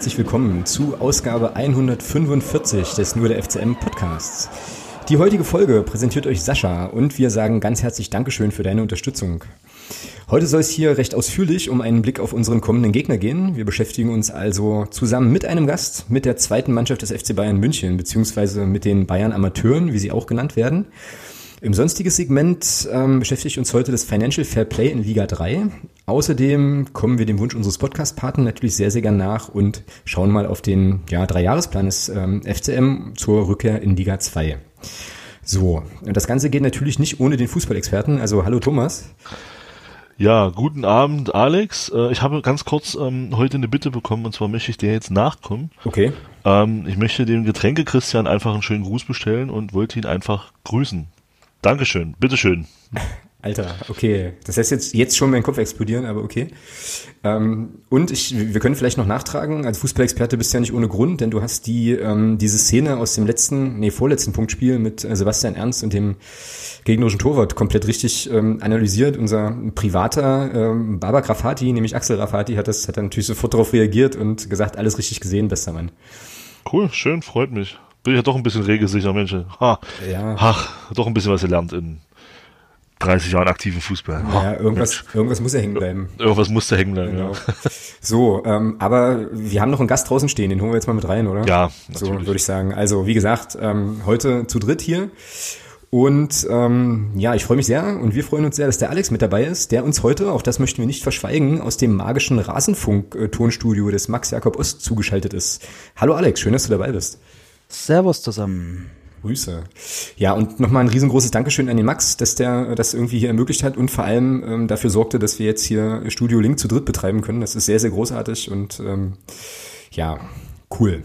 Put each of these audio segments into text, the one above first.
herzlich willkommen zu Ausgabe 145 des Nur der FCM Podcasts. Die heutige Folge präsentiert euch Sascha und wir sagen ganz herzlich Dankeschön für deine Unterstützung. Heute soll es hier recht ausführlich um einen Blick auf unseren kommenden Gegner gehen. Wir beschäftigen uns also zusammen mit einem Gast mit der zweiten Mannschaft des FC Bayern München, beziehungsweise mit den Bayern Amateuren, wie sie auch genannt werden. Im sonstigen Segment ähm, beschäftigt uns heute das Financial Fair Play in Liga 3. Außerdem kommen wir dem Wunsch unseres Podcast-Partners natürlich sehr, sehr gern nach und schauen mal auf den ja, Dreijahresplan des ähm, FCM zur Rückkehr in Liga 2. So, das Ganze geht natürlich nicht ohne den Fußballexperten. Also hallo Thomas. Ja, guten Abend Alex. Äh, ich habe ganz kurz ähm, heute eine Bitte bekommen und zwar möchte ich dir jetzt nachkommen. Okay. Ähm, ich möchte dem Getränke Christian einfach einen schönen Gruß bestellen und wollte ihn einfach grüßen. Dankeschön, bitteschön. Alter, okay. Das heißt jetzt, jetzt schon mein Kopf explodieren, aber okay. Ähm, und ich, wir können vielleicht noch nachtragen, als Fußballexperte bist du ja nicht ohne Grund, denn du hast die, ähm, diese Szene aus dem letzten, nee, vorletzten Punktspiel mit äh, Sebastian Ernst und dem gegnerischen Torwart komplett richtig ähm, analysiert. Unser privater ähm, Baba Grafati, nämlich Axel Rafati, hat das, hat dann natürlich sofort darauf reagiert und gesagt, alles richtig gesehen, bester Mann. Cool, schön, freut mich bin ich ja doch ein bisschen regelsicher Mensch. Ha, ja. Ach, doch ein bisschen was gelernt in 30 Jahren aktiven Fußball. Ja, irgendwas, irgendwas muss ja hängen bleiben. Irgendwas muss da hängen bleiben, genau. ja. So, ähm, aber wir haben noch einen Gast draußen stehen, den holen wir jetzt mal mit rein, oder? Ja, natürlich. So würde ich sagen. Also, wie gesagt, ähm, heute zu dritt hier. Und ähm, ja, ich freue mich sehr und wir freuen uns sehr, dass der Alex mit dabei ist, der uns heute, auch das möchten wir nicht verschweigen, aus dem magischen Rasenfunk-Tonstudio des Max Jakob Ost zugeschaltet ist. Hallo Alex, schön, dass du dabei bist. Servus zusammen. Grüße. Ja, und nochmal ein riesengroßes Dankeschön an den Max, dass der das irgendwie hier ermöglicht hat und vor allem ähm, dafür sorgte, dass wir jetzt hier Studio Link zu dritt betreiben können. Das ist sehr, sehr großartig und ähm, ja, cool.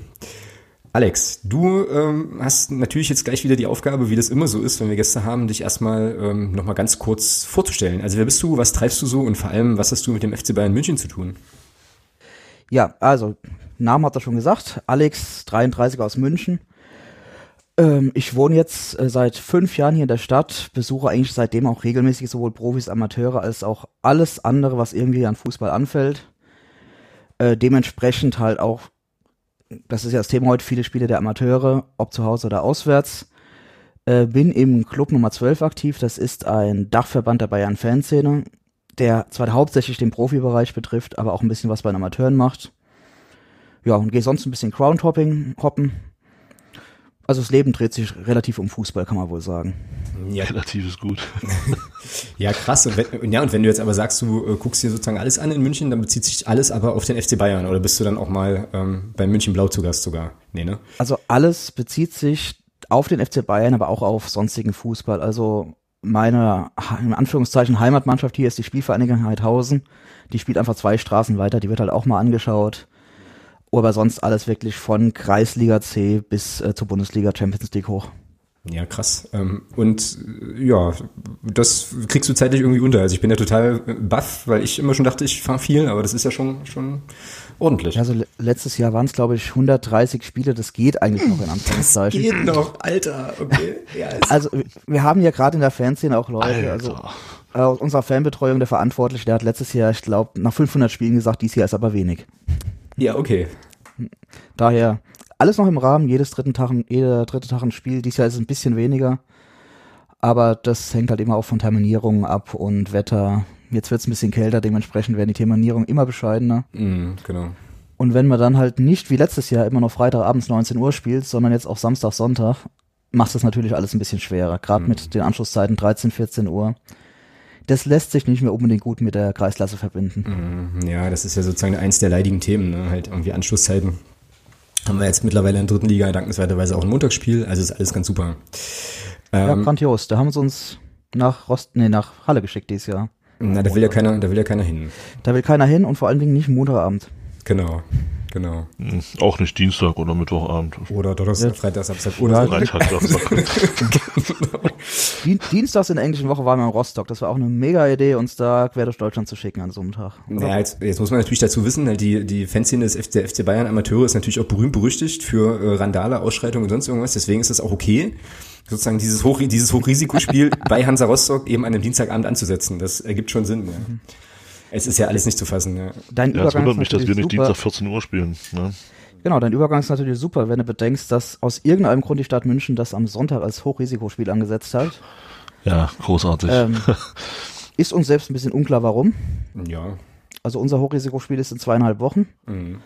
Alex, du ähm, hast natürlich jetzt gleich wieder die Aufgabe, wie das immer so ist, wenn wir Gäste haben, dich erstmal ähm, nochmal ganz kurz vorzustellen. Also wer bist du, was treibst du so und vor allem, was hast du mit dem FC Bayern München zu tun? Ja, also Name hat er schon gesagt, Alex, 33 aus München. Ähm, ich wohne jetzt äh, seit fünf Jahren hier in der Stadt, besuche eigentlich seitdem auch regelmäßig sowohl Profis, Amateure als auch alles andere, was irgendwie an Fußball anfällt. Äh, dementsprechend halt auch, das ist ja das Thema heute, viele Spiele der Amateure, ob zu Hause oder auswärts. Äh, bin im Club Nummer 12 aktiv, das ist ein Dachverband der Bayern-Fanszene, der zwar hauptsächlich den Profibereich betrifft, aber auch ein bisschen was bei den Amateuren macht. Ja, und gehe sonst ein bisschen Groundhopping, hoppen. Also das Leben dreht sich relativ um Fußball, kann man wohl sagen. Ja. Relativ ist gut. ja, krass. Und wenn, ja, und wenn du jetzt aber sagst, du äh, guckst dir sozusagen alles an in München, dann bezieht sich alles aber auf den FC Bayern oder bist du dann auch mal ähm, bei München Blau zu Gast sogar? Nee, ne? Also alles bezieht sich auf den FC Bayern, aber auch auf sonstigen Fußball. Also meine, in Anführungszeichen, Heimatmannschaft hier ist die Spielvereinigung Heidhausen. Die spielt einfach zwei Straßen weiter, die wird halt auch mal angeschaut aber sonst alles wirklich von Kreisliga C bis äh, zur Bundesliga Champions League hoch. Ja, krass. Ähm, und äh, ja, das kriegst du zeitlich irgendwie unter. Also ich bin ja total baff, weil ich immer schon dachte, ich fahre viel, aber das ist ja schon, schon ordentlich. Also letztes Jahr waren es, glaube ich, 130 Spiele. Das geht eigentlich noch in Anführungszeichen. Das geht noch, Alter. Okay. Ja, also wir haben ja gerade in der Fanszene auch Leute, also, Alter. also aus unserer Fanbetreuung der Verantwortliche, der hat letztes Jahr, ich glaube, nach 500 Spielen gesagt, dies Jahr ist aber wenig. Ja, okay. Daher alles noch im Rahmen, jedes dritten Tag, jeder dritte Tag ein Spiel. Dieses Jahr ist es ein bisschen weniger. Aber das hängt halt immer auch von Terminierungen ab und Wetter. Jetzt wird es ein bisschen kälter, dementsprechend werden die Terminierungen immer bescheidener. Mm, genau. Und wenn man dann halt nicht wie letztes Jahr immer noch Freitagabends 19 Uhr spielt, sondern jetzt auch Samstag, Sonntag, macht das natürlich alles ein bisschen schwerer. Gerade mm. mit den Anschlusszeiten 13, 14 Uhr das lässt sich nicht mehr unbedingt gut mit der Kreisklasse verbinden. Mhm. Ja, das ist ja sozusagen eins der leidigen Themen, ne? halt irgendwie Anschlusszeiten. Haben wir jetzt mittlerweile in der dritten Liga dankenswerterweise auch ein Montagsspiel, also ist alles ganz super. Ähm, ja, grandios. Da haben sie uns nach Rost, nee, nach Halle geschickt dieses Jahr. Na, da will ja keiner, da will ja keiner hin. Da will keiner hin und vor allen Dingen nicht Montagabend. Genau. Genau. Hm, auch nicht Dienstag oder Mittwochabend. Oder Donnerstag, ja. Freitag, Samstag oder Freitag, Samstag. genau. Dienstags in der englischen Woche waren wir in Rostock. Das war auch eine mega Idee, uns da quer durch Deutschland zu schicken an so einem Tag. Naja, jetzt, jetzt muss man natürlich dazu wissen, halt die, die Fanszene des FC, der FC Bayern Amateure ist natürlich auch berühmt berüchtigt für äh, Randale, Ausschreitungen und sonst irgendwas. Deswegen ist das auch okay sozusagen dieses, Hoch, dieses Hochrisikospiel bei Hansa Rostock eben an einem Dienstagabend anzusetzen. Das ergibt schon Sinn. Ja. Es ist ja alles nicht zu fassen. Ja. Dein ja, Übergang es wundert mich, dass wir nicht super. Dienstag 14 Uhr spielen. Ne? Genau, dein Übergang ist natürlich super, wenn du bedenkst, dass aus irgendeinem Grund die Stadt München das am Sonntag als Hochrisikospiel angesetzt hat. Ja, großartig. Ähm, ist uns selbst ein bisschen unklar, warum. Ja. Also unser Hochrisikospiel ist in zweieinhalb Wochen. Mhm.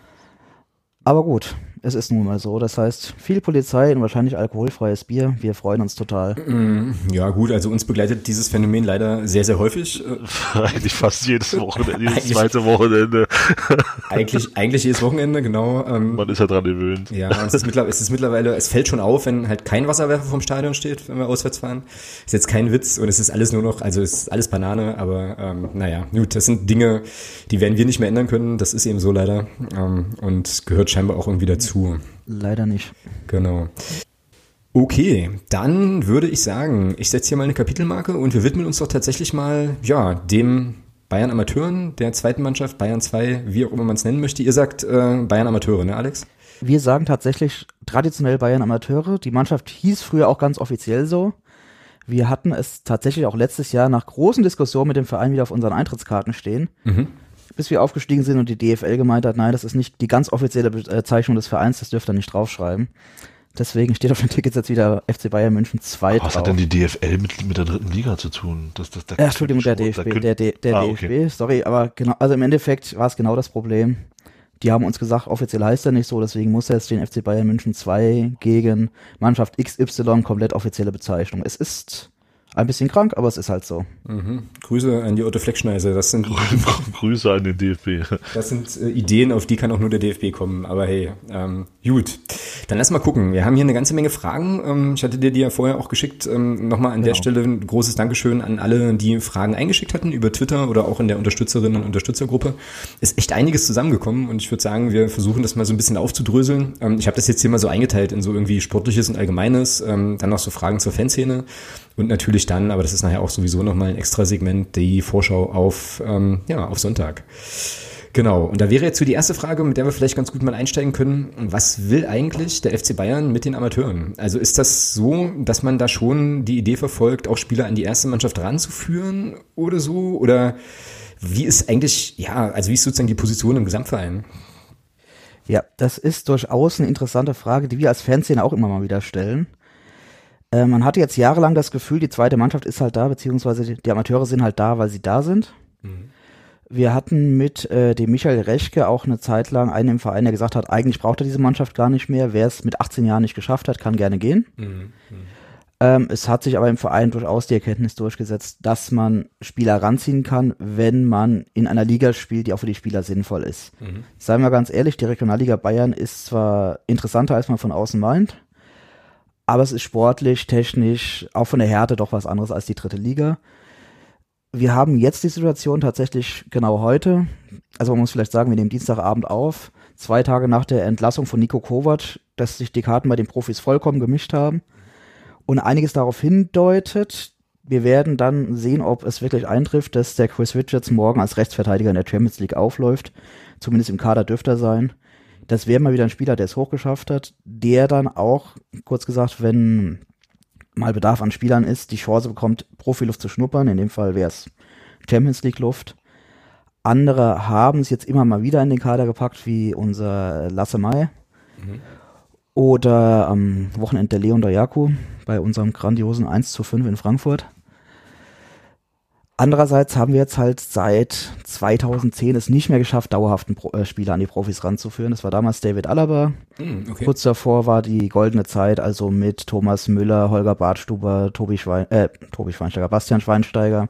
Aber gut, es ist nun mal so. Das heißt, viel Polizei und wahrscheinlich alkoholfreies Bier. Wir freuen uns total. Mm, ja, gut, also uns begleitet dieses Phänomen leider sehr, sehr häufig. eigentlich fast jedes Wochenende, jedes zweite Wochenende. eigentlich, eigentlich jedes Wochenende, genau. Ähm, Man ist ja dran gewöhnt. Ja, es ist, mittlerweile, es ist mittlerweile, es fällt schon auf, wenn halt kein Wasserwerfer vom Stadion steht, wenn wir auswärts fahren. Ist jetzt kein Witz und es ist alles nur noch, also es ist alles Banane, aber ähm, naja, gut, das sind Dinge, die werden wir nicht mehr ändern können. Das ist eben so leider ähm, und gehört scheinbar auch irgendwie dazu zu. Leider nicht. Genau. Okay, dann würde ich sagen, ich setze hier mal eine Kapitelmarke und wir widmen uns doch tatsächlich mal, ja, dem Bayern Amateuren, der zweiten Mannschaft, Bayern 2, wie auch immer man es nennen möchte. Ihr sagt äh, Bayern Amateure, ne, Alex? Wir sagen tatsächlich traditionell Bayern Amateure. Die Mannschaft hieß früher auch ganz offiziell so. Wir hatten es tatsächlich auch letztes Jahr nach großen Diskussionen mit dem Verein wieder auf unseren Eintrittskarten stehen. Mhm bis wir aufgestiegen sind und die DFL gemeint hat, nein, das ist nicht die ganz offizielle Bezeichnung des Vereins, das dürft ihr nicht draufschreiben. Deswegen steht auf den Tickets jetzt wieder FC Bayern München 2 drauf. Was hat denn die DFL mit, mit der dritten Liga zu tun? Das, das, der ja, Entschuldigung, der DFB, der, der, der ah, DFB, okay. sorry, aber genau, also im Endeffekt war es genau das Problem. Die haben uns gesagt, offiziell heißt er nicht so, deswegen muss er jetzt den FC Bayern München 2 gegen Mannschaft XY komplett offizielle Bezeichnung. Es ist ein bisschen krank, aber es ist halt so. Mhm. Grüße an die Otto Fleckschneise. Das sind Grüße an den DFB. Das sind äh, Ideen, auf die kann auch nur der DFB kommen. Aber hey, ähm, gut. Dann lass mal gucken. Wir haben hier eine ganze Menge Fragen. Ähm, ich hatte dir die ja vorher auch geschickt. Ähm, Nochmal an genau. der Stelle ein großes Dankeschön an alle, die Fragen eingeschickt hatten über Twitter oder auch in der Unterstützerinnen und Unterstützergruppe. Ist echt einiges zusammengekommen und ich würde sagen, wir versuchen das mal so ein bisschen aufzudröseln. Ähm, ich habe das jetzt hier mal so eingeteilt in so irgendwie Sportliches und Allgemeines. Ähm, dann noch so Fragen zur Fanszene und natürlich dann, aber das ist nachher auch sowieso nochmal ein extra Segment, die Vorschau auf, ähm, ja, auf Sonntag. Genau, und da wäre jetzt so die erste Frage, mit der wir vielleicht ganz gut mal einsteigen können. Was will eigentlich der FC Bayern mit den Amateuren? Also ist das so, dass man da schon die Idee verfolgt, auch Spieler an die erste Mannschaft ranzuführen oder so? Oder wie ist eigentlich, ja, also wie ist sozusagen die Position im Gesamtverein? Ja, das ist durchaus eine interessante Frage, die wir als Fanszene auch immer mal wieder stellen. Äh, man hatte jetzt jahrelang das Gefühl, die zweite Mannschaft ist halt da, beziehungsweise die, die Amateure sind halt da, weil sie da sind. Mhm. Wir hatten mit äh, dem Michael Rechke auch eine Zeit lang einen im Verein, der gesagt hat, eigentlich braucht er diese Mannschaft gar nicht mehr. Wer es mit 18 Jahren nicht geschafft hat, kann gerne gehen. Mhm. Mhm. Ähm, es hat sich aber im Verein durchaus die Erkenntnis durchgesetzt, dass man Spieler ranziehen kann, wenn man in einer Liga spielt, die auch für die Spieler sinnvoll ist. Mhm. Seien wir ganz ehrlich, die Regionalliga Bayern ist zwar interessanter, als man von außen meint, aber es ist sportlich, technisch, auch von der Härte doch was anderes als die dritte Liga. Wir haben jetzt die Situation tatsächlich genau heute, also man muss vielleicht sagen, wir nehmen Dienstagabend auf, zwei Tage nach der Entlassung von Nico Kovac, dass sich die Karten bei den Profis vollkommen gemischt haben und einiges darauf hindeutet, wir werden dann sehen, ob es wirklich eintrifft, dass der Chris Richards morgen als Rechtsverteidiger in der Champions League aufläuft. Zumindest im Kader dürfte er sein das wäre mal wieder ein Spieler, der es hochgeschafft hat, der dann auch, kurz gesagt, wenn mal Bedarf an Spielern ist, die Chance bekommt, Profiluft zu schnuppern. In dem Fall wäre es Champions League Luft. Andere haben es jetzt immer mal wieder in den Kader gepackt, wie unser Lasse Mai. Mhm. Oder am Wochenende der Leon Dayaku bei unserem grandiosen 1 zu 5 in Frankfurt. Andererseits haben wir jetzt halt seit 2010 es nicht mehr geschafft, dauerhaften Pro äh, Spieler an die Profis ranzuführen. Das war damals David Alaba. Mm, okay. Kurz davor war die goldene Zeit, also mit Thomas Müller, Holger Bartstuber, Tobi, Schwein äh, Tobi Schweinsteiger, Bastian Schweinsteiger.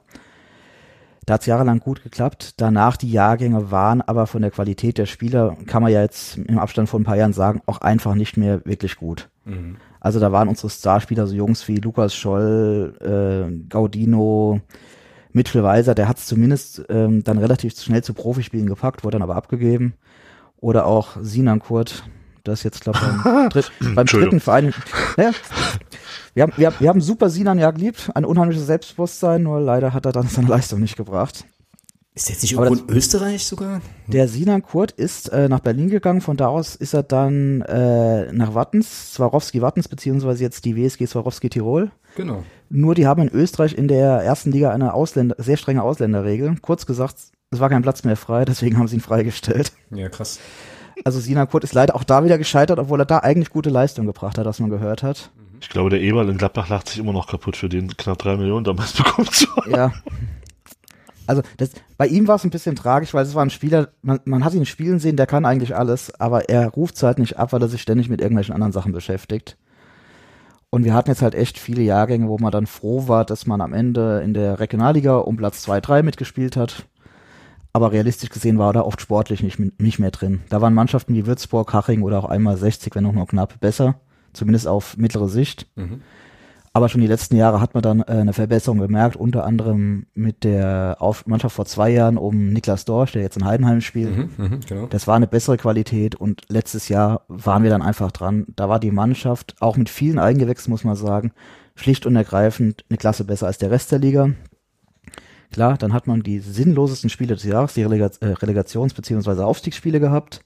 Da hat es jahrelang gut geklappt. Danach die Jahrgänge waren aber von der Qualität der Spieler, kann man ja jetzt im Abstand von ein paar Jahren sagen, auch einfach nicht mehr wirklich gut. Mhm. Also da waren unsere Starspieler so Jungs wie Lukas Scholl, äh, Gaudino, Mitchell Weiser, der hat es zumindest ähm, dann relativ schnell zu Profispielen gepackt, wurde dann aber abgegeben. Oder auch Sinan Kurt, das jetzt, glaube ich, beim, dritt, beim dritten Verein. Naja, wir, haben, wir, wir haben super Sinan ja geliebt, ein unheimliches Selbstbewusstsein, nur leider hat er dann seine Leistung nicht gebracht. Ist der jetzt nicht irgendwo in Österreich sogar? Der Sinan Kurt ist äh, nach Berlin gegangen, von da aus ist er dann äh, nach Wattens, Swarovski Wattens, beziehungsweise jetzt die WSG Swarovski Tirol. Genau. Nur die haben in Österreich in der ersten Liga eine Ausländer, sehr strenge Ausländerregel. Kurz gesagt, es war kein Platz mehr frei, deswegen haben sie ihn freigestellt. Ja, krass. Also Sinan Kurt ist leider auch da wieder gescheitert, obwohl er da eigentlich gute Leistung gebracht hat, was man gehört hat. Ich glaube, der Eberl in Gladbach lacht sich immer noch kaputt für den knapp drei Millionen damals bekommen zu haben. Ja. Also das, bei ihm war es ein bisschen tragisch, weil es war ein Spieler, man, man hat ihn spielen sehen, der kann eigentlich alles, aber er ruft es halt nicht ab, weil er sich ständig mit irgendwelchen anderen Sachen beschäftigt. Und wir hatten jetzt halt echt viele Jahrgänge, wo man dann froh war, dass man am Ende in der Regionalliga um Platz 2, 3 mitgespielt hat. Aber realistisch gesehen war da oft sportlich nicht, nicht mehr drin. Da waren Mannschaften wie Würzburg, Haching oder auch einmal 60, wenn auch nur knapp, besser. Zumindest auf mittlere Sicht. Mhm. Aber schon die letzten Jahre hat man dann äh, eine Verbesserung gemerkt, unter anderem mit der auf Mannschaft vor zwei Jahren um Niklas Dorsch, der jetzt in Heidenheim spielt. Mhm, mh, genau. Das war eine bessere Qualität und letztes Jahr waren wir dann einfach dran. Da war die Mannschaft, auch mit vielen Eigengewächsen muss man sagen, schlicht und ergreifend eine Klasse besser als der Rest der Liga. Klar, dann hat man die sinnlosesten Spiele des Jahres, die Relega äh, Relegations- bzw. Aufstiegsspiele gehabt.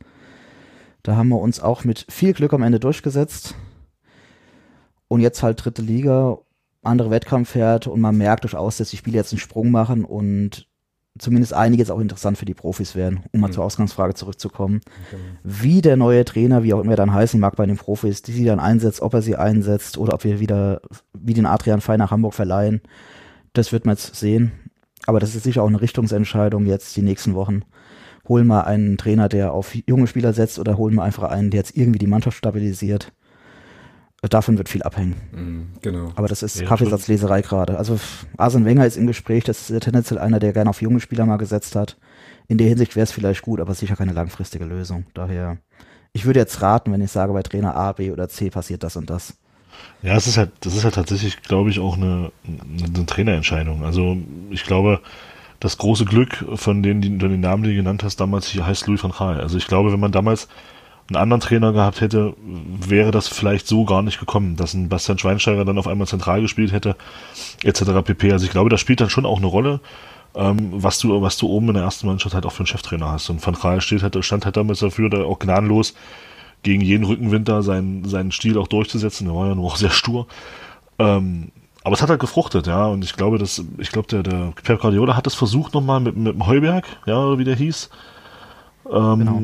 Da haben wir uns auch mit viel Glück am Ende durchgesetzt. Und jetzt halt dritte Liga, andere Wettkampfwerte und man merkt durchaus, dass die Spiele jetzt einen Sprung machen und zumindest einiges auch interessant für die Profis werden, um mal mhm. zur Ausgangsfrage zurückzukommen. Okay. Wie der neue Trainer, wie auch immer er dann heißen mag bei den Profis, die sie dann einsetzt, ob er sie einsetzt oder ob wir wieder wie den Adrian Fei nach Hamburg verleihen, das wird man jetzt sehen. Aber das ist sicher auch eine Richtungsentscheidung jetzt die nächsten Wochen. Holen wir einen Trainer, der auf junge Spieler setzt oder holen wir einfach einen, der jetzt irgendwie die Mannschaft stabilisiert. Davon wird viel abhängen. Mhm, genau. Aber das ist ja, Kaffeesatzleserei gerade. Also Arsene Wenger ist im Gespräch, das ist tendenziell einer, der gerne auf junge Spieler mal gesetzt hat. In der Hinsicht wäre es vielleicht gut, aber sicher keine langfristige Lösung. Daher, ich würde jetzt raten, wenn ich sage, bei Trainer A, B oder C passiert das und das. Ja, es ist halt, das ist halt tatsächlich, glaube ich, auch eine, eine Trainerentscheidung. Also ich glaube, das große Glück von denen, die du den Namen, die du genannt hast, damals hier heißt Louis van Gaal. Also ich glaube, wenn man damals einen anderen Trainer gehabt hätte, wäre das vielleicht so gar nicht gekommen, dass ein Bastian Schweinsteiger dann auf einmal zentral gespielt hätte, etc. pp. Also ich glaube, das spielt dann schon auch eine Rolle, ähm, was du, was du oben in der ersten Mannschaft halt auch für einen Cheftrainer hast. Und Van Gaal steht halt, stand halt damals dafür, da auch gnadenlos gegen jeden Rückenwinter seinen, seinen Stil auch durchzusetzen. Der war ja nur auch sehr stur. Ähm, aber es hat halt gefruchtet, ja. Und ich glaube, dass, ich glaube, der, der Pep Guardiola hat es versucht nochmal mit, mit dem Heuberg, ja, wie der hieß. Ähm, genau.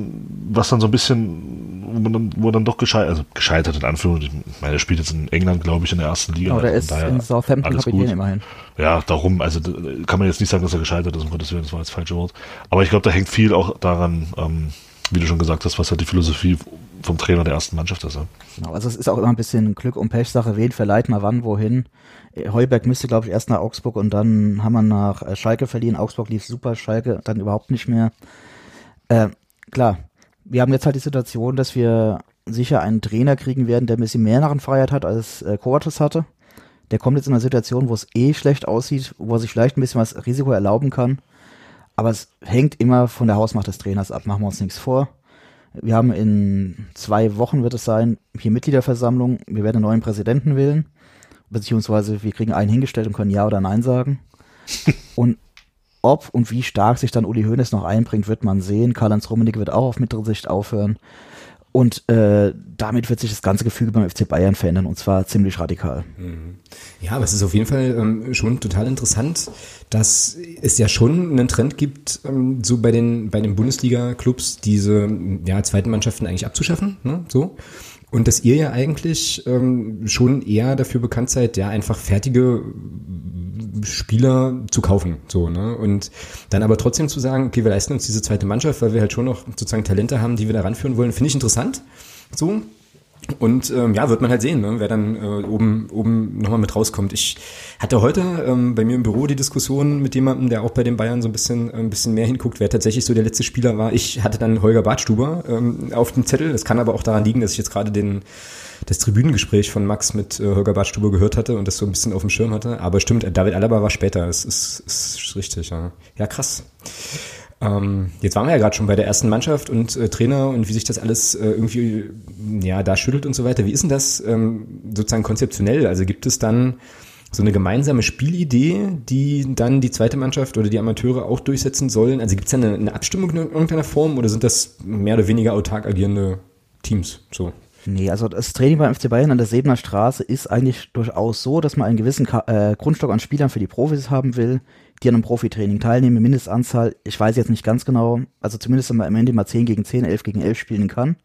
Was dann so ein bisschen, wo man dann, wo dann doch gescheitert, also gescheitert in Anführungszeichen. Ich meine, er spielt jetzt in England, glaube ich, in der ersten Liga. Oder ist in Southampton Kapitän immerhin. Ja, darum, also kann man jetzt nicht sagen, dass er gescheitert ist, um Gottes Willen, das war jetzt das falsche Wort. Aber ich glaube, da hängt viel auch daran, ähm, wie du schon gesagt hast, was halt die Philosophie vom Trainer der ersten Mannschaft ist. Ja. Genau, also es ist auch immer ein bisschen Glück und Pechsache, wen verleiht mal wann, wohin. Heuberg müsste, glaube ich, erst nach Augsburg und dann haben wir nach äh, Schalke verliehen. Augsburg lief super, Schalke dann überhaupt nicht mehr. Äh, klar, wir haben jetzt halt die Situation, dass wir sicher einen Trainer kriegen werden, der ein bisschen mehr Narrenfreiheit hat, als äh, Coates hatte. Der kommt jetzt in einer Situation, wo es eh schlecht aussieht, wo er sich vielleicht ein bisschen was Risiko erlauben kann. Aber es hängt immer von der Hausmacht des Trainers ab, machen wir uns nichts vor. Wir haben in zwei Wochen, wird es sein, hier Mitgliederversammlung. Wir werden einen neuen Präsidenten wählen. Beziehungsweise wir kriegen einen hingestellt und können Ja oder Nein sagen. und ob und wie stark sich dann Uli Hoeneß noch einbringt, wird man sehen. Karl-Heinz Rummenigge wird auch auf mittlere Sicht aufhören. Und äh, damit wird sich das ganze Gefüge beim FC Bayern verändern und zwar ziemlich radikal. Mhm. Ja, aber es ist auf jeden Fall ähm, schon total interessant, dass es ja schon einen Trend gibt, ähm, so bei den bei den Bundesliga-Clubs diese ja, zweiten Mannschaften eigentlich abzuschaffen. Ne? So. Und dass ihr ja eigentlich ähm, schon eher dafür bekannt seid, ja, einfach fertige Spieler zu kaufen. So, ne? Und dann aber trotzdem zu sagen, okay, wir leisten uns diese zweite Mannschaft, weil wir halt schon noch sozusagen Talente haben, die wir da ranführen wollen, finde ich interessant. So. Und ähm, ja, wird man halt sehen, ne? wer dann äh, oben, oben nochmal mit rauskommt. Ich hatte heute ähm, bei mir im Büro die Diskussion mit jemandem, der auch bei den Bayern so ein bisschen, äh, ein bisschen mehr hinguckt, wer tatsächlich so der letzte Spieler war. Ich hatte dann Holger Bartstuber ähm, auf dem Zettel. Das kann aber auch daran liegen, dass ich jetzt gerade den das Tribünengespräch von Max mit äh, Holger Bartstuber gehört hatte und das so ein bisschen auf dem Schirm hatte. Aber stimmt, David Alaba war später. Das ist, ist richtig, ja. Ja, krass. Ähm, jetzt waren wir ja gerade schon bei der ersten Mannschaft und äh, Trainer und wie sich das alles äh, irgendwie ja da schüttelt und so weiter. Wie ist denn das ähm, sozusagen konzeptionell? Also gibt es dann so eine gemeinsame Spielidee, die dann die zweite Mannschaft oder die Amateure auch durchsetzen sollen? Also gibt es da eine, eine Abstimmung in irgendeiner Form oder sind das mehr oder weniger autark agierende Teams? So. Nee, also das Training beim FC Bayern an der Sebener Straße ist eigentlich durchaus so, dass man einen gewissen Ka äh, Grundstock an Spielern für die Profis haben will, die an einem Profitraining teilnehmen, Mindestanzahl, ich weiß jetzt nicht ganz genau, also zumindest wenn man am Ende mal 10 gegen 10, 11 gegen 11 spielen kann.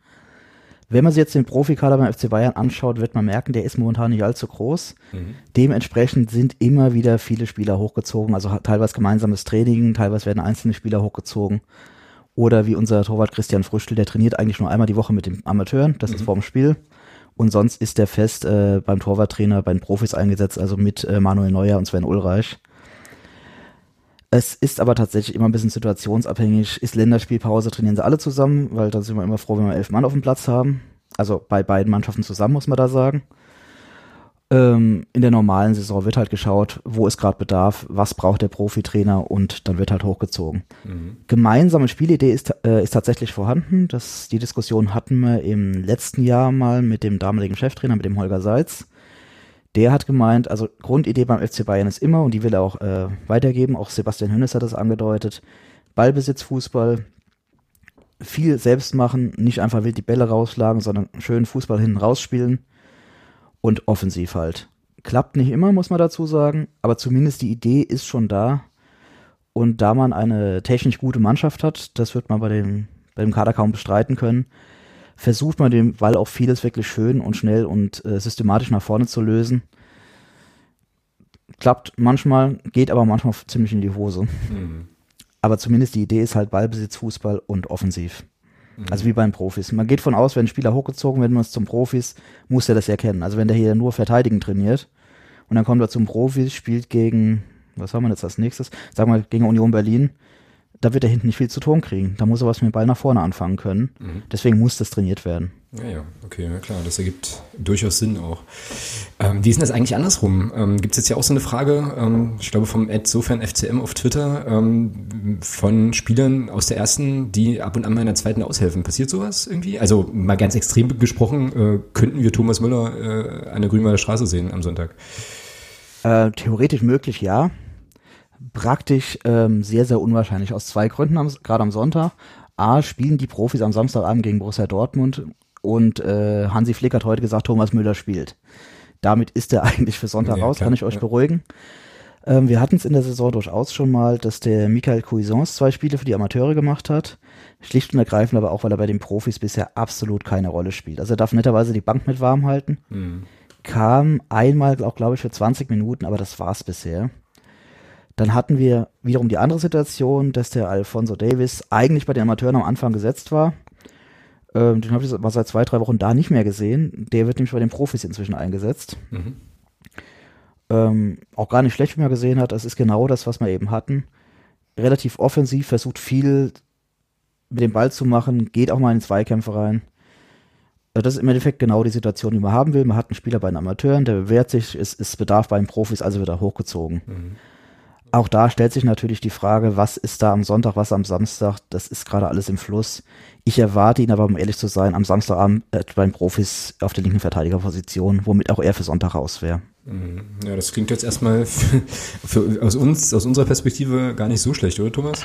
Wenn man sich jetzt den Profikader beim FC Bayern anschaut, wird man merken, der ist momentan nicht allzu groß. Mhm. Dementsprechend sind immer wieder viele Spieler hochgezogen, also teilweise gemeinsames Training, teilweise werden einzelne Spieler hochgezogen. Oder wie unser Torwart Christian Früchtel, der trainiert eigentlich nur einmal die Woche mit den Amateuren, das mhm. ist vorm Spiel. Und sonst ist der fest äh, beim Torwarttrainer, bei den Profis eingesetzt, also mit äh, Manuel Neuer und Sven Ulreich. Es ist aber tatsächlich immer ein bisschen situationsabhängig. Ist Länderspielpause, trainieren sie alle zusammen, weil da sind wir immer froh, wenn wir elf Mann auf dem Platz haben. Also bei beiden Mannschaften zusammen, muss man da sagen. Ähm, in der normalen Saison wird halt geschaut, wo ist gerade Bedarf, was braucht der Profitrainer und dann wird halt hochgezogen. Mhm. Gemeinsame Spielidee ist, äh, ist tatsächlich vorhanden. Das, die Diskussion hatten wir im letzten Jahr mal mit dem damaligen Cheftrainer, mit dem Holger Seitz. Der hat gemeint, also Grundidee beim FC Bayern ist immer, und die will er auch äh, weitergeben, auch Sebastian Hünnes hat das angedeutet, Ballbesitz, Fußball, viel selbst machen, nicht einfach wild die Bälle rausschlagen, sondern schön Fußball hinten rausspielen und offensiv halt. Klappt nicht immer, muss man dazu sagen, aber zumindest die Idee ist schon da. Und da man eine technisch gute Mannschaft hat, das wird man bei dem, bei dem Kader kaum bestreiten können, versucht man dem Ball auch vieles wirklich schön und schnell und äh, systematisch nach vorne zu lösen. Klappt manchmal, geht aber manchmal ziemlich in die Hose. Mhm. Aber zumindest die Idee ist halt Ballbesitz, Fußball und offensiv. Mhm. Also wie bei den Profis. Man geht von aus, wenn ein Spieler hochgezogen wird, muss zum Profis, muss er das erkennen. Also wenn der hier nur verteidigen trainiert und dann kommt er zum Profis, spielt gegen, was haben wir jetzt als nächstes? Sagen wir gegen Union Berlin, da wird er hinten nicht viel zu tun kriegen. Da muss er was mit dem Ball nach vorne anfangen können. Mhm. Deswegen muss das trainiert werden. Ja, ja, okay, ja klar, das ergibt durchaus Sinn auch. Ähm, wie ist denn das eigentlich andersrum? Ähm, Gibt es jetzt ja auch so eine Frage, ähm, ich glaube vom Ad sofern FCM auf Twitter, ähm, von Spielern aus der ersten, die ab und an mal in der zweiten aushelfen. Passiert sowas irgendwie? Also mal ganz extrem gesprochen, äh, könnten wir Thomas Müller äh, an der Grünwalder Straße sehen am Sonntag? Äh, theoretisch möglich, ja praktisch ähm, sehr, sehr unwahrscheinlich. Aus zwei Gründen, gerade am Sonntag. A, spielen die Profis am Samstagabend gegen Borussia Dortmund und äh, Hansi Flick hat heute gesagt, Thomas Müller spielt. Damit ist er eigentlich für Sonntag ja, raus, klar, kann ich euch ja. beruhigen. Ähm, wir hatten es in der Saison durchaus schon mal, dass der Michael Cuisance zwei Spiele für die Amateure gemacht hat. Schlicht und ergreifend aber auch, weil er bei den Profis bisher absolut keine Rolle spielt. Also er darf netterweise die Bank mit warm halten. Mhm. Kam einmal auch, glaube ich, für 20 Minuten, aber das war's bisher. Dann hatten wir wiederum die andere Situation, dass der Alfonso Davis eigentlich bei den Amateuren am Anfang gesetzt war. Ähm, den habe ich mal seit zwei, drei Wochen da nicht mehr gesehen. Der wird nämlich bei den Profis inzwischen eingesetzt. Mhm. Ähm, auch gar nicht schlecht, wie man gesehen hat. Das ist genau das, was wir eben hatten. Relativ offensiv, versucht viel mit dem Ball zu machen, geht auch mal in Zweikämpfe rein. Äh, das ist im Endeffekt genau die Situation, die man haben will. Man hat einen Spieler bei den Amateuren, der bewährt sich, es ist Bedarf bei den Profis, also wird er hochgezogen. Mhm auch da stellt sich natürlich die Frage, was ist da am Sonntag, was am Samstag? Das ist gerade alles im Fluss. Ich erwarte ihn aber, um ehrlich zu sein, am Samstagabend äh, beim Profis auf der linken Verteidigerposition, womit auch er für Sonntag raus wäre. Mhm. Ja, das klingt jetzt erstmal für, für, aus uns, aus unserer Perspektive gar nicht so schlecht, oder Thomas?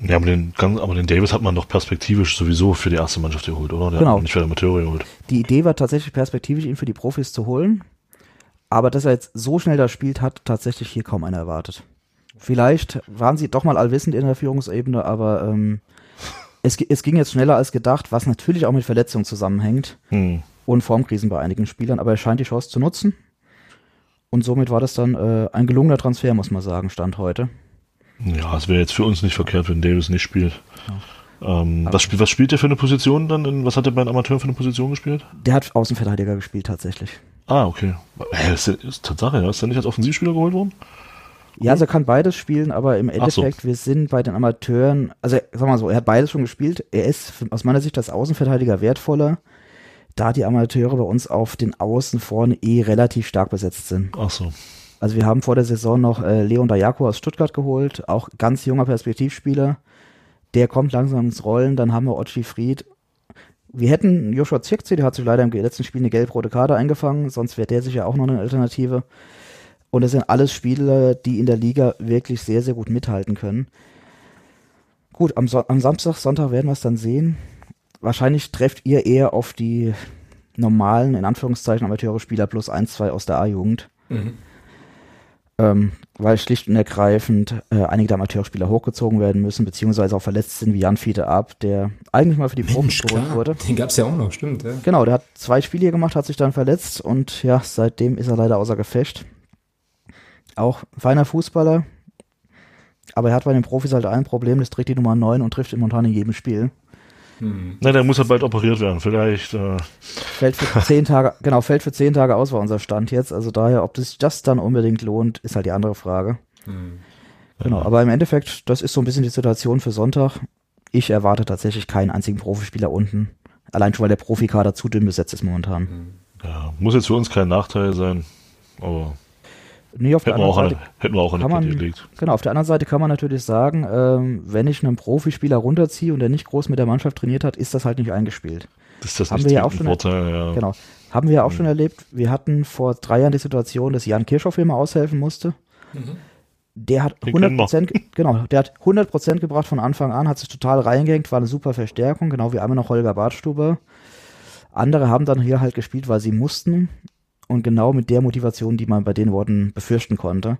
Ja, aber den, aber den Davis hat man doch perspektivisch sowieso für die erste Mannschaft geholt, oder? Der genau. Hat nicht für die Amateure geholt. Die Idee war tatsächlich perspektivisch, ihn für die Profis zu holen. Aber dass er jetzt so schnell da spielt, hat tatsächlich hier kaum einer erwartet. Vielleicht waren sie doch mal allwissend in der Führungsebene, aber ähm, es, es, ging jetzt schneller als gedacht, was natürlich auch mit Verletzungen zusammenhängt hm. und Formkrisen bei einigen Spielern, aber er scheint die Chance zu nutzen. Und somit war das dann äh, ein gelungener Transfer, muss man sagen, Stand heute. Ja, es wäre jetzt für uns nicht verkehrt, wenn Davis nicht spielt. Ja. Ähm, was, spiel, was, spielt der für eine Position dann? In, was hat er bei den Amateuren für eine Position gespielt? Der hat Außenverteidiger gespielt, tatsächlich. Ah, okay. Äh, ist, ist Tatsache, ja. Ist er nicht als Offensivspieler geholt worden? Ja, also er kann beides spielen, aber im Endeffekt, so. wir sind bei den Amateuren, also sag mal so, er hat beides schon gespielt. Er ist aus meiner Sicht als Außenverteidiger wertvoller, da die Amateure bei uns auf den Außen vorne eh relativ stark besetzt sind. Ach so. Also wir haben vor der Saison noch äh, Leon Dayako aus Stuttgart geholt, auch ganz junger Perspektivspieler. Der kommt langsam ins Rollen. Dann haben wir Ochi Fried. Wir hätten Joshua Zirkzee, der hat sich leider im letzten Spiel eine gelb-rote Karte eingefangen, sonst wäre der sicher auch noch eine Alternative. Und das sind alles Spieler, die in der Liga wirklich sehr, sehr gut mithalten können. Gut, am, so am Samstag, Sonntag werden wir es dann sehen. Wahrscheinlich trefft ihr eher auf die normalen, in Anführungszeichen, Amateure-Spieler plus 1, 2 aus der A-Jugend. Mhm. ähm, weil schlicht und ergreifend äh, einige der Amateurspieler hochgezogen werden müssen, beziehungsweise auch verletzt sind, wie Jan Fiete Ab, der eigentlich mal für die Profis geholt wurde. Den gab's ja auch noch, stimmt. Ja. Genau, der hat zwei Spiele hier gemacht, hat sich dann verletzt und ja, seitdem ist er leider außer Gefecht. Auch feiner Fußballer, aber er hat bei den Profis halt ein Problem, das trägt die Nummer 9 und trifft momentan in jedem Spiel. Hm. Nein, der muss halt bald operiert werden. Vielleicht. Äh fällt für zehn Tage, genau, fällt für zehn Tage aus, war unser Stand jetzt. Also daher, ob das das dann unbedingt lohnt, ist halt die andere Frage. Hm. Genau, aber im Endeffekt, das ist so ein bisschen die Situation für Sonntag. Ich erwarte tatsächlich keinen einzigen Profispieler unten. Allein schon, weil der Profikader zu dünn besetzt ist momentan. Hm. Ja, muss jetzt für uns kein Nachteil sein, aber Nee, auf hätten, der anderen wir Seite hätten wir auch der man, gelegt. Genau, auf der anderen Seite kann man natürlich sagen, ähm, wenn ich einen Profispieler runterziehe und der nicht groß mit der Mannschaft trainiert hat, ist das halt nicht eingespielt. Das ist das haben wir ja auch schon Vorteil, ja. Genau. Haben wir ja auch mhm. schon erlebt. Wir hatten vor drei Jahren die Situation, dass Jan Kirchhoff immer aushelfen musste. Mhm. Der hat 100 Prozent, genau, der hat 100 Prozent gebracht von Anfang an, hat sich total reingehängt, war eine super Verstärkung, genau wie einmal noch Holger Bartstuber. Andere haben dann hier halt gespielt, weil sie mussten und genau mit der Motivation, die man bei den Worten befürchten konnte.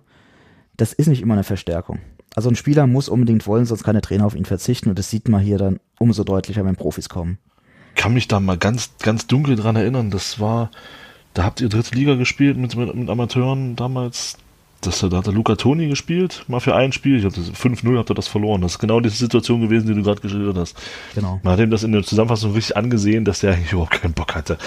Das ist nicht immer eine Verstärkung. Also ein Spieler muss unbedingt wollen, sonst kann der Trainer auf ihn verzichten und das sieht man hier dann umso deutlicher, wenn Profis kommen. Kann mich da mal ganz, ganz dunkel dran erinnern. Das war, da habt ihr dritte Liga gespielt mit, mit, mit Amateuren damals. Das, da hat der Luca Toni gespielt, mal für ein Spiel. Ich hatte 5-0 habt ihr das verloren. Das ist genau diese Situation gewesen, die du gerade geschildert hast. Genau. Man hat ihm das in der Zusammenfassung richtig angesehen, dass der eigentlich überhaupt keinen Bock hatte.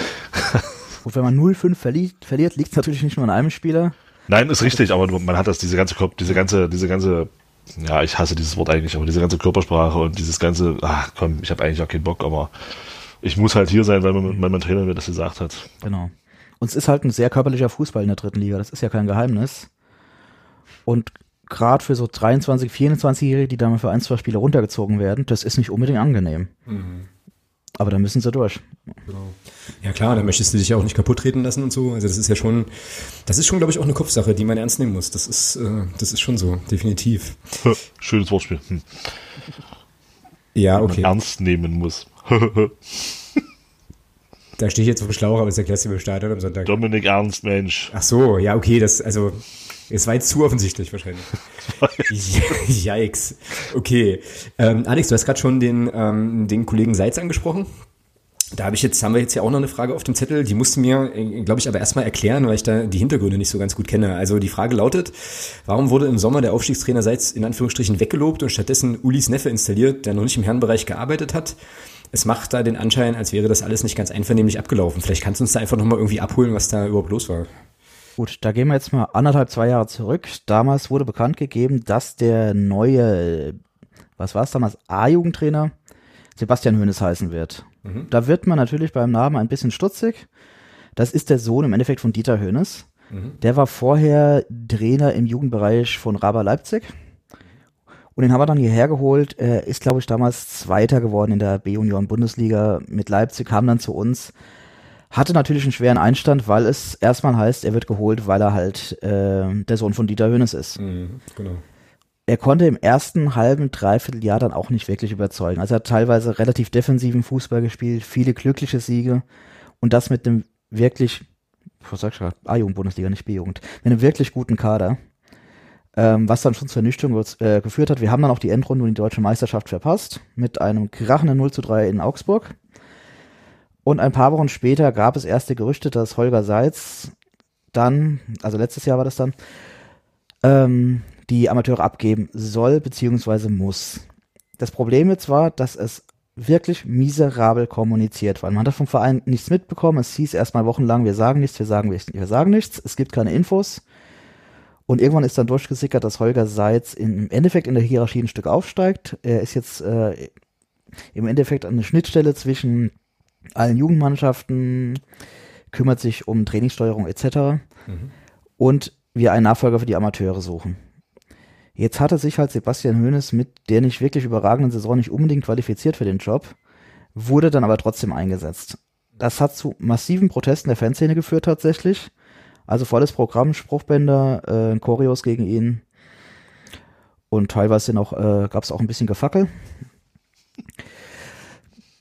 Gut, wenn man 0-5 verliert, verliert liegt es natürlich nicht nur an einem Spieler. Nein, ist richtig, aber man hat das, diese ganze, diese ganze, diese ganze, ja, ich hasse dieses Wort eigentlich, aber diese ganze Körpersprache und dieses ganze, ach komm, ich habe eigentlich auch keinen Bock, aber ich muss halt hier sein, weil, weil mein Trainer mir das gesagt hat. Genau. Und es ist halt ein sehr körperlicher Fußball in der dritten Liga, das ist ja kein Geheimnis. Und gerade für so 23, 24-Jährige, die dann für ein, zwei Spiele runtergezogen werden, das ist nicht unbedingt angenehm. Mhm. Aber da müssen sie durch. Genau. Ja klar, da möchtest du dich ja auch nicht kaputt treten lassen und so. Also das ist ja schon, das ist schon, glaube ich, auch eine Kopfsache, die man ernst nehmen muss. Das ist, äh, das ist schon so, definitiv. Schönes Wortspiel. Hm. Ja, okay. Man ernst nehmen muss. da stehe ich jetzt auf dem Schlauch, aber das erklärst du mir im Stadion am Sonntag. Dominik Ernst, Mensch. Ach so, ja, okay, das, also, es war jetzt zu offensichtlich wahrscheinlich. Yikes. Okay. Ähm, Alex, du hast gerade schon den, ähm, den Kollegen Seitz angesprochen. Da habe ich jetzt, haben wir jetzt ja auch noch eine Frage auf dem Zettel, die musste mir, äh, glaube ich, aber erstmal erklären, weil ich da die Hintergründe nicht so ganz gut kenne. Also die Frage lautet, warum wurde im Sommer der Aufstiegstrainer Seitz in Anführungsstrichen weggelobt und stattdessen Ulis Neffe installiert, der noch nicht im Herrenbereich gearbeitet hat? Es macht da den Anschein, als wäre das alles nicht ganz einvernehmlich abgelaufen. Vielleicht kannst du uns da einfach nochmal irgendwie abholen, was da überhaupt los war. Gut, da gehen wir jetzt mal anderthalb, zwei Jahre zurück. Damals wurde bekannt gegeben, dass der neue, was war es damals, A-Jugendtrainer Sebastian Hönes heißen wird. Mhm. Da wird man natürlich beim Namen ein bisschen stutzig. Das ist der Sohn im Endeffekt von Dieter Hönes. Mhm. Der war vorher Trainer im Jugendbereich von Raba Leipzig. Und den haben wir dann hierher geholt. Er ist, glaube ich, damals Zweiter geworden in der B-Union Bundesliga mit Leipzig, kam dann zu uns hatte natürlich einen schweren Einstand, weil es erstmal heißt, er wird geholt, weil er halt äh, der Sohn von Dieter Hönes ist. Mhm, genau. Er konnte im ersten halben, dreiviertel Jahr dann auch nicht wirklich überzeugen. Also er hat teilweise relativ defensiven Fußball gespielt, viele glückliche Siege und das mit einem wirklich, was sag ich gerade, A-Jugend-Bundesliga, nicht B-Jugend, mit einem wirklich guten Kader. Ähm, was dann schon zur Ernüchterung äh, geführt hat. Wir haben dann auch die Endrunde und die deutsche Meisterschaft verpasst, mit einem krachenden 0 zu 3 in Augsburg. Und ein paar Wochen später gab es erste Gerüchte, dass Holger Seitz dann, also letztes Jahr war das dann, ähm, die Amateure abgeben soll bzw. muss. Das Problem jetzt war, dass es wirklich miserabel kommuniziert war. Man hat vom Verein nichts mitbekommen. Es hieß erstmal wochenlang, wir sagen nichts, wir sagen nichts, wir sagen nichts. Es gibt keine Infos. Und irgendwann ist dann durchgesickert, dass Holger Seitz im Endeffekt in der Hierarchie ein Stück aufsteigt. Er ist jetzt äh, im Endeffekt eine Schnittstelle zwischen allen Jugendmannschaften, kümmert sich um Trainingssteuerung etc. Mhm. Und wir einen Nachfolger für die Amateure suchen. Jetzt hatte sich halt Sebastian Hoeneß mit der nicht wirklich überragenden Saison nicht unbedingt qualifiziert für den Job, wurde dann aber trotzdem eingesetzt. Das hat zu massiven Protesten der Fanszene geführt tatsächlich. Also volles Programm, Spruchbänder, äh, Choreos gegen ihn. Und teilweise noch, äh, gab es auch ein bisschen Gefackel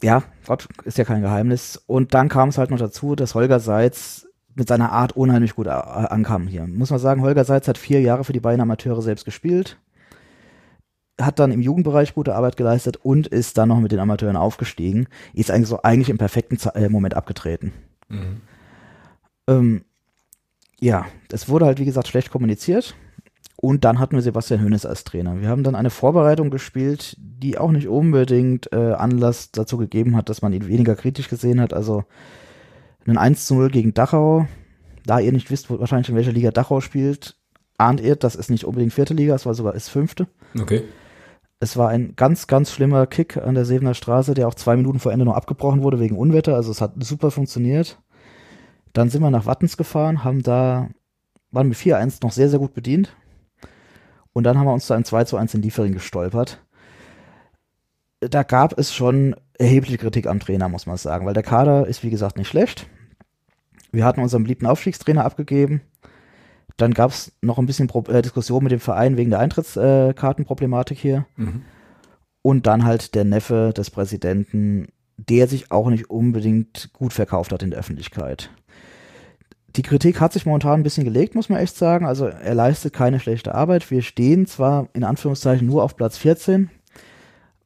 ja, Gott ist ja kein Geheimnis. Und dann kam es halt noch dazu, dass Holger Seitz mit seiner Art unheimlich gut ankam hier. Muss man sagen, Holger Seitz hat vier Jahre für die beiden Amateure selbst gespielt, hat dann im Jugendbereich gute Arbeit geleistet und ist dann noch mit den Amateuren aufgestiegen. Ist eigentlich so eigentlich im perfekten äh, Moment abgetreten. Mhm. Ähm, ja, es wurde halt wie gesagt schlecht kommuniziert. Und dann hatten wir Sebastian Hönes als Trainer. Wir haben dann eine Vorbereitung gespielt, die auch nicht unbedingt äh, Anlass dazu gegeben hat, dass man ihn weniger kritisch gesehen hat. Also ein 1 zu 0 gegen Dachau. Da ihr nicht wisst, wo, wahrscheinlich in welcher Liga Dachau spielt, ahnt ihr, das ist nicht unbedingt vierte Liga, es war sogar ist fünfte. Okay. Es war ein ganz, ganz schlimmer Kick an der Sevener Straße, der auch zwei Minuten vor Ende noch abgebrochen wurde wegen Unwetter. Also es hat super funktioniert. Dann sind wir nach Wattens gefahren, haben da, waren mit 4-1 noch sehr, sehr gut bedient. Und dann haben wir uns zu einem 2 zu 1 in Liefering gestolpert. Da gab es schon erhebliche Kritik am Trainer, muss man sagen, weil der Kader ist, wie gesagt, nicht schlecht. Wir hatten unseren beliebten Aufstiegstrainer abgegeben. Dann gab es noch ein bisschen Pro äh, Diskussion mit dem Verein wegen der Eintrittskartenproblematik äh, hier. Mhm. Und dann halt der Neffe des Präsidenten, der sich auch nicht unbedingt gut verkauft hat in der Öffentlichkeit. Die Kritik hat sich momentan ein bisschen gelegt, muss man echt sagen. Also er leistet keine schlechte Arbeit. Wir stehen zwar in Anführungszeichen nur auf Platz 14,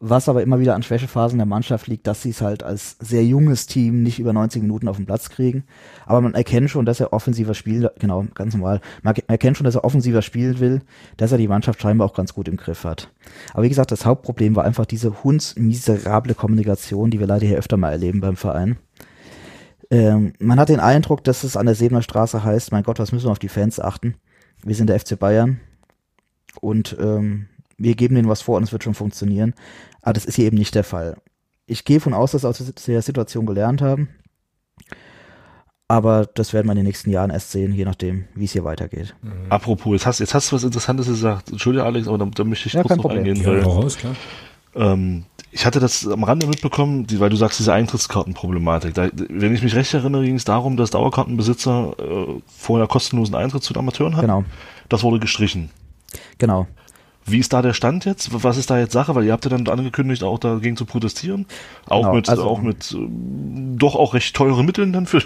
was aber immer wieder an Schwächephasen der Mannschaft liegt, dass sie es halt als sehr junges Team nicht über 90 Minuten auf den Platz kriegen. Aber man erkennt schon, dass er offensiver spielt, genau, ganz normal. Man erkennt schon, dass er offensiver spielen will, dass er die Mannschaft scheinbar auch ganz gut im Griff hat. Aber wie gesagt, das Hauptproblem war einfach diese hundsmiserable Kommunikation, die wir leider hier öfter mal erleben beim Verein. Ähm, man hat den Eindruck, dass es an der Sebener Straße heißt, mein Gott, was müssen wir auf die Fans achten? Wir sind der FC Bayern und ähm, wir geben denen was vor und es wird schon funktionieren. Aber das ist hier eben nicht der Fall. Ich gehe von aus, dass sie aus der Situation gelernt haben. Aber das werden wir in den nächsten Jahren erst sehen, je nachdem, wie es hier weitergeht. Mhm. Apropos, jetzt hast, jetzt hast du was Interessantes gesagt. Entschuldige, Alex, aber da, da möchte ich ja, kurz noch Problem. eingehen. Weil, ja, raus, klar. Ähm, ich hatte das am Rande mitbekommen, die, weil du sagst, diese Eintrittskartenproblematik. Da, wenn ich mich recht erinnere, ging es darum, dass Dauerkartenbesitzer äh, vorher kostenlosen Eintritt zu den Amateuren hatten. Genau. Das wurde gestrichen. Genau. Wie ist da der Stand jetzt? Was ist da jetzt Sache? Weil ihr habt ja dann angekündigt, auch dagegen zu protestieren. Auch genau, mit, also, auch mit äh, doch auch recht teuren Mitteln dann für,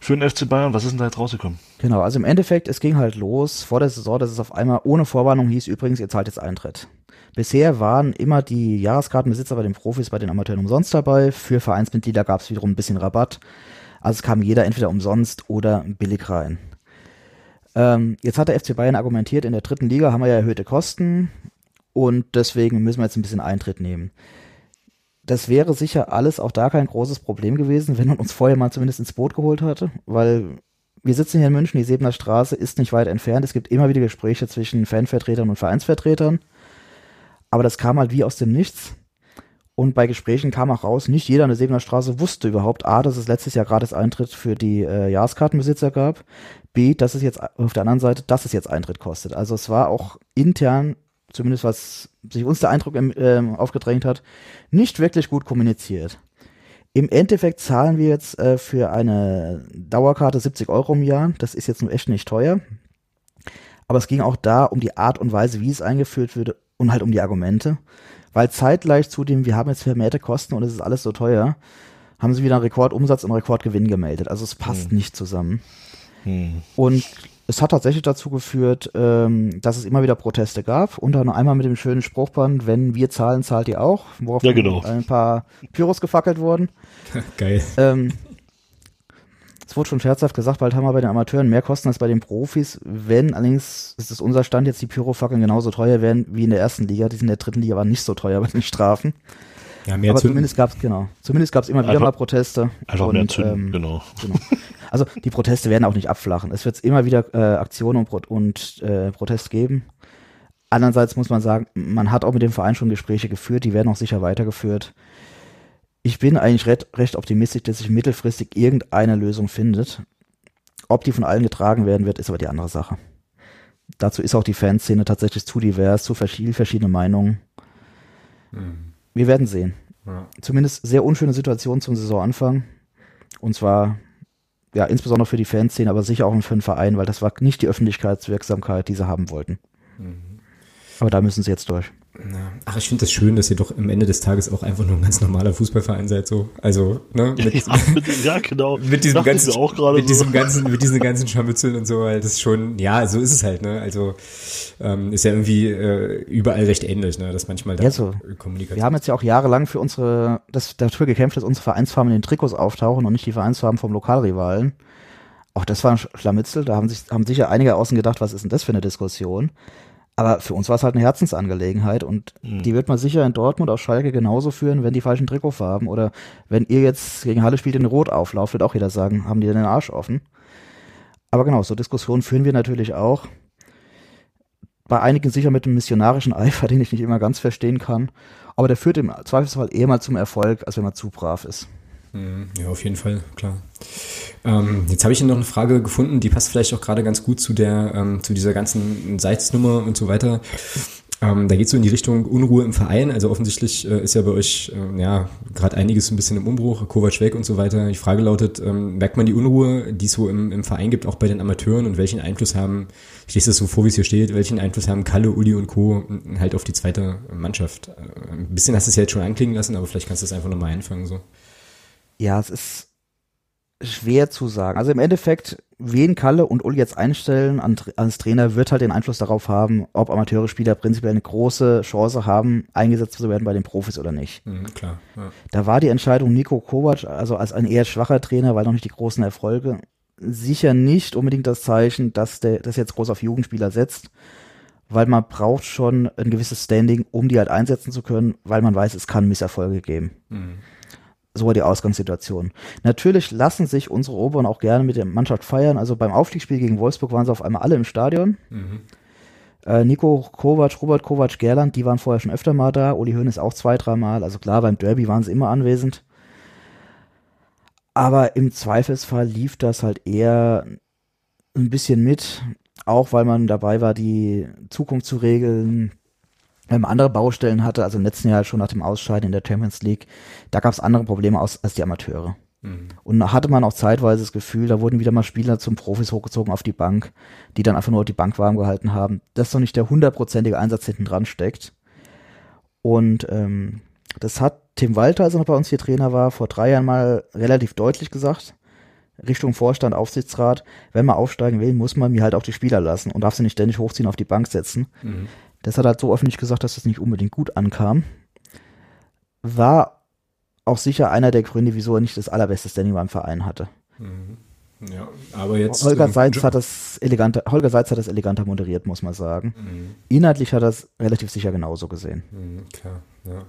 für den FC Bayern. Was ist denn da jetzt rausgekommen? Genau, also im Endeffekt, es ging halt los vor der Saison, dass es auf einmal ohne Vorwarnung hieß, übrigens, ihr zahlt jetzt Eintritt. Bisher waren immer die Jahreskartenbesitzer bei den Profis, bei den Amateuren umsonst dabei. Für Vereinsmitglieder gab es wiederum ein bisschen Rabatt. Also es kam jeder entweder umsonst oder billig rein. Ähm, jetzt hat der FC Bayern argumentiert, in der dritten Liga haben wir ja erhöhte Kosten und deswegen müssen wir jetzt ein bisschen Eintritt nehmen. Das wäre sicher alles auch da kein großes Problem gewesen, wenn man uns vorher mal zumindest ins Boot geholt hatte, weil wir sitzen hier in München, die Sebener Straße ist nicht weit entfernt. Es gibt immer wieder Gespräche zwischen Fanvertretern und Vereinsvertretern. Aber das kam halt wie aus dem Nichts. Und bei Gesprächen kam auch raus, nicht jeder an der Sebener Straße wusste überhaupt A, dass es letztes Jahr gratis Eintritt für die äh, Jahreskartenbesitzer gab. B, dass es jetzt auf der anderen Seite, dass es jetzt Eintritt kostet. Also es war auch intern, zumindest was sich uns der Eindruck äh, aufgedrängt hat, nicht wirklich gut kommuniziert. Im Endeffekt zahlen wir jetzt äh, für eine Dauerkarte 70 Euro im Jahr. Das ist jetzt nur echt nicht teuer. Aber es ging auch da um die Art und Weise, wie es eingeführt würde und halt um die Argumente. Weil zeitgleich zu dem, wir haben jetzt vermehrte Kosten und es ist alles so teuer, haben sie wieder einen Rekordumsatz und Rekordgewinn gemeldet. Also es passt hm. nicht zusammen. Hm. Und es hat tatsächlich dazu geführt, ähm, dass es immer wieder Proteste gab. Unter anderem einmal mit dem schönen Spruchband, wenn wir zahlen, zahlt ihr auch. Worauf ja, genau. ein paar Pyros gefackelt wurden. Geil. Ähm, es wurde schon scherzhaft gesagt, bald haben wir bei den Amateuren mehr Kosten als bei den Profis. Wenn allerdings ist es unser Stand jetzt, die Pyrofackeln genauso teuer werden wie in der ersten Liga. Die sind in der dritten Liga aber nicht so teuer bei den Strafen. Ja, mehr aber zünden. zumindest gab es genau, zumindest gab es immer wieder einfach, mal Proteste. Einfach und, mehr zünden, ähm, genau. genau. Also die Proteste werden auch nicht abflachen. Es wird immer wieder äh, Aktionen und, Pro und äh, Protest geben. Andererseits muss man sagen, man hat auch mit dem Verein schon Gespräche geführt, die werden auch sicher weitergeführt ich bin eigentlich recht, recht optimistisch, dass sich mittelfristig irgendeine Lösung findet. Ob die von allen getragen werden wird, ist aber die andere Sache. Dazu ist auch die Fanszene tatsächlich zu divers, zu viel verschiedene Meinungen. Mhm. Wir werden sehen. Ja. Zumindest sehr unschöne Situation zum Saisonanfang. Und zwar, ja, insbesondere für die Fanszene, aber sicher auch für den Verein, weil das war nicht die Öffentlichkeitswirksamkeit, die sie haben wollten. Mhm. Aber da müssen sie jetzt durch. Na, ach, ich finde das schön, dass ihr doch am Ende des Tages auch einfach nur ein ganz normaler Fußballverein seid, so. Also, ne? Mit, ja, mit, ja genau. mit diesem Dachte ganzen, auch mit so. diesem ganzen, mit diesen ganzen Scharmützeln und so, weil das ist schon, ja, so ist es halt, ne? Also, ähm, ist ja irgendwie äh, überall recht ähnlich, ne? Dass manchmal da Ja, so. Kommunikation. Wir haben jetzt ja auch jahrelang für unsere, das, dafür gekämpft, dass unsere Vereinsfarben in den Trikots auftauchen und nicht die Vereinsfarben vom Lokalrivalen. Auch das war ein Schlamitzel, da haben sich, haben sicher einige außen gedacht, was ist denn das für eine Diskussion? Aber für uns war es halt eine Herzensangelegenheit und die wird man sicher in Dortmund auf Schalke genauso führen, wenn die falschen Trikotfarben oder wenn ihr jetzt gegen Halle spielt in Rot auflauft, wird auch jeder sagen, haben die denn den Arsch offen? Aber genau, so Diskussionen führen wir natürlich auch. Bei einigen sicher mit einem missionarischen Eifer, den ich nicht immer ganz verstehen kann. Aber der führt im Zweifelsfall eher mal zum Erfolg, als wenn man zu brav ist. Mhm, Ja, auf jeden Fall, klar. Ähm, jetzt habe ich noch eine Frage gefunden, die passt vielleicht auch gerade ganz gut zu der, ähm, zu dieser ganzen Seitsnummer und so weiter. Ähm, da geht so in die Richtung Unruhe im Verein. Also offensichtlich äh, ist ja bei euch äh, ja gerade einiges ein bisschen im Umbruch, Kovac weg und so weiter. Die Frage lautet, ähm, merkt man die Unruhe, die es so im, im Verein gibt, auch bei den Amateuren und welchen Einfluss haben, ich lese das so vor, wie es hier steht, welchen Einfluss haben Kalle, Uli und Co. halt auf die zweite Mannschaft? Äh, ein bisschen hast du es ja jetzt schon anklingen lassen, aber vielleicht kannst du es einfach nochmal einfangen so. Ja, es ist schwer zu sagen. Also im Endeffekt, wen Kalle und Uli jetzt einstellen als Trainer, wird halt den Einfluss darauf haben, ob amateure Spieler prinzipiell eine große Chance haben, eingesetzt zu werden bei den Profis oder nicht. Mhm, klar, ja. Da war die Entscheidung Nico Kovac, also als ein eher schwacher Trainer, weil noch nicht die großen Erfolge, sicher nicht unbedingt das Zeichen, dass der das jetzt groß auf Jugendspieler setzt, weil man braucht schon ein gewisses Standing, um die halt einsetzen zu können, weil man weiß, es kann Misserfolge geben. So war die Ausgangssituation. Natürlich lassen sich unsere Oberen auch gerne mit der Mannschaft feiern. Also beim Aufstiegsspiel gegen Wolfsburg waren sie auf einmal alle im Stadion. Äh, Nico Kovac, Robert Kovac, Gerland, die waren vorher schon öfter mal da. Uli Hoeneß auch zwei, dreimal. Also klar, beim Derby waren sie immer anwesend. Aber im Zweifelsfall lief das halt eher ein bisschen mit, auch weil man dabei war, die Zukunft zu regeln, wenn man andere Baustellen hatte, also im letzten Jahr schon nach dem Ausscheiden in der Champions League, da gab es andere Probleme aus, als die Amateure. Und da hatte man auch zeitweise das Gefühl, da wurden wieder mal Spieler zum Profis hochgezogen auf die Bank, die dann einfach nur die Bank warm gehalten haben. Das ist doch nicht der hundertprozentige Einsatz hinten dran steckt. Und ähm, das hat Tim Walter, als er noch bei uns hier Trainer war, vor drei Jahren mal relativ deutlich gesagt. Richtung Vorstand, Aufsichtsrat, wenn man aufsteigen will, muss man mir halt auch die Spieler lassen und darf sie nicht ständig hochziehen, auf die Bank setzen. Das hat er halt so öffentlich gesagt, dass das nicht unbedingt gut ankam. War auch sicher einer der Gründe, wieso er nicht das allerbeste Standing beim Verein hatte. Ja, aber jetzt. Holger ähm, Seitz hat das eleganter, Holger Seitz hat das eleganter moderiert, muss man sagen. Inhaltlich hat er es relativ sicher genauso gesehen. Mhm, klar, ja.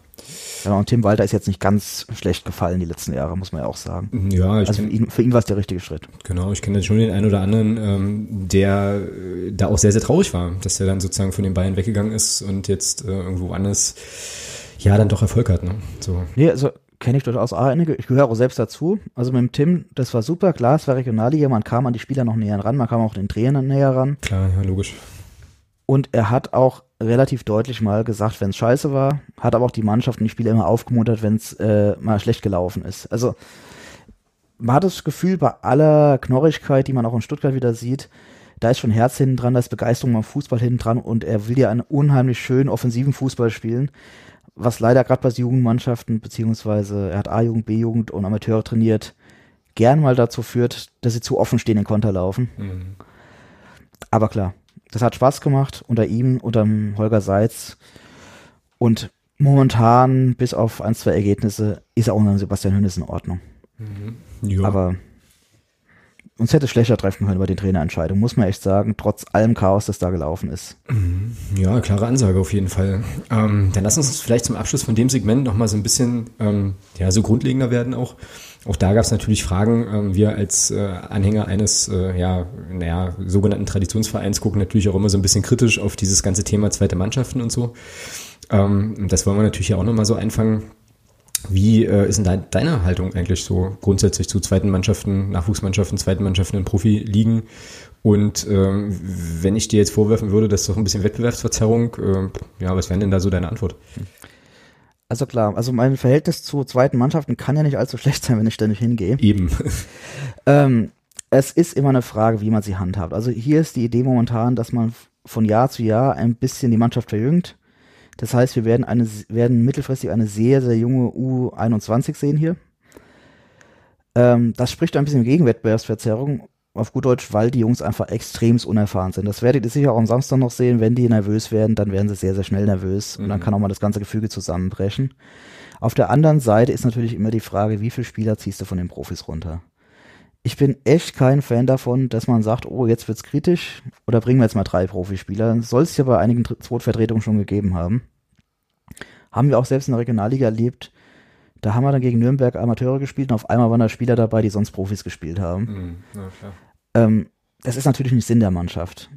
Ja, und Tim Walter ist jetzt nicht ganz schlecht gefallen die letzten Jahre, muss man ja auch sagen. Ja, ich Also für kenn, ihn, für ihn war es der richtige Schritt. genau, ich kenne jetzt schon den einen oder anderen, ähm, der äh, da auch sehr, sehr traurig war, dass er dann sozusagen von den Bayern weggegangen ist und jetzt äh, irgendwo anders ja dann doch Erfolg hat. Ne? So. Nee, also kenne ich durchaus auch einige. Ich gehöre auch selbst dazu. Also mit dem Tim, das war super, klar, es war Regionalliga, man kam an die Spieler noch näher ran, man kam auch den Trainern näher ran. Klar, ja, logisch. Und er hat auch relativ deutlich mal gesagt, wenn es scheiße war, hat aber auch die Mannschaft und die Spieler immer aufgemuntert, wenn es äh, mal schlecht gelaufen ist. Also man hat das Gefühl, bei aller Knorrigkeit, die man auch in Stuttgart wieder sieht, da ist schon Herz hinten dran, da ist Begeisterung am Fußball hinten dran und er will ja einen unheimlich schönen offensiven Fußball spielen, was leider gerade bei Jugendmannschaften, beziehungsweise er hat A-Jugend, B-Jugend und Amateure trainiert, gern mal dazu führt, dass sie zu offen stehen in Konter laufen. Aber klar, das hat Spaß gemacht unter ihm, unter Holger Seitz. Und momentan, bis auf ein, zwei Ergebnisse, ist auch unter Sebastian Hönes in Ordnung. Ja. Aber uns hätte es schlechter treffen können bei den Trainerentscheidungen, muss man echt sagen, trotz allem Chaos, das da gelaufen ist. Ja, klare Ansage auf jeden Fall. Ähm, dann lass uns vielleicht zum Abschluss von dem Segment nochmal so ein bisschen ähm, ja, so grundlegender werden auch. Auch da gab es natürlich Fragen. Ähm, wir als äh, Anhänger eines äh, ja, naja, sogenannten Traditionsvereins gucken natürlich auch immer so ein bisschen kritisch auf dieses ganze Thema zweite Mannschaften und so. Ähm, das wollen wir natürlich auch nochmal so einfangen. Wie äh, ist denn de deine Haltung eigentlich so grundsätzlich zu zweiten Mannschaften, Nachwuchsmannschaften, zweiten Mannschaften in Profiligen? Und ähm, wenn ich dir jetzt vorwerfen würde, das ist doch ein bisschen Wettbewerbsverzerrung, äh, ja, was wäre denn da so deine Antwort? Also klar, also mein Verhältnis zu zweiten Mannschaften kann ja nicht allzu schlecht sein, wenn ich ständig hingehe. Eben. Ähm, es ist immer eine Frage, wie man sie handhabt. Also hier ist die Idee momentan, dass man von Jahr zu Jahr ein bisschen die Mannschaft verjüngt, Das heißt, wir werden, eine, werden mittelfristig eine sehr, sehr junge U21 sehen hier. Ähm, das spricht ein bisschen gegen Wettbewerbsverzerrung, auf gut Deutsch, weil die Jungs einfach extremst unerfahren sind. Das werdet ihr sicher auch am Samstag noch sehen. Wenn die nervös werden, dann werden sie sehr, sehr schnell nervös und dann mhm. kann auch mal das ganze Gefüge zusammenbrechen. Auf der anderen Seite ist natürlich immer die Frage, wie viele Spieler ziehst du von den Profis runter? Ich bin echt kein Fan davon, dass man sagt, oh, jetzt wird's kritisch oder bringen wir jetzt mal drei Profispieler. Soll es ja bei einigen Zweitvertretungen schon gegeben haben. Haben wir auch selbst in der Regionalliga erlebt. Da haben wir dann gegen Nürnberg Amateure gespielt und auf einmal waren da Spieler dabei, die sonst Profis gespielt haben. Mhm, ja, ähm, das ist natürlich nicht Sinn der Mannschaft.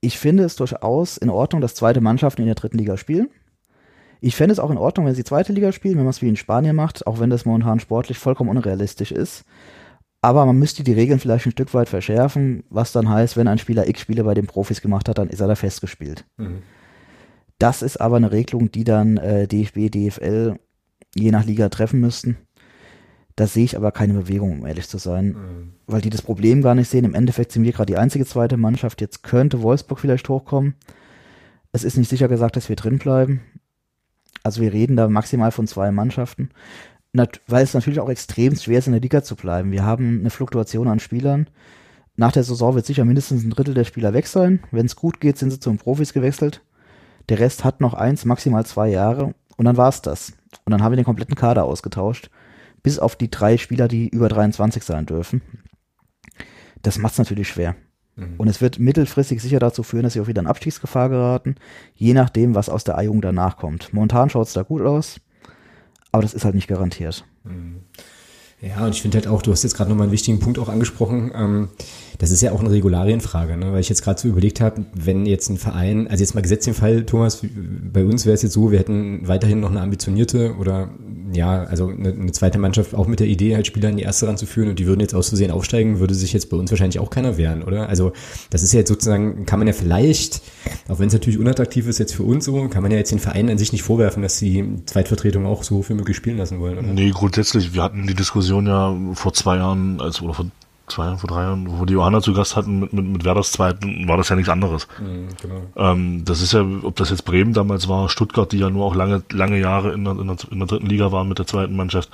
Ich finde es durchaus in Ordnung, dass zweite Mannschaften in der dritten Liga spielen. Ich fände es auch in Ordnung, wenn sie zweite Liga spielen, wenn man es wie in Spanien macht, auch wenn das momentan sportlich vollkommen unrealistisch ist. Aber man müsste die Regeln vielleicht ein Stück weit verschärfen, was dann heißt, wenn ein Spieler X Spiele bei den Profis gemacht hat, dann ist er da festgespielt. Mhm. Das ist aber eine Regelung, die dann äh, DFB, DFL je nach Liga treffen müssten. Da sehe ich aber keine Bewegung, um ehrlich zu sein, mhm. weil die das Problem gar nicht sehen. Im Endeffekt sind wir gerade die einzige zweite Mannschaft. Jetzt könnte Wolfsburg vielleicht hochkommen. Es ist nicht sicher gesagt, dass wir drin bleiben. Also wir reden da maximal von zwei Mannschaften, weil es natürlich auch extrem schwer ist, in der Liga zu bleiben. Wir haben eine Fluktuation an Spielern. Nach der Saison wird sicher mindestens ein Drittel der Spieler weg sein. Wenn es gut geht, sind sie zum Profis gewechselt. Der Rest hat noch eins, maximal zwei Jahre und dann war's das. Und dann haben wir den kompletten Kader ausgetauscht bis auf die drei Spieler, die über 23 sein dürfen. Das macht es natürlich schwer. Mhm. Und es wird mittelfristig sicher dazu führen, dass sie auch wieder in Abstiegsgefahr geraten, je nachdem, was aus der A-Jugend danach kommt. Momentan schaut es da gut aus, aber das ist halt nicht garantiert. Mhm. Ja, und ich finde halt auch, du hast jetzt gerade nochmal einen wichtigen Punkt auch angesprochen. Ähm, das ist ja auch eine Regularienfrage, ne? weil ich jetzt gerade so überlegt habe, wenn jetzt ein Verein, also jetzt mal gesetzt den Fall, Thomas, bei uns wäre es jetzt so, wir hätten weiterhin noch eine ambitionierte oder ja, also eine, eine, zweite Mannschaft auch mit der Idee, halt Spieler in die erste ranzuführen und die würden jetzt auszusehen aufsteigen, würde sich jetzt bei uns wahrscheinlich auch keiner wehren, oder? Also das ist ja jetzt sozusagen, kann man ja vielleicht, auch wenn es natürlich unattraktiv ist jetzt für uns so, kann man ja jetzt den Verein an sich nicht vorwerfen, dass sie Zweitvertretung auch so viel möglich spielen lassen wollen, oder? Nee, grundsätzlich, wir hatten die Diskussion ja vor zwei Jahren, als oder vor zwei Jahren, vor drei Jahren, wo die Johanna zu Gast hatten mit, mit, mit Werders Zweiten, war das ja nichts anderes. Mhm, genau. ähm, das ist ja, ob das jetzt Bremen damals war, Stuttgart, die ja nur auch lange, lange Jahre in der, in der, in der dritten Liga waren mit der zweiten Mannschaft.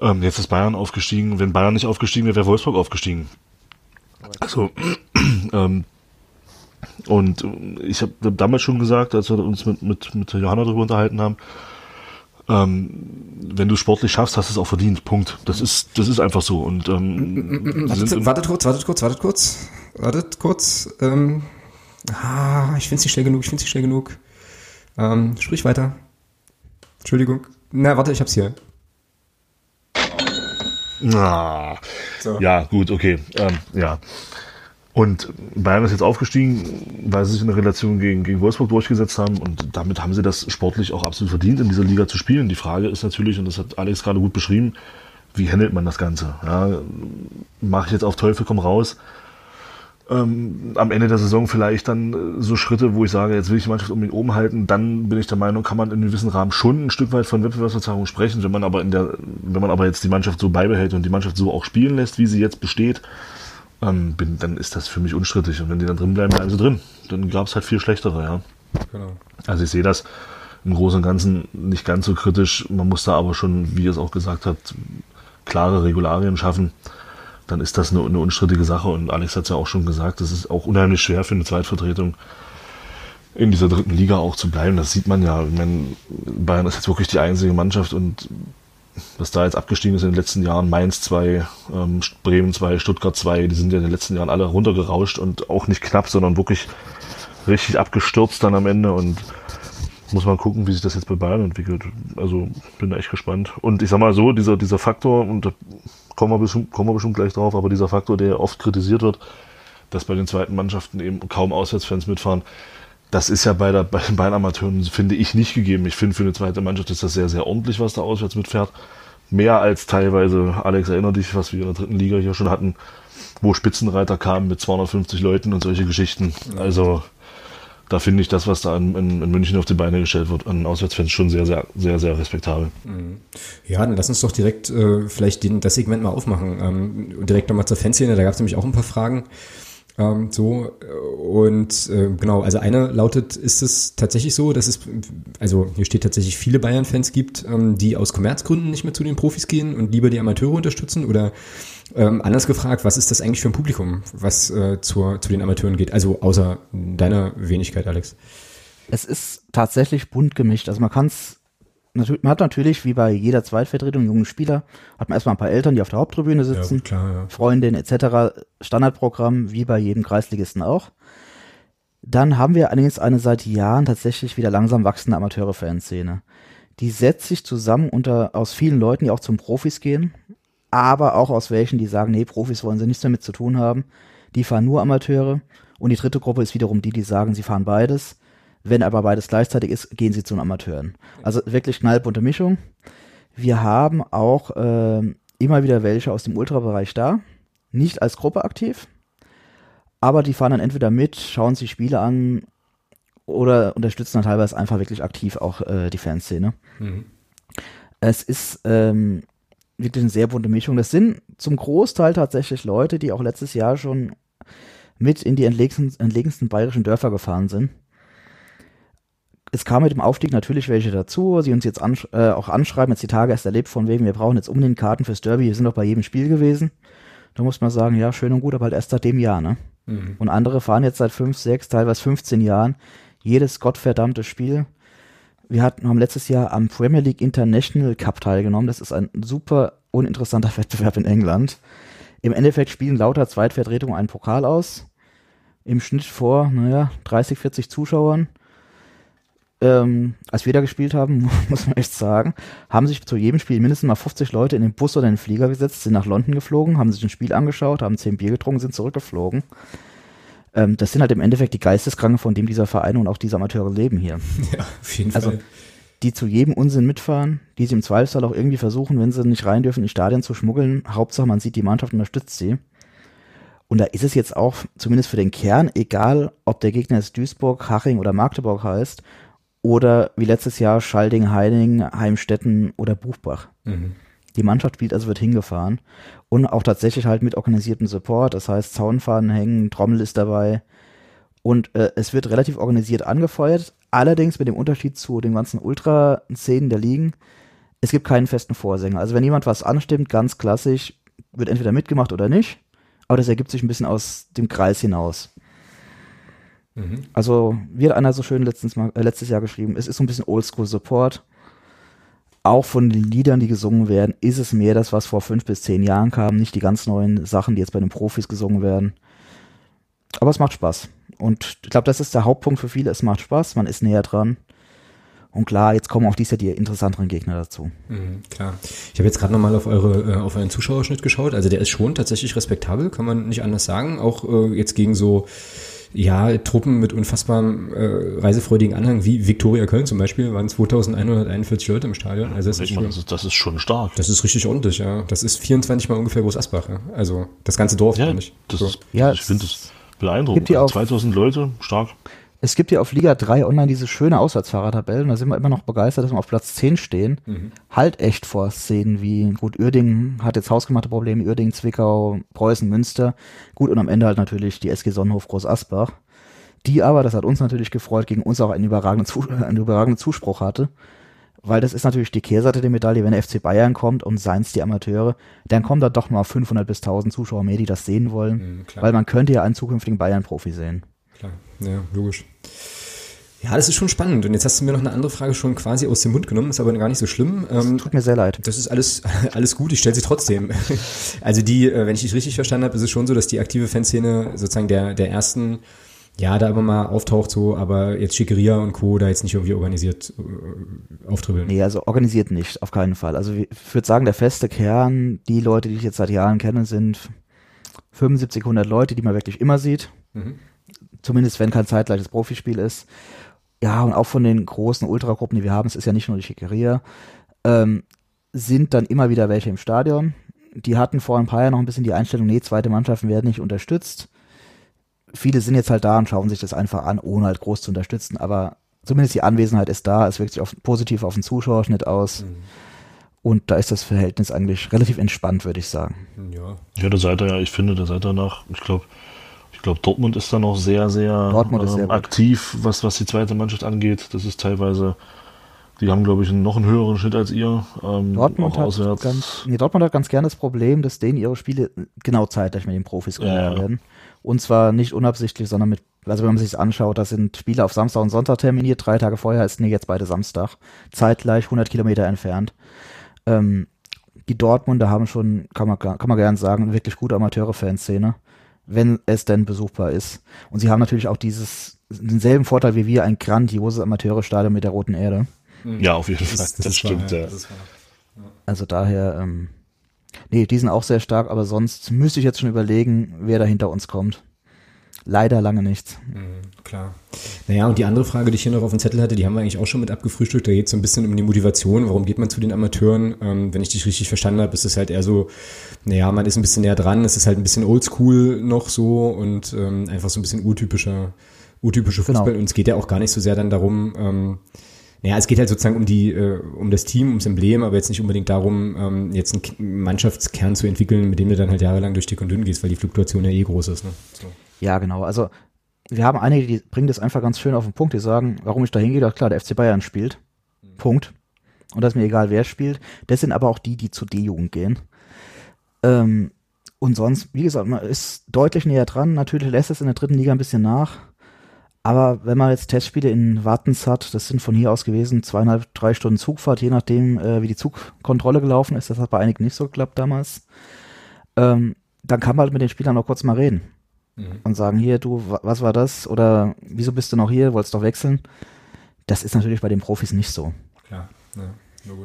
Ähm, jetzt ist Bayern aufgestiegen. Wenn Bayern nicht aufgestiegen wäre, wäre Wolfsburg aufgestiegen. Also, ähm, und ich habe damals schon gesagt, als wir uns mit, mit, mit Johanna darüber unterhalten haben, ähm, wenn du sportlich schaffst, hast du es auch verdient. Punkt. Das ist, das ist einfach so. Und ähm, wartet, wartet kurz, wartet kurz, wartet kurz, wartet kurz. Ähm, ah, ich finde es nicht schnell genug, ich finde es nicht schnell genug. Ähm, sprich weiter. Entschuldigung. Na, warte, ich hab's hier. Ah, so. Ja, gut, okay. Ähm, ja. Und Bayern ist jetzt aufgestiegen, weil sie sich in der Relation gegen, gegen Wolfsburg durchgesetzt haben und damit haben sie das sportlich auch absolut verdient, in dieser Liga zu spielen. Die Frage ist natürlich, und das hat Alex gerade gut beschrieben, wie handelt man das Ganze? Ja, Mache ich jetzt auf Teufel komm raus? Ähm, am Ende der Saison vielleicht dann äh, so Schritte, wo ich sage, jetzt will ich die Mannschaft unbedingt oben halten, dann bin ich der Meinung, kann man in einem gewissen Rahmen schon ein Stück weit von Wettbewerbsverzerrung sprechen. Wenn man aber in der, wenn man aber jetzt die Mannschaft so beibehält und die Mannschaft so auch spielen lässt, wie sie jetzt besteht, ähm, bin, dann ist das für mich unstrittig. Und wenn die dann drin bleiben, bleiben sie drin. Dann gab es halt vier schlechtere, ja. Genau. Also ich sehe das im Großen und Ganzen nicht ganz so kritisch. Man muss da aber schon, wie es auch gesagt hat, klare Regularien schaffen. Dann ist das eine, eine unstrittige Sache. Und Alex hat es ja auch schon gesagt, es ist auch unheimlich schwer für eine Zweitvertretung in dieser dritten Liga auch zu bleiben. Das sieht man ja. Ich meine, Bayern ist jetzt wirklich die einzige Mannschaft und was da jetzt abgestiegen ist in den letzten Jahren, Mainz 2, ähm, Bremen 2, Stuttgart 2, die sind ja in den letzten Jahren alle runtergerauscht und auch nicht knapp, sondern wirklich richtig abgestürzt dann am Ende und muss man gucken, wie sich das jetzt bei Bayern entwickelt. Also bin da echt gespannt. Und ich sag mal so, dieser, dieser Faktor, und da kommen wir, bestimmt, kommen wir bestimmt gleich drauf, aber dieser Faktor, der oft kritisiert wird, dass bei den zweiten Mannschaften eben kaum Auswärtsfans mitfahren, das ist ja bei, der, bei den Beinamateuren, finde ich, nicht gegeben. Ich finde, für eine zweite Mannschaft ist das sehr, sehr ordentlich, was da auswärts mitfährt. Mehr als teilweise, Alex, erinner dich, was wir in der dritten Liga hier schon hatten, wo Spitzenreiter kamen mit 250 Leuten und solche Geschichten. Also, da finde ich das, was da in, in, in, München auf die Beine gestellt wird, an Auswärtsfans schon sehr, sehr, sehr, sehr respektabel. Mhm. Ja, dann lass uns doch direkt äh, vielleicht den, das Segment mal aufmachen. Ähm, direkt nochmal zur Fanszene, da gab es nämlich auch ein paar Fragen. Ähm, so, Und äh, genau, also eine lautet, ist es tatsächlich so, dass es, also hier steht tatsächlich viele Bayern-Fans gibt, ähm, die aus Kommerzgründen nicht mehr zu den Profis gehen und lieber die Amateure unterstützen? Oder ähm, anders gefragt, was ist das eigentlich für ein Publikum, was äh, zur, zu den Amateuren geht? Also außer deiner Wenigkeit, Alex. Es ist tatsächlich bunt gemischt. Also man kann es man hat natürlich, wie bei jeder Zweitvertretung, jungen Spieler, hat man erstmal ein paar Eltern, die auf der Haupttribüne sitzen, ja, klar, ja. Freundin etc. Standardprogramm, wie bei jedem Kreisligisten auch. Dann haben wir allerdings eine seit Jahren tatsächlich wieder langsam wachsende Amateure-Fanszene. Die setzt sich zusammen unter aus vielen Leuten, die auch zum Profis gehen, aber auch aus welchen, die sagen, nee, Profis wollen sie nichts damit zu tun haben. Die fahren nur Amateure. Und die dritte Gruppe ist wiederum die, die sagen, sie fahren beides. Wenn aber beides gleichzeitig ist, gehen sie zu den Amateuren. Also wirklich knallbunte Mischung. Wir haben auch äh, immer wieder welche aus dem Ultrabereich da. Nicht als Gruppe aktiv, aber die fahren dann entweder mit, schauen sich Spiele an oder unterstützen dann teilweise einfach wirklich aktiv auch äh, die Fanszene. Mhm. Es ist ähm, wirklich eine sehr bunte Mischung. Das sind zum Großteil tatsächlich Leute, die auch letztes Jahr schon mit in die entlegensten, entlegensten bayerischen Dörfer gefahren sind. Es kam mit dem Aufstieg natürlich welche dazu, sie uns jetzt ansch äh, auch anschreiben, jetzt die Tage erst erlebt von wegen, wir brauchen jetzt unbedingt Karten fürs Derby, wir sind doch bei jedem Spiel gewesen. Da muss man sagen, ja, schön und gut, aber halt erst seit dem Jahr, ne? Mhm. Und andere fahren jetzt seit fünf, sechs, teilweise 15 Jahren jedes gottverdammte Spiel wir hatten, haben letztes Jahr am Premier League International Cup teilgenommen. Das ist ein super uninteressanter Wettbewerb in England. Im Endeffekt spielen lauter Zweitvertretungen einen Pokal aus. Im Schnitt vor, naja, 30, 40 Zuschauern. Ähm, als wir da gespielt haben, muss man echt sagen, haben sich zu jedem Spiel mindestens mal 50 Leute in den Bus oder in den Flieger gesetzt, sind nach London geflogen, haben sich ein Spiel angeschaut, haben 10 Bier getrunken, sind zurückgeflogen. Ähm, das sind halt im Endeffekt die Geisteskranken, von dem dieser Verein und auch diese Amateure leben hier. Ja, auf jeden also, Fall. Die zu jedem Unsinn mitfahren, die sie im Zweifelsfall auch irgendwie versuchen, wenn sie nicht rein dürfen, in die Stadien zu schmuggeln. Hauptsache, man sieht, die Mannschaft unterstützt sie. Und da ist es jetzt auch, zumindest für den Kern, egal, ob der Gegner jetzt Duisburg, Haching oder Magdeburg heißt, oder wie letztes Jahr Schalding, Heining, Heimstetten oder Buchbach. Mhm. Die Mannschaft spielt, also wird hingefahren und auch tatsächlich halt mit organisiertem Support. Das heißt, Zaunfahnen hängen, Trommel ist dabei und äh, es wird relativ organisiert angefeuert. Allerdings mit dem Unterschied zu den ganzen Ultra-Szenen der Ligen, es gibt keinen festen Vorsänger. Also wenn jemand was anstimmt, ganz klassisch, wird entweder mitgemacht oder nicht. Aber das ergibt sich ein bisschen aus dem Kreis hinaus. Mhm. Also, wie hat einer so schön letztens mal, äh, letztes Jahr geschrieben, es ist so ein bisschen Oldschool-Support auch von den Liedern, die gesungen werden, ist es mehr das, was vor fünf bis zehn Jahren kam, nicht die ganz neuen Sachen, die jetzt bei den Profis gesungen werden. Aber es macht Spaß. Und ich glaube, das ist der Hauptpunkt für viele. Es macht Spaß, man ist näher dran. Und klar, jetzt kommen auch dies Jahr die interessanteren Gegner dazu. Mhm, klar. Ich habe jetzt gerade nochmal auf eure, äh, auf euren Zuschauerschnitt geschaut. Also der ist schon tatsächlich respektabel, kann man nicht anders sagen. Auch äh, jetzt gegen so ja, Truppen mit unfassbarem äh, reisefreudigen Anhang, wie Viktoria Köln zum Beispiel, waren 2141 Leute im Stadion. Also das, ist schon, das, ist, das ist schon stark. Das ist richtig ordentlich, ja. Das ist 24 mal ungefähr Groß Asbach. Ja? Also das ganze Dorf, ja. Das so. ist, ja, ich finde das beeindruckend. 2000 Leute, stark. Es gibt ja auf Liga 3 online diese schöne Auswärtsfahrertabellen, da sind wir immer noch begeistert, dass wir auf Platz 10 stehen. Mhm. Halt echt vor Szenen wie, gut, Uerdingen hat jetzt hausgemachte Probleme, Uerdingen, Zwickau, Preußen, Münster. Gut, und am Ende halt natürlich die SG Sonnenhof Groß Asbach. Die aber, das hat uns natürlich gefreut, gegen uns auch einen überragenden, Zus einen überragenden Zuspruch hatte. Weil das ist natürlich die Kehrseite der Medaille, wenn der FC Bayern kommt und seins die Amateure, dann kommen da doch mal 500 bis 1000 Zuschauer mehr, die das sehen wollen. Mhm, weil man könnte ja einen zukünftigen Bayern-Profi sehen. Klar, ja, logisch. Ja, das ist schon spannend. Und jetzt hast du mir noch eine andere Frage schon quasi aus dem Mund genommen, ist aber gar nicht so schlimm. Ähm, tut mir sehr leid. Das ist alles, alles gut, ich stelle sie trotzdem. Also die, äh, wenn ich dich richtig verstanden habe, ist es schon so, dass die aktive Fanszene sozusagen der, der ersten, ja, da immer mal auftaucht so, aber jetzt Schickeria und Co. da jetzt nicht irgendwie organisiert äh, auftribbeln. Nee, also organisiert nicht, auf keinen Fall. Also ich würde sagen, der feste Kern, die Leute, die ich jetzt seit Jahren kenne, sind 75, 100 Leute, die man wirklich immer sieht. Mhm. Zumindest wenn kein zeitgleiches Profispiel ist. Ja, und auch von den großen Ultragruppen, die wir haben, es ist ja nicht nur die Schickeria, ähm, sind dann immer wieder welche im Stadion. Die hatten vor ein paar Jahren noch ein bisschen die Einstellung, nee, zweite Mannschaften werden nicht unterstützt. Viele sind jetzt halt da und schauen sich das einfach an, ohne halt groß zu unterstützen, aber zumindest die Anwesenheit ist da, es wirkt sich auf, positiv auf den Zuschauerschnitt aus. Mhm. Und da ist das Verhältnis eigentlich relativ entspannt, würde ich sagen. Ja. Ja, da seid ihr ja, ich finde, da seid ihr nach, ich glaube, glaube, Dortmund ist da noch sehr, sehr, sehr ähm, gut. aktiv, was, was die zweite Mannschaft angeht. Das ist teilweise, die haben, glaube ich, noch einen höheren Schnitt als ihr. Ähm, Dortmund hat ganz, nee, Dortmund hat ganz gerne das Problem, dass denen ihre Spiele genau zeitgleich mit den Profis gemacht Ja, ja. werden. Und zwar nicht unabsichtlich, sondern mit, also wenn man sich anschaut, das sind Spiele auf Samstag und Sonntag terminiert, drei Tage vorher ist nee, jetzt beide Samstag, zeitgleich 100 Kilometer entfernt. Ähm, die Dortmunder haben schon, kann man, kann man gerne sagen, eine wirklich gute Amateure-Fanszene, wenn es denn besuchbar ist. Und sie haben natürlich auch dieses, denselben Vorteil wie wir, ein grandioses Amateure-Stadion mit der roten Erde. Ja, auf jeden Fall. Das, ist wahr, stimmt, ja. das wahr. Also daher, ähm, nee, die sind auch sehr stark, aber sonst müsste ich jetzt schon überlegen, wer da hinter uns kommt. Leider lange nichts. Mhm, klar. Naja, und die andere Frage, die ich hier noch auf dem Zettel hatte, die haben wir eigentlich auch schon mit abgefrühstückt. Da geht es so ein bisschen um die Motivation. Warum geht man zu den Amateuren? Ähm, wenn ich dich richtig verstanden habe, ist es halt eher so, naja, man ist ein bisschen näher dran. Es ist halt ein bisschen oldschool noch so und ähm, einfach so ein bisschen urtypischer, urtypische Genau. Fußball. Und es geht ja auch gar nicht so sehr dann darum, ähm, naja, es geht halt sozusagen um die, äh, um das Team, ums Emblem, aber jetzt nicht unbedingt darum, ähm, jetzt einen Mannschaftskern zu entwickeln, mit dem du dann halt jahrelang durch dick und dünn gehst, weil die Fluktuation ja eh groß ist. Ne? So. Ja, genau. Also wir haben einige, die bringen das einfach ganz schön auf den Punkt. Die sagen, warum ich da hingehe, doch klar, der FC Bayern spielt. Punkt. Und das ist mir egal, wer spielt. Das sind aber auch die, die zur D-Jugend gehen. Ähm, und sonst, wie gesagt, man ist deutlich näher dran. Natürlich lässt es in der dritten Liga ein bisschen nach. Aber wenn man jetzt Testspiele in Wartens hat, das sind von hier aus gewesen zweieinhalb, drei Stunden Zugfahrt, je nachdem, äh, wie die Zugkontrolle gelaufen ist. Das hat bei einigen nicht so geklappt damals. Ähm, dann kann man halt mit den Spielern noch kurz mal reden und sagen, hier, du, wa- was war das? Oder wieso bist du noch hier? Wolltest doch wechseln? Das ist natürlich bei den Profis nicht so. Klar, ja.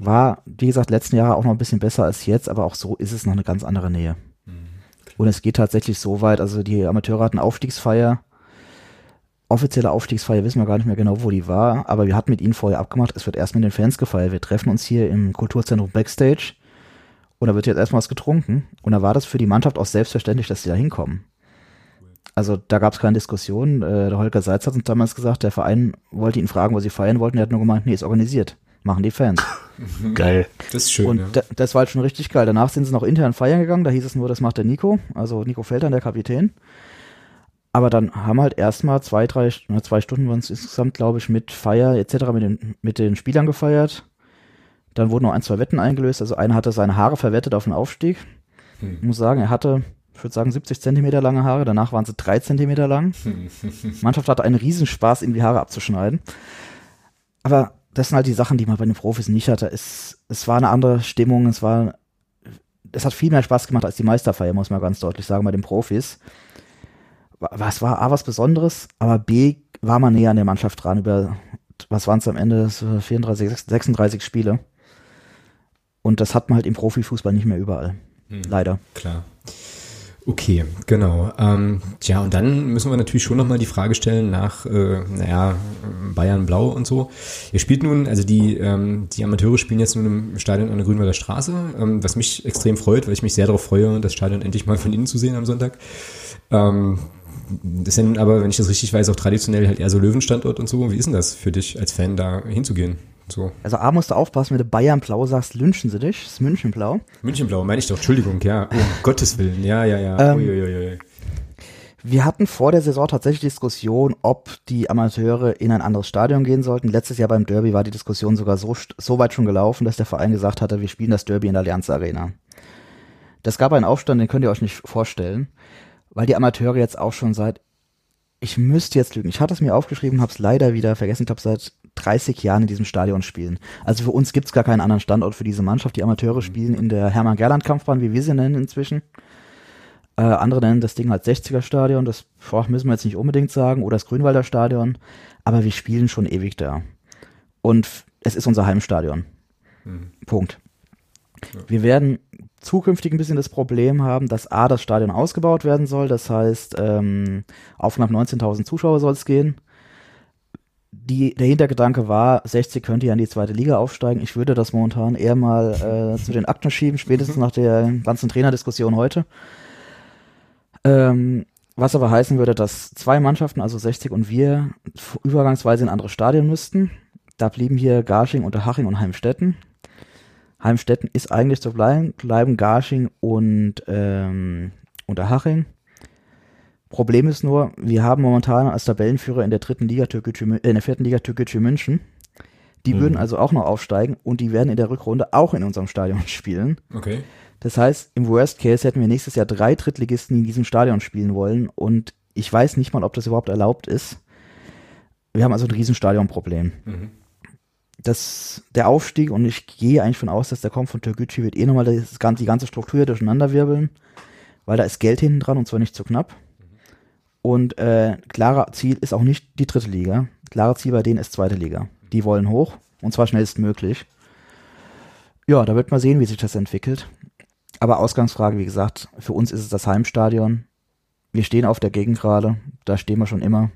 War, wie gesagt, letzten Jahre auch noch ein bisschen besser als jetzt, aber auch so ist es noch eine ganz andere Nähe. Und es geht tatsächlich so weit, also die Amateure hatten Aufstiegsfeier. Offizielle Aufstiegsfeier wissen wir gar nicht mehr genau, wo die war, aber wir hatten mit ihnen vorher abgemacht, es wird erst mit den Fans gefeiert. Wir treffen uns hier im Kulturzentrum Backstage und da wird jetzt erstmal was getrunken. Und da war das für die Mannschaft auch selbstverständlich, dass sie da hinkommen. Also da gab es keine Diskussion. Äh, der Holger Seitz hat uns damals gesagt, der Verein wollte ihn fragen, was sie feiern wollten. Er hat nur gemeint, nee, ist organisiert. Machen die Fans. Geil. Das ist schön. Und ja. da, das war halt schon richtig geil. Danach sind sie noch intern feiern gegangen. Da hieß es nur, das macht der Nico, also Nico Feldern, der Kapitän. Aber dann haben halt erstmal zwei, drei, zwei Stunden waren es insgesamt, glaube ich, mit Feier etc. mit den, mit den Spielern gefeiert. Dann wurden noch ein, zwei Wetten eingelöst. Also einer hatte seine Haare verwettet auf den Aufstieg. Hm. Ich muss sagen, er hatte, ich würde sagen, 70 Zentimeter lange Haare. Danach waren sie drei Zentimeter lang. Mannschaft hatte einen Riesenspaß, ihm die Haare abzuschneiden. Aber das sind halt die Sachen, die man bei den Profis nicht hatte. Es, es war eine andere Stimmung, es war, es hat viel mehr Spaß gemacht als die Meisterfeier, muss man ganz deutlich sagen, bei den Profis. Was war A, was Besonderes, aber B, war man näher an der Mannschaft dran über, was waren es am Ende, so 34, 36 Spiele. Und das hat man halt im Profifußball nicht mehr überall. Leider. Klar. Okay, genau. Ähm, tja, und dann müssen wir natürlich schon nochmal die Frage stellen nach, äh, naja, Bayern Blau und so. Ihr spielt nun, also die, ähm, die Amateure spielen jetzt nun im Stadion an der Grünwalder Straße, ähm, was mich extrem freut, weil ich mich sehr darauf freue, das Stadion endlich mal von innen zu sehen am Sonntag. Ähm, das sind aber, wenn ich das richtig weiß, auch traditionell halt eher so Löwenstandort und so. Wie ist denn das für dich als Fan da hinzugehen? So. Also A musst du aufpassen, wenn du Bayern Blau sagst, lynchen sie dich. Das ist München Blau. Münchenblau, meine ich doch, Entschuldigung, ja. Um Gottes Willen, ja, ja, ja. Ähm, Uiuiui. Wir hatten vor der Saison tatsächlich Diskussion, ob die Amateure in ein anderes Stadion gehen sollten. Letztes Jahr beim Derby war die Diskussion sogar so, so weit schon gelaufen, dass der Verein gesagt hatte, wir spielen das Derby in der Allianz Arena. Das gab einen Aufstand, den könnt ihr euch nicht vorstellen, weil die Amateure jetzt auch schon seit, ich müsste jetzt lügen, ich hatte es mir aufgeschrieben, habe es leider wieder vergessen, ich glaube seit 30 Jahren in diesem Stadion spielen. Also für uns gibt's gar keinen anderen Standort für diese Mannschaft. Die Amateure spielen in der Hermann-Gerland-Kampfbahn, wie wir sie nennen inzwischen. Äh, andere nennen das Ding halt 60er Stadion, das boah, müssen wir jetzt nicht unbedingt sagen, oder das Grünwalder Stadion, aber wir spielen schon ewig da. Und es ist unser Heimstadion. Punkt. Wir werden zukünftig ein bisschen das Problem haben, dass A, das Stadion ausgebaut werden soll, das heißt, ähm, auf knapp 19.000 Zuschauer soll es gehen. Die, der Hintergedanke war, 60 könnte ja in die zweite Liga aufsteigen. Ich würde das momentan eher mal äh, zu den Akten schieben, spätestens nach der ganzen Trainerdiskussion heute. Ähm, was aber heißen würde, dass zwei Mannschaften, also 60 und wir, übergangsweise in andere Stadien müssten. Da blieben hier Garching, Unterhaching und Heimstetten. Heimstetten ist eigentlich zu bleiben, bleiben Garching und ähm, Unterhaching. Problem ist nur, wir haben momentan als Tabellenführer in der dritten Liga Türkgücü, äh, in der vierten Liga Türkgücü München. Die Mhm. würden also auch noch aufsteigen und die werden in der Rückrunde auch in unserem Stadion spielen. Okay. Das heißt, im Worst Case hätten wir nächstes Jahr drei Drittligisten, die in diesem Stadion spielen wollen und ich weiß nicht mal, ob das überhaupt erlaubt ist. Wir haben also ein Riesenstadionproblem. Mhm. Das, der Aufstieg, und ich gehe eigentlich von aus, dass der kommt von Türkgücü, wird eh nochmal das, die ganze Struktur durcheinanderwirbeln, weil da ist Geld hinten dran und zwar nicht zu knapp. Und äh, klarer Ziel ist auch nicht die dritte Liga. Klarer Ziel bei denen ist zweite Liga. Die wollen hoch und zwar schnellstmöglich. Ja, da wird man sehen, wie sich das entwickelt. Aber Ausgangsfrage, wie gesagt, für uns ist es das Heimstadion. Wir stehen auf der Gegengrade, da stehen wir schon immer.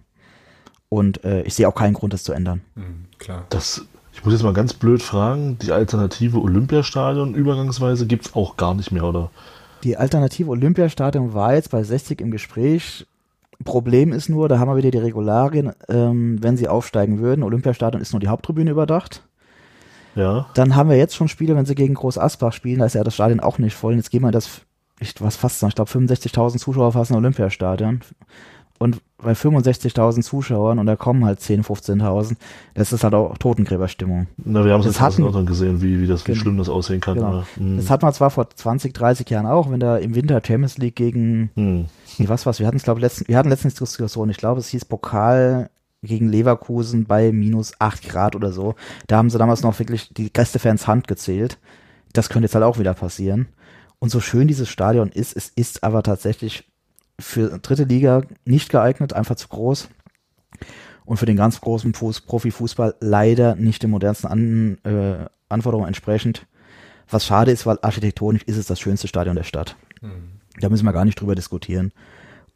Und äh, ich sehe auch keinen Grund, das zu ändern. Mhm, klar. Das, ich muss jetzt mal ganz blöd fragen, die alternative Olympiastadion übergangsweise gibt es auch gar nicht mehr, oder? Die alternative Olympiastadion war jetzt bei 60 im Gespräch. Problem ist nur, da haben wir wieder die Regularien, ähm, wenn sie aufsteigen würden. Olympiastadion ist nur die Haupttribüne überdacht. Ja. Dann haben wir jetzt schon Spiele, wenn sie gegen Groß Asbach spielen, da ist ja das Stadion auch nicht voll. Und jetzt gehen wir das, ich, was fast, ich glaube 65.000 Zuschauer fassen Olympiastadion. Und bei 65.000 Zuschauern und da kommen halt 10.000, 15.000, das ist halt auch Totengräberstimmung. Na, wir haben es jetzt hatten, hatten- gesehen, wie, wie das, wie Genau. schlimm das aussehen kann. Genau. Ja. Hm. Das hat man zwar vor 20, 30 Jahren auch, wenn da im Winter Champions League gegen Hm. Nee, was was? Wir hatten es, glaube letzten, wir hatten letztens Diskussion. Ich glaube, es hieß Pokal gegen Leverkusen bei minus 8 Grad oder so. Da haben sie damals noch wirklich die Gästefans Hand gezählt. Das könnte jetzt halt auch wieder passieren. Und so schön dieses Stadion ist, es ist aber tatsächlich für dritte Liga nicht geeignet, einfach zu groß. Und für den ganz großen Fuß, Profifußball leider nicht den modernsten An, äh, Anforderungen entsprechend. Was schade ist, weil architektonisch ist es das schönste Stadion der Stadt. Da müssen wir gar nicht drüber diskutieren.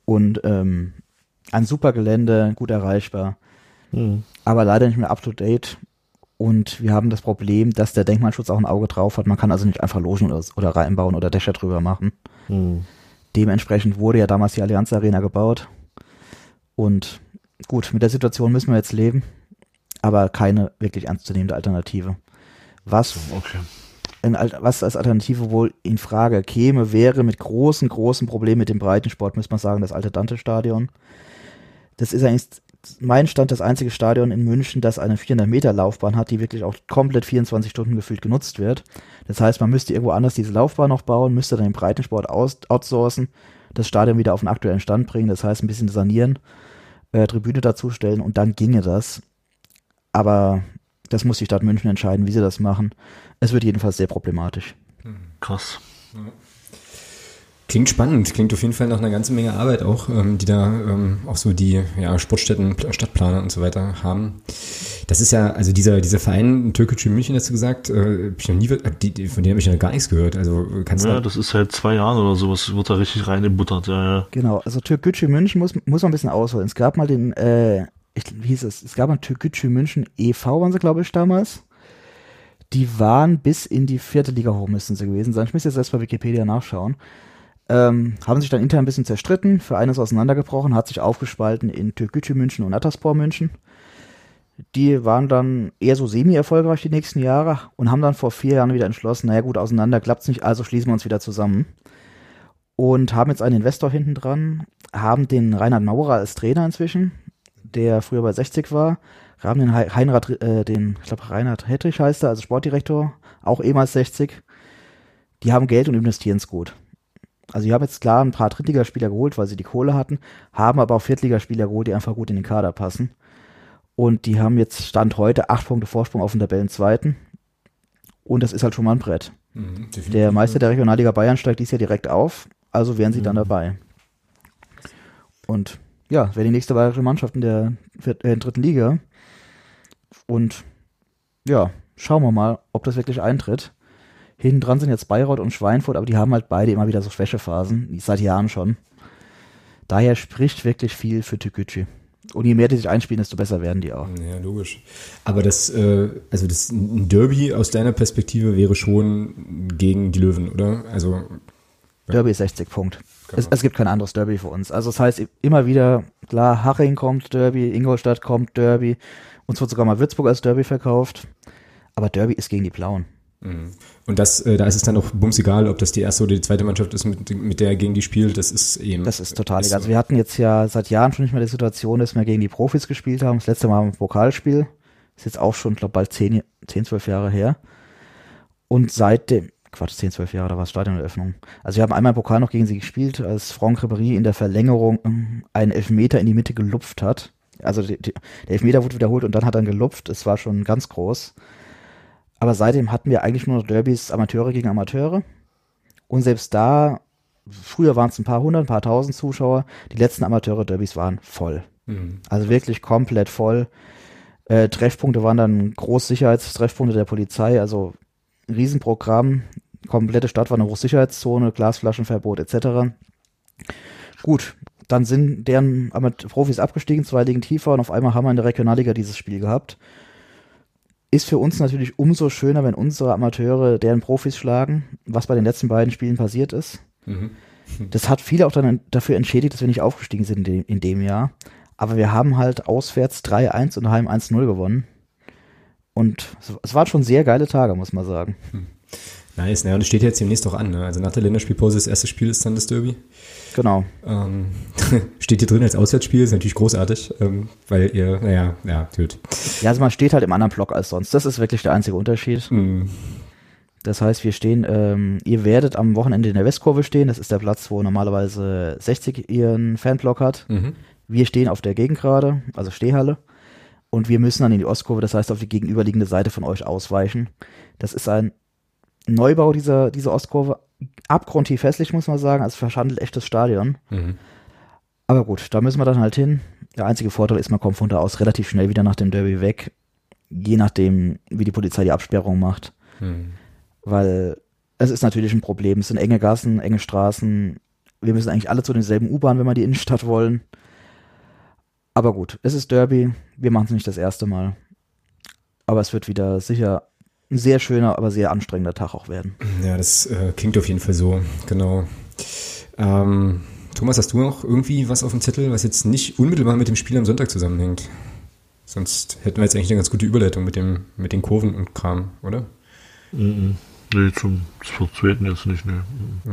Und ähm, ein super Gelände, gut erreichbar, Hm. aber leider nicht mehr up to date. Und wir haben das Problem, dass der Denkmalschutz auch ein Auge drauf hat. Man kann also nicht einfach Logen oder, oder reinbauen oder Dächer drüber machen. Hm. Dementsprechend wurde ja damals die Allianz Arena gebaut. Und gut, mit der Situation müssen wir jetzt leben, aber keine wirklich ernstzunehmende Alternative. Was Okay. Was als Alternative wohl in Frage käme, wäre mit großen, großen Problemen mit dem Breitensport, muss man sagen, das alte Dante-Stadion. Das ist eigentlich mein Stand das einzige Stadion in München, das eine 400 Meter Laufbahn hat, die wirklich auch komplett 24 Stunden gefühlt genutzt wird. Das heißt, man müsste irgendwo anders diese Laufbahn noch bauen, müsste dann den Breitensport aus, outsourcen, das Stadion wieder auf den aktuellen Stand bringen, das heißt ein bisschen sanieren, äh, Tribüne dazustellen und dann ginge das. Aber das muss die Stadt München entscheiden, wie sie das machen. Es wird jedenfalls sehr problematisch. Krass. Klingt spannend, klingt auf jeden Fall nach einer ganzen Menge Arbeit auch, ähm, die da ähm, auch so die ja, Sportstätten, Pla- Stadtplaner und so weiter haben. Das ist ja, also dieser, dieser Verein Türkgücü München, hast du gesagt, äh, hab ich noch nie, hab die, die- von dem habe ich noch gar nichts gehört. Also kannst Ja, du das ist seit zwei Jahren oder sowas, wird da richtig reingebuttert. Ja, ja. Genau, also Türkgücü München muss, muss man ein bisschen ausholen. Es gab mal den, äh, ich, wie hieß es, es gab mal Türkgücü München e.V., waren sie, glaube ich, damals. Die waren bis in die vierte Liga hoch, müssten sie gewesen sein. Ich müsste jetzt erst bei Wikipedia nachschauen. Ähm, haben sich dann intern ein bisschen zerstritten, für eines auseinandergebrochen, hat sich aufgespalten in Türkgücü München und Ataspor München. Die waren dann eher so semi-erfolgreich die nächsten Jahre und haben dann vor vier Jahren wieder entschlossen, naja gut, auseinander klappt's nicht, also schließen wir uns wieder zusammen. Und haben jetzt einen Investor hinten dran, haben den Reinhard Maurer als Trainer inzwischen, der früher bei 60 war, haben den Hei- Heinrad, äh, den, ich glaube Reinhard Hettrich heißt er, also Sportdirektor, auch ehemals 60. Die haben Geld und investieren es gut. Also die haben jetzt klar ein paar Drittligaspieler geholt, weil sie die Kohle hatten, haben aber auch Viertligaspieler geholt, die einfach gut in den Kader passen. Und die haben jetzt Stand heute acht Punkte Vorsprung auf den Tabellenzweiten. Und das ist halt schon mal ein Brett. Mhm. Der Meister der Regionalliga Bayern steigt dies Jahr direkt auf, also wären sie dann dabei. Und ja, wäre die nächste weitere Mannschaft in der, äh, in der dritten Liga. Und ja, schauen wir mal, ob das wirklich eintritt. Hinten dran sind jetzt Bayreuth und Schweinfurt, aber die haben halt beide immer wieder so Schwächephasen, seit Jahren schon. Daher spricht wirklich viel für Tükücü. Und je mehr die sich einspielen, desto besser werden die auch. Ja, logisch. Aber das, äh, also das ein Derby aus deiner Perspektive wäre schon gegen die Löwen, oder? Also Derby ist 60 Punkt. Es, Genau. es gibt kein anderes Derby für uns. Also das heißt immer wieder, klar, Haching kommt Derby, Ingolstadt kommt Derby, uns wird sogar mal Würzburg als Derby verkauft. Aber Derby ist gegen die Blauen. Mhm. Und das, äh, da ist es dann auch bums egal, ob das die erste oder die zweite Mannschaft ist, mit, mit der gegen die spielt. Das ist eben. Das ist total egal. Also wir hatten jetzt ja seit Jahren schon nicht mehr die Situation, dass wir gegen die Profis gespielt haben. Das letzte Mal im Pokalspiel. Ist jetzt auch schon, glaube bald 10, 10, 12 Jahre her. Und seitdem, Quatsch, 10, 12 Jahre, da war es Stadioneröffnung. Also wir haben einmal im Pokal noch gegen sie gespielt, als Franck Ribéry in der Verlängerung ähm, einen Elfmeter in die Mitte gelupft hat. Also die, die, der Elfmeter wurde wiederholt und dann hat er gelupft. Es war schon ganz groß. Aber seitdem hatten wir eigentlich nur noch Derbys Amateure gegen Amateure. Und selbst da, früher waren es ein paar hundert, ein paar tausend Zuschauer. Die letzten Amateure-Derbys waren voll. Mhm. Also wirklich komplett voll. Äh, Treffpunkte waren dann Großsicherheitstreffpunkte der Polizei, also Riesenprogramm. Komplette Stadt war eine Hochsicherheitszone, Glasflaschenverbot etc. Gut, dann sind deren Profis abgestiegen, zwei liegen tiefer und auf einmal haben wir in der Regionalliga dieses Spiel gehabt ist für uns natürlich umso schöner, wenn unsere Amateure deren Profis schlagen, was bei den letzten beiden Spielen passiert ist. Mhm. Das hat viele auch dann dafür entschädigt, dass wir nicht aufgestiegen sind in dem, in dem Jahr. Aber wir haben halt auswärts 3-1 und daheim 1-0 gewonnen. Und es waren schon sehr geile Tage, muss man sagen. Hm. Nice, ne? Und es steht jetzt demnächst auch an. Ne? Also nach der Länderspielpause, das erste Spiel ist dann das Derby. Genau. Ähm, steht hier drin als Auswärtsspiel, ist natürlich großartig, ähm, weil ihr, naja, ja, gut. Ja, also man steht halt im anderen Block als sonst. Das ist wirklich der einzige Unterschied. Mhm. Das heißt, wir stehen, ähm, ihr werdet am Wochenende in der Westkurve stehen. Das ist der Platz, wo normalerweise 60 ihren Fanblock hat. Mhm. Wir stehen auf der Gegengrade, also Stehhalle. Und wir müssen dann in die Ostkurve, das heißt auf die gegenüberliegende Seite von euch ausweichen. Das ist ein Neubau dieser, dieser Ostkurve abgrundtief hässlich, muss man sagen. Also verschandelt echtes Stadion. Mhm. Aber gut, da müssen wir dann halt hin. Der einzige Vorteil ist, man kommt von da aus relativ schnell wieder nach dem Derby weg. Je nachdem, wie die Polizei die Absperrung macht. Mhm. Weil es ist natürlich ein Problem. Es sind enge Gassen, enge Straßen. Wir müssen eigentlich alle zu denselben U-Bahn, wenn wir die Innenstadt wollen. Aber gut, es ist Derby. Wir machen es nicht das erste Mal. Aber es wird wieder sicher ein sehr schöner, aber sehr anstrengender Tag auch werden. Ja, das äh, klingt auf jeden Fall so, genau. Ähm, Thomas, hast du noch irgendwie was auf dem Zettel, was jetzt nicht unmittelbar mit dem Spiel am Sonntag zusammenhängt? Sonst hätten wir jetzt eigentlich eine ganz gute Überleitung mit, dem, mit den Kurven und Kram, oder? Mm Nee, zum, zum zweiten jetzt nicht, ne.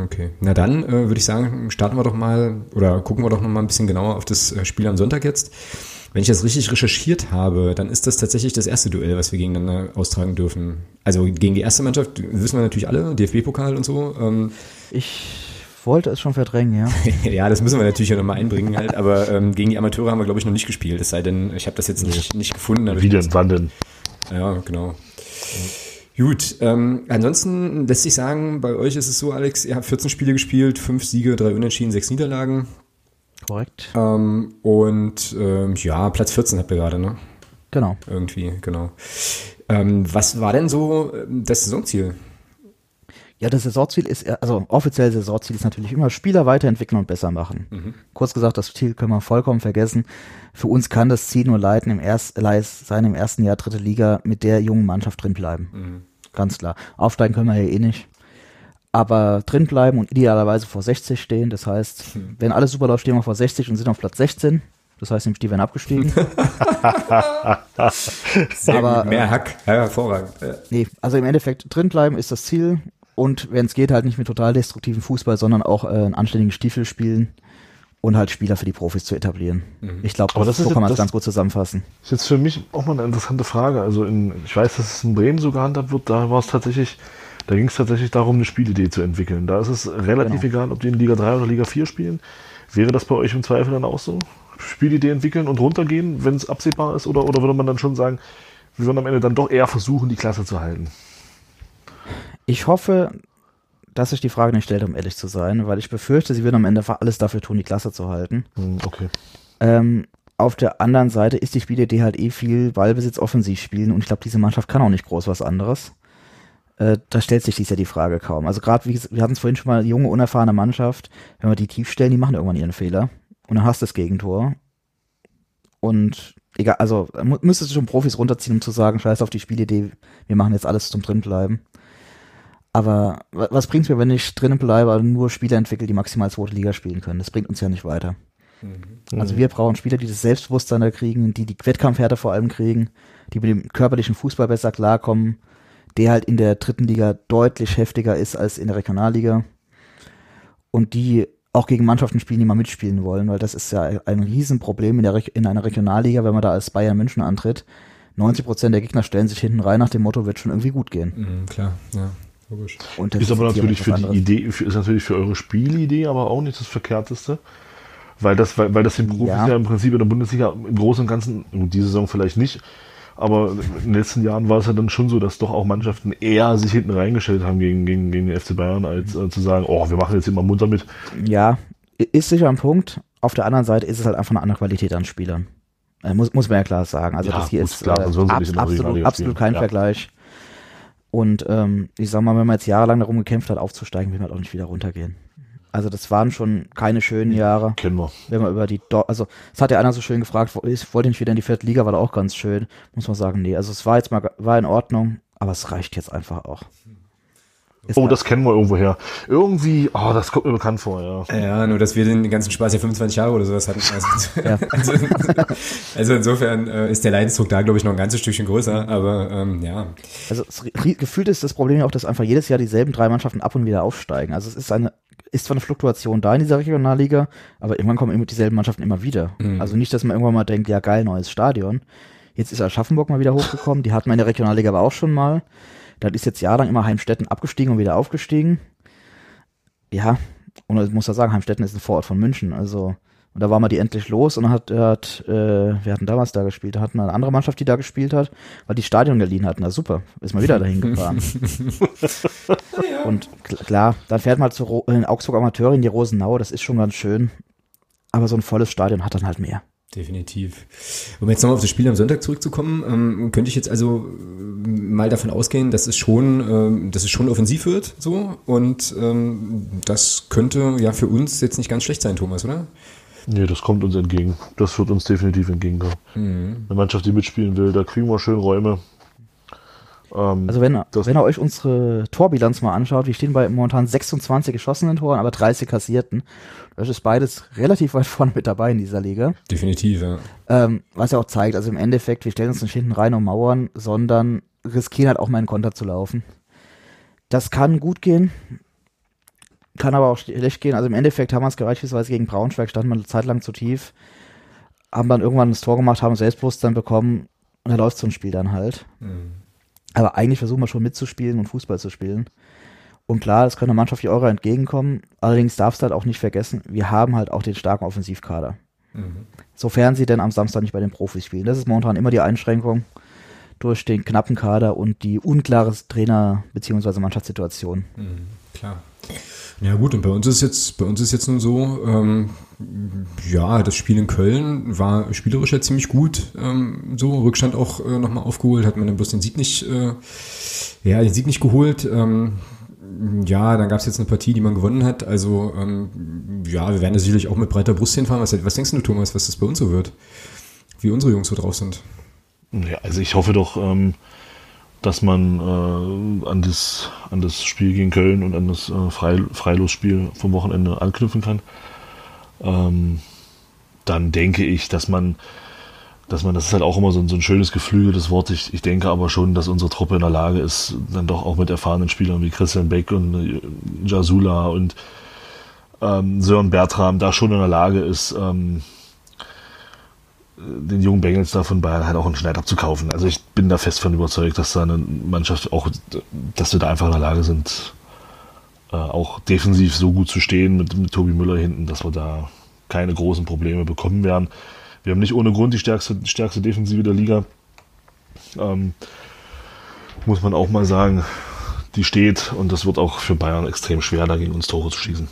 Okay. Na dann äh, würde ich sagen, starten wir doch mal oder gucken wir doch noch mal ein bisschen genauer auf das äh, Spiel am Sonntag jetzt. Wenn ich das richtig recherchiert habe, dann ist das tatsächlich das erste Duell, was wir gegeneinander austragen dürfen. Also gegen die erste Mannschaft wissen wir natürlich alle, DFB-Pokal und so. Ähm, ich wollte es schon verdrängen, ja. ja, das müssen wir natürlich auch nochmal einbringen halt, aber ähm, gegen die Amateure haben wir, glaube ich, noch nicht gespielt. Es sei denn, ich habe das jetzt nicht, nicht gefunden. Wie denn, wann denn? Ja, genau. Gut, ähm, ansonsten lässt sich sagen, bei euch ist es so, Alex, ihr habt 14 Spiele gespielt, 5 Siege, 3 Unentschieden, 6 Niederlagen. Korrekt. Ähm, und ähm, ja, Platz 14 habt ihr gerade, ne? Genau. Irgendwie, genau. Ähm, was war denn so ähm, das Saisonziel? Ja, das Saisonziel ist, also offiziell Saisonziel ist natürlich immer Spieler weiterentwickeln und besser machen. Mhm. Kurz gesagt, das Ziel können wir vollkommen vergessen. Für uns kann das Ziel nur leiten im erst, sein im ersten Jahr dritte Liga mit der jungen Mannschaft drin bleiben. Mhm. Ganz klar. Aufsteigen können wir ja eh nicht aber drin bleiben und idealerweise vor 60 stehen. Das heißt, hm. wenn alles super läuft, stehen wir vor 60 und sind auf Platz 16. Das heißt, nämlich die werden abgestiegen. Sehr aber, gut. Mehr Hack, ja, hervorragend. Ja. Nee, also im Endeffekt drin bleiben ist das Ziel und wenn es geht, halt nicht mit total destruktiven Fußball, sondern auch äh, einen anständigen Stiefel spielen und halt Spieler für die Profis zu etablieren. Mhm. Ich glaube, das, so kann man es ganz gut zusammenfassen. Ist jetzt für mich auch mal eine interessante Frage. Also in, ich weiß, dass es in Bremen so gehandhabt wird, da war es tatsächlich da ging es tatsächlich darum, eine Spielidee zu entwickeln. Da ist es relativ genau. egal, ob die in Liga 3 oder Liga 4 spielen. Wäre das bei euch im Zweifel dann auch so? Spielidee entwickeln und runtergehen, wenn es absehbar ist? Oder, oder würde man dann schon sagen, wir würden am Ende dann doch eher versuchen, die Klasse zu halten? Ich hoffe, dass sich die Frage nicht stellt, um ehrlich zu sein, weil ich befürchte, sie würden am Ende alles dafür tun, die Klasse zu halten. Hm, okay. Ähm, auf der anderen Seite ist die Spielidee halt eh viel Ballbesitz offensiv spielen und ich glaube, diese Mannschaft kann auch nicht groß was anderes äh, da stellt sich dies ja die Frage kaum. Also gerade, wie wir hatten es vorhin schon mal, junge, unerfahrene Mannschaft, wenn wir die tief stellen, die machen irgendwann ihren Fehler. Und dann hast du das Gegentor. Und egal, also müsstest du schon Profis runterziehen, um zu sagen, scheiß auf die Spielidee, wir machen jetzt alles zum drinbleiben. Aber was bringt's mir, wenn ich drinnen bleibe und nur Spieler entwickle, die maximal zweite Liga spielen können? Das bringt uns ja nicht weiter. Mhm. Also wir brauchen Spieler, die das Selbstbewusstsein da kriegen, die die Wettkampfhärte vor allem kriegen, die mit dem körperlichen Fußball besser klarkommen, der halt in der dritten Liga deutlich heftiger ist als in der Regionalliga. Und die auch gegen Mannschaften spielen, die mal mitspielen wollen, weil das ist ja ein Riesenproblem in, der Re in einer Regionalliga, wenn man da als Bayern München antritt. 90 Prozent der Gegner stellen sich hinten rein nach dem Motto, wird schon irgendwie gut gehen. Mhm, klar, ja. Logisch. Und das ist aber natürlich für die Idee, ist natürlich für eure Spielidee aber auch nicht das Verkehrteste. Weil das, weil, weil das den Profis ja. ja im Prinzip in der Bundesliga im Großen und Ganzen, diese Saison vielleicht nicht, aber in den letzten Jahren war es ja dann schon so, dass doch auch Mannschaften eher sich hinten reingestellt haben gegen, gegen, gegen den FC Bayern, als äh, zu sagen, oh, wir machen jetzt immer munter mit. Ja, ist sicher ein Punkt. Auf der anderen Seite ist es halt einfach eine andere Qualität an Spielern. Äh, muss, muss man ja klar sagen. Also ja, das hier ist klar, äh, ab, absolut, absolut kein ja. Vergleich. Und ähm, ich sag mal, wenn man jetzt jahrelang darum gekämpft hat, aufzusteigen, will man auch nicht wieder runtergehen. Also das waren schon keine schönen Jahre. Kennen wir. Wenn man über die, Do also es hat ja einer so schön gefragt, ich wollte nicht wieder in die vierte Liga, war da auch ganz schön. Muss man sagen, nee, also es war jetzt mal, war in Ordnung, aber es reicht jetzt einfach auch. Ist oh, das kennen wir irgendwo her. Irgendwie, oh, das kommt mir bekannt vor, ja. Ja, nur dass wir den ganzen Spaß ja 25 Jahre oder sowas hatten. Also, ja. also, also, insofern äh, ist der Leidensdruck da, glaube ich, noch ein ganzes Stückchen größer, aber ähm, ja. Also gefühlt ist das Problem ja auch, dass einfach jedes Jahr dieselben drei Mannschaften ab und wieder aufsteigen. Also es ist eine ist zwar eine Fluktuation da in dieser Regionalliga, aber irgendwann kommen immer dieselben Mannschaften immer wieder. Mhm. Also nicht, dass man irgendwann mal denkt, ja geil, neues Stadion. Jetzt ist Aschaffenburg mal wieder hochgekommen, die hatten wir in der Regionalliga aber auch schon mal. Dann ist jetzt jahrelang immer Heimstetten abgestiegen und wieder aufgestiegen. Ja, und ich muss ja sagen, Heimstetten ist ein Vorort von München, also und da war mal die endlich los und dann hat, hat äh, wir hatten damals da gespielt, da hatten wir eine andere Mannschaft, die da gespielt hat, weil die Stadion geliehen hatten. Na super, ist mal wieder dahin gefahren. Und klar, dann fährt man zu in Augsburg Amateure in die Rosenau, das ist schon ganz schön. Aber so ein volles Stadion hat dann halt mehr. Definitiv. Um jetzt nochmal auf das Spiel am Sonntag zurückzukommen, ähm, könnte ich jetzt also äh, mal davon ausgehen, dass es schon, ähm, dass es schon offensiv wird, so und ähm, das könnte ja für uns jetzt nicht ganz schlecht sein, Thomas, oder? Nee, das kommt uns entgegen. Das wird uns definitiv entgegenkommen. Mhm. Eine Mannschaft, die mitspielen will, da kriegen wir schön Räume. Ähm, also wenn, wenn ihr euch unsere Torbilanz mal anschaut, wir stehen bei momentan 26 geschossenen Toren, aber 30 kassierten. Das ist beides relativ weit vorne mit dabei in dieser Liga. Definitiv, ja. Ähm, was ja auch zeigt, also im Endeffekt, wir stellen uns nicht hinten rein und mauern, sondern riskieren halt auch mal in Konter zu laufen. Das kann gut gehen, kann aber auch schlecht gehen. Also im Endeffekt haben wir es beispielsweise gegen Braunschweig, standen wir eine Zeit lang zu tief, haben dann irgendwann das Tor gemacht, haben Selbstbewusstsein bekommen und da läuft so ein Spiel dann halt. Mhm. Aber eigentlich versuchen wir schon mitzuspielen und Fußball zu spielen. Und klar, es könnte eine Mannschaft wie eure entgegenkommen. Allerdings darfst du halt auch nicht vergessen, wir haben halt auch den starken Offensivkader. Mhm. Sofern sie denn am Samstag nicht bei den Profis spielen. Das ist momentan immer die Einschränkung durch den knappen Kader und die unklare Trainer- bzw. Mannschaftssituation. Mhm, klar. Ja gut, und bei uns ist jetzt, bei uns ist jetzt nun so, ähm, ja, das Spiel in Köln war spielerisch ja ziemlich gut. Ähm, so, Rückstand auch äh, nochmal aufgeholt, hat man dann bloß den Sieg nicht, äh, ja, den Sieg nicht geholt. Ähm, ja, dann gab es jetzt eine Partie, die man gewonnen hat. Also, ähm, ja, wir werden da sicherlich auch mit breiter Brust hinfahren. Was, was denkst du, Thomas, was das bei uns so wird? Wie unsere Jungs so drauf sind? Ja, also ich hoffe doch, ähm, dass man äh, an, das, an das Spiel gegen Köln und an das äh, Frei, Freilosspiel vom Wochenende anknüpfen kann. Ähm, dann denke ich, dass man, dass man, das ist halt auch immer so ein, so ein schönes geflügeltes Wort. Ich, ich denke aber schon, dass unsere Truppe in der Lage ist, dann doch auch mit erfahrenen Spielern wie Christian Beck und äh, Jasula und ähm, Sören Bertram da schon in der Lage ist, ähm, den jungen Bengals da von Bayern halt auch einen Schneid abzukaufen. Also ich bin da fest von überzeugt, dass da eine Mannschaft auch, dass wir da einfach in der Lage sind, äh, auch defensiv so gut zu stehen mit, mit Tobi Müller hinten, dass wir da keine großen Probleme bekommen werden. Wir haben nicht ohne Grund die stärkste, stärkste Defensive der Liga. Ähm, muss man auch mal sagen, die steht und das wird auch für Bayern extrem schwer, da gegen uns Tore zu schießen.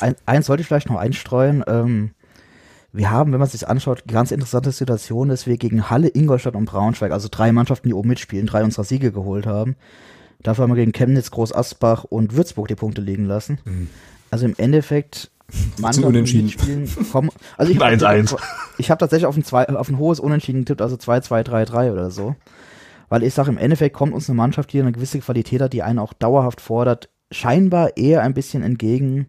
Ein, eins sollte ich vielleicht noch einstreuen. Ähm, wir haben, wenn man sich anschaut, ganz interessante Situation, dass wir gegen Halle, Ingolstadt und Braunschweig, also drei Mannschaften, die oben mitspielen, drei unserer Siege geholt haben. Dafür haben wir gegen Chemnitz, Groß Asbach und Würzburg die Punkte liegen lassen. Mhm. Also im Endeffekt Mannschaften, die mitspielen, kommen. Also ich habe ich hab tatsächlich auf ein, zwei, auf ein hohes Unentschieden getippt, also 2-2-3-3 oder so. Weil ich sage, im Endeffekt kommt uns eine Mannschaft, die eine gewisse Qualität hat, die einen auch dauerhaft fordert, scheinbar eher ein bisschen entgegen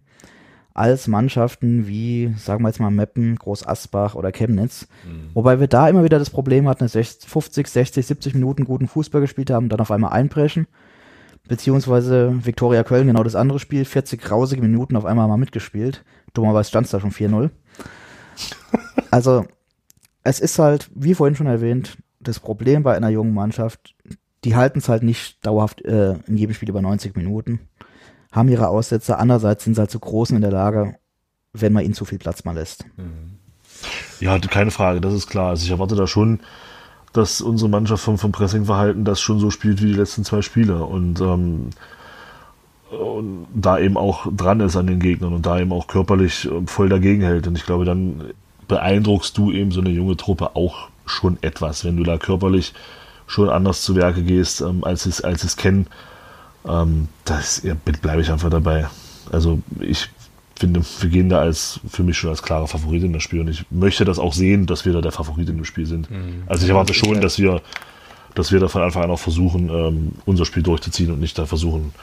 als Mannschaften wie, sagen wir jetzt mal, Meppen, Groß Asbach oder Chemnitz. Mhm. Wobei wir da immer wieder das Problem hatten, dass 50, 60, 70 Minuten guten Fußball gespielt haben und dann auf einmal einbrechen. Beziehungsweise Viktoria Köln, genau das andere Spiel, 40 grausige Minuten auf einmal mal mitgespielt. Dummerweise stand es da schon 4-0. Also, es ist halt, wie vorhin schon erwähnt, das Problem bei einer jungen Mannschaft, die halten es halt nicht dauerhaft äh, in jedem Spiel über 90 Minuten, haben ihre Aussätze, andererseits sind sie halt zu großen in der Lage, wenn man ihnen zu viel Platz mal lässt. Mhm. Ja, keine Frage, das ist klar. Also ich erwarte da schon, dass unsere Mannschaft vom, vom Pressingverhalten das schon so spielt wie die letzten zwei Spiele und, ähm, und da eben auch dran ist an den Gegnern und da eben auch körperlich ähm, voll dagegen hält. Und ich glaube, dann beeindruckst du eben so eine junge Truppe auch schon etwas, wenn du da körperlich schon anders zu Werke gehst, ähm, als es als es kennen. Ähm, das ja, bleibe ich einfach dabei. Also ich finde, wir gehen da als für mich schon als klare Favorit in das Spiel und ich möchte das auch sehen, dass wir da der Favorit in dem Spiel sind. Mhm. Also ich erwarte schon, dass wir, dass wir da von Anfang an auch versuchen, ähm, unser Spiel durchzuziehen und nicht da versuchen,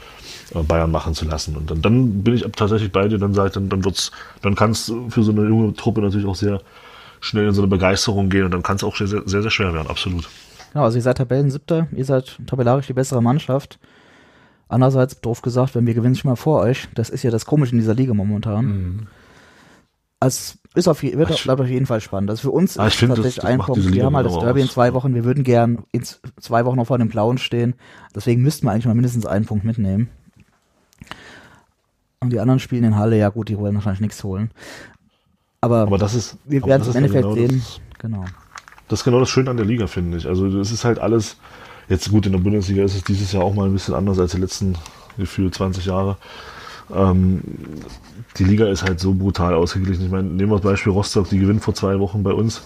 äh, Bayern machen zu lassen. Und dann, dann bin ich tatsächlich bei dir, dann sage dann, dann wird's, dann kann es für so eine junge Truppe natürlich auch sehr schnell in so eine Begeisterung gehen und dann kann es auch sehr, sehr, sehr schwer werden, absolut. Genau, also ihr seid Tabellen-Siebter, ihr seid tabellarisch die bessere Mannschaft. Andererseits, doof gesagt, wenn wir gewinnen schon mal vor euch, das ist ja das Komische in dieser Liga momentan. Mhm. Also ist auf, wird, bleibt auf jeden Fall spannend. Also für uns ah, ist tatsächlich das, ein Punkt. Wir haben halt das Derby aus. in zwei Wochen. Wir würden gern in zwei Wochen noch vor dem Blauen stehen. Deswegen müssten wir eigentlich mal mindestens einen Punkt mitnehmen. Und die anderen spielen in Halle, ja gut, die wollen wahrscheinlich nichts holen. Aber, aber das ist, wir werden es im Endeffekt genau sehen. Das, genau. Das ist genau das Schöne an der Liga, finde ich. Also das ist halt alles, jetzt gut, in der Bundesliga ist es dieses Jahr auch mal ein bisschen anders als die letzten gefühlt 20 Jahre. Ähm, die Liga ist halt so brutal ausgeglichen. Ich meine, nehmen wir das Beispiel Rostock, die gewinnt vor zwei Wochen bei uns.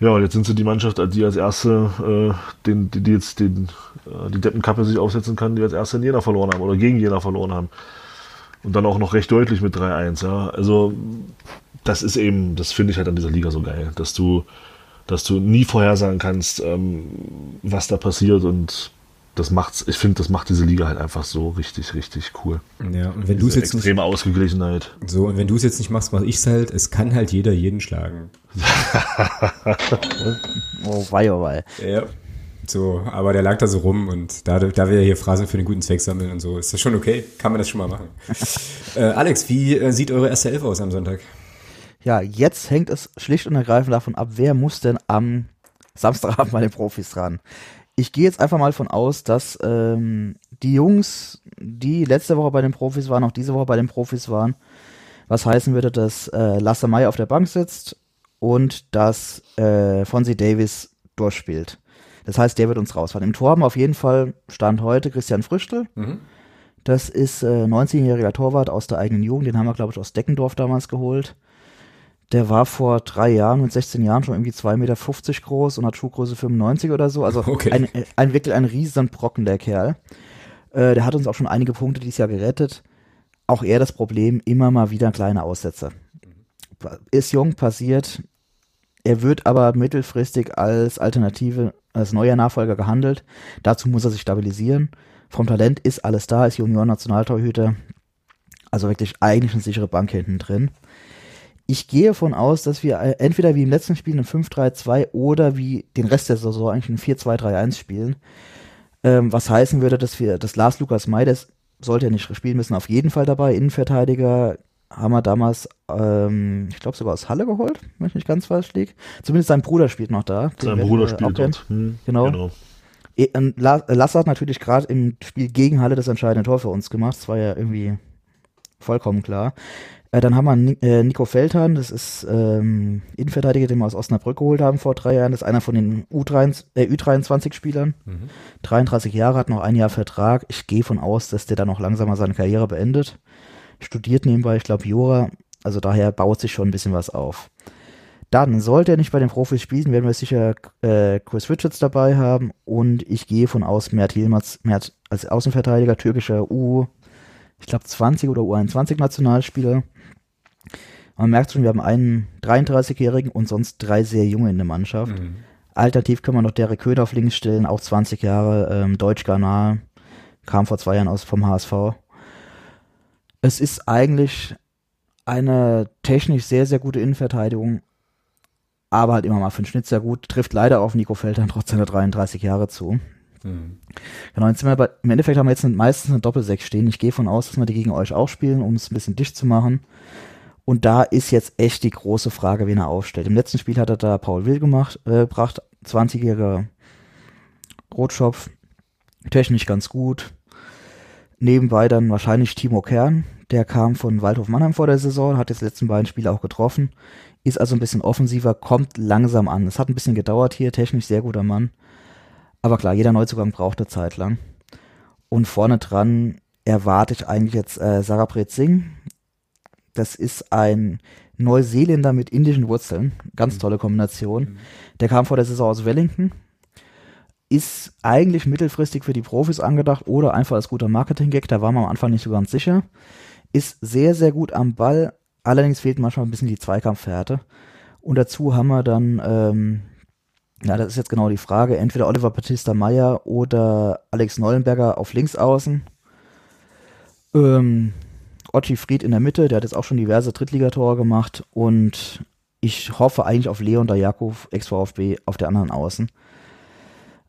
Ja, und jetzt sind sie die Mannschaft, die als erste, äh, den, die, die jetzt den, äh, die Deppenkappe sich aufsetzen kann, die als erste in Jena verloren haben oder gegen Jena verloren haben. Und dann auch noch recht deutlich mit 3-1, ja. Also, das ist eben, das finde ich halt an dieser Liga so geil, dass du dass du nie vorhersagen kannst, ähm, was da passiert und das macht's, ich finde, das macht diese Liga halt einfach so richtig, richtig cool. Ja, und wenn du es jetzt extreme nicht, Ausgeglichenheit. So, und wenn du es jetzt nicht machst, mach ich's halt. Es kann halt jeder jeden schlagen. oh, wei, oh, wei. Ja. So, aber der lag da so rum und da, da wir hier Phrasen für den guten Zweck sammeln und so, ist das schon okay. Kann man das schon mal machen. äh, Alex, wie äh, sieht eure erste Elf aus am Sonntag? Ja, jetzt hängt es schlicht und ergreifend davon ab, wer muss denn am Samstagabend bei den Profis dran. Ich gehe jetzt einfach mal von aus, dass ähm, die Jungs, die letzte Woche bei den Profis waren, auch diese Woche bei den Profis waren, was heißen würde, dass äh, Lasse May auf der Bank sitzt und dass äh, Fonzie Davis durchspielt. Das heißt, der wird uns rausfahren. Im Tor haben wir auf jeden Fall Stand heute Christian Früchtel. Mhm. Das ist äh, 19-jähriger Torwart aus der eigenen Jugend. Den haben wir, glaube ich, aus Deckendorf damals geholt. Der war vor drei Jahren mit 16 Jahren schon irgendwie 2,50 Meter groß und hat Schuhgröße 95 oder so. Also okay. ein, ein wirklich ein riesen Brocken, der Kerl. Äh, der hat uns auch schon einige Punkte dieses Jahr gerettet. Auch er das Problem, immer mal wieder kleine Aussätze. Ist jung, passiert. Er wird aber mittelfristig als Alternative, als neuer Nachfolger gehandelt. Dazu muss er sich stabilisieren. Vom Talent ist alles da, ist Junior-Nationaltorhüter. Also wirklich eigentlich eine sichere Bank hinten drin ich gehe von aus, dass wir äh, entweder wie im letzten Spiel ein 5-3-2 oder wie den Rest der Saison eigentlich ein 4-2-3-1 spielen. Ähm, was heißen würde, dass wir, dass Lars Lukas May, das sollte er nicht spielen müssen, auf jeden Fall dabei. Innenverteidiger haben wir damals, ähm, ich glaube sogar aus Halle geholt, wenn ich nicht ganz falsch liege. Zumindest sein Bruder spielt noch da. Sein Bruder wir, spielt dort. Hm, genau. genau. E Lass hat natürlich gerade im Spiel gegen Halle das entscheidende Tor für uns gemacht. Das war ja irgendwie vollkommen klar. Äh, dann haben wir äh, Nico Feldhahn, das ist ähm, Innenverteidiger, den wir aus Osnabrück geholt haben vor drei Jahren. Das ist einer von den U3, äh, Ü23-Spielern. Mhm. 33 Jahre, hat noch ein Jahr Vertrag. Ich gehe von aus, dass der dann noch langsamer seine Karriere beendet. Studiert nebenbei, ich glaube, Jura. Also daher baut sich schon ein bisschen was auf. Dann sollte er nicht bei den Profis spielen, werden wir sicher äh, Chris Richards dabei haben. Und ich gehe von aus, Mert Hilmaz, Mert als Außenverteidiger, türkischer U, ich glaube 20 oder U21 Nationalspieler. Man merkt schon, wir haben einen 33-Jährigen und sonst drei sehr junge in der Mannschaft. Mhm. Alternativ können wir noch Derek Köder auf links stellen, auch 20 Jahre, ähm, Deutsch-Ghana, kam vor zwei Jahren aus vom HSV. Es ist eigentlich eine technisch sehr, sehr gute Innenverteidigung, aber halt immer mal für den Schnitt sehr gut. Trifft leider auf Nico Feldern trotz seiner 33 Jahre zu. Mhm. Genau, jetzt sind wir bei, im Endeffekt haben wir jetzt meistens eine Doppel-6 stehen. Ich gehe von aus, dass wir die gegen euch auch spielen, um es ein bisschen dicht zu machen. Und da ist jetzt echt die große Frage, wen er aufstellt. Im letzten Spiel hat er da Paul Will gemacht, äh, gebracht, 20-jähriger Rotschopf, technisch ganz gut. Nebenbei dann wahrscheinlich Timo Kern, der kam von Waldhof Mannheim vor der Saison, hat jetzt die letzten beiden Spiele auch getroffen, ist also ein bisschen offensiver, kommt langsam an. Es hat ein bisschen gedauert hier, technisch sehr guter Mann. Aber klar, jeder Neuzugang braucht eine Zeit lang. Und vorne dran erwarte ich eigentlich jetzt äh, Sarapret Singh, das ist ein Neuseeländer mit indischen Wurzeln. Ganz mhm. tolle Kombination. Mhm. Der kam vor der Saison aus Wellington. Ist eigentlich mittelfristig für die Profis angedacht oder einfach als guter Marketing-Gag. Da war man am Anfang nicht so ganz sicher. Ist sehr, sehr gut am Ball. Allerdings fehlt manchmal ein bisschen die Zweikampfhärte. Und dazu haben wir dann, ähm, ja, das ist jetzt genau die Frage, entweder Oliver Battista Meyer oder Alex Neulenberger auf Linksaußen. Ähm, Otti Fried in der Mitte, der hat jetzt auch schon diverse Drittligatore gemacht und ich hoffe eigentlich auf Leon Dajakov, Ex-VfB, auf der anderen Außen.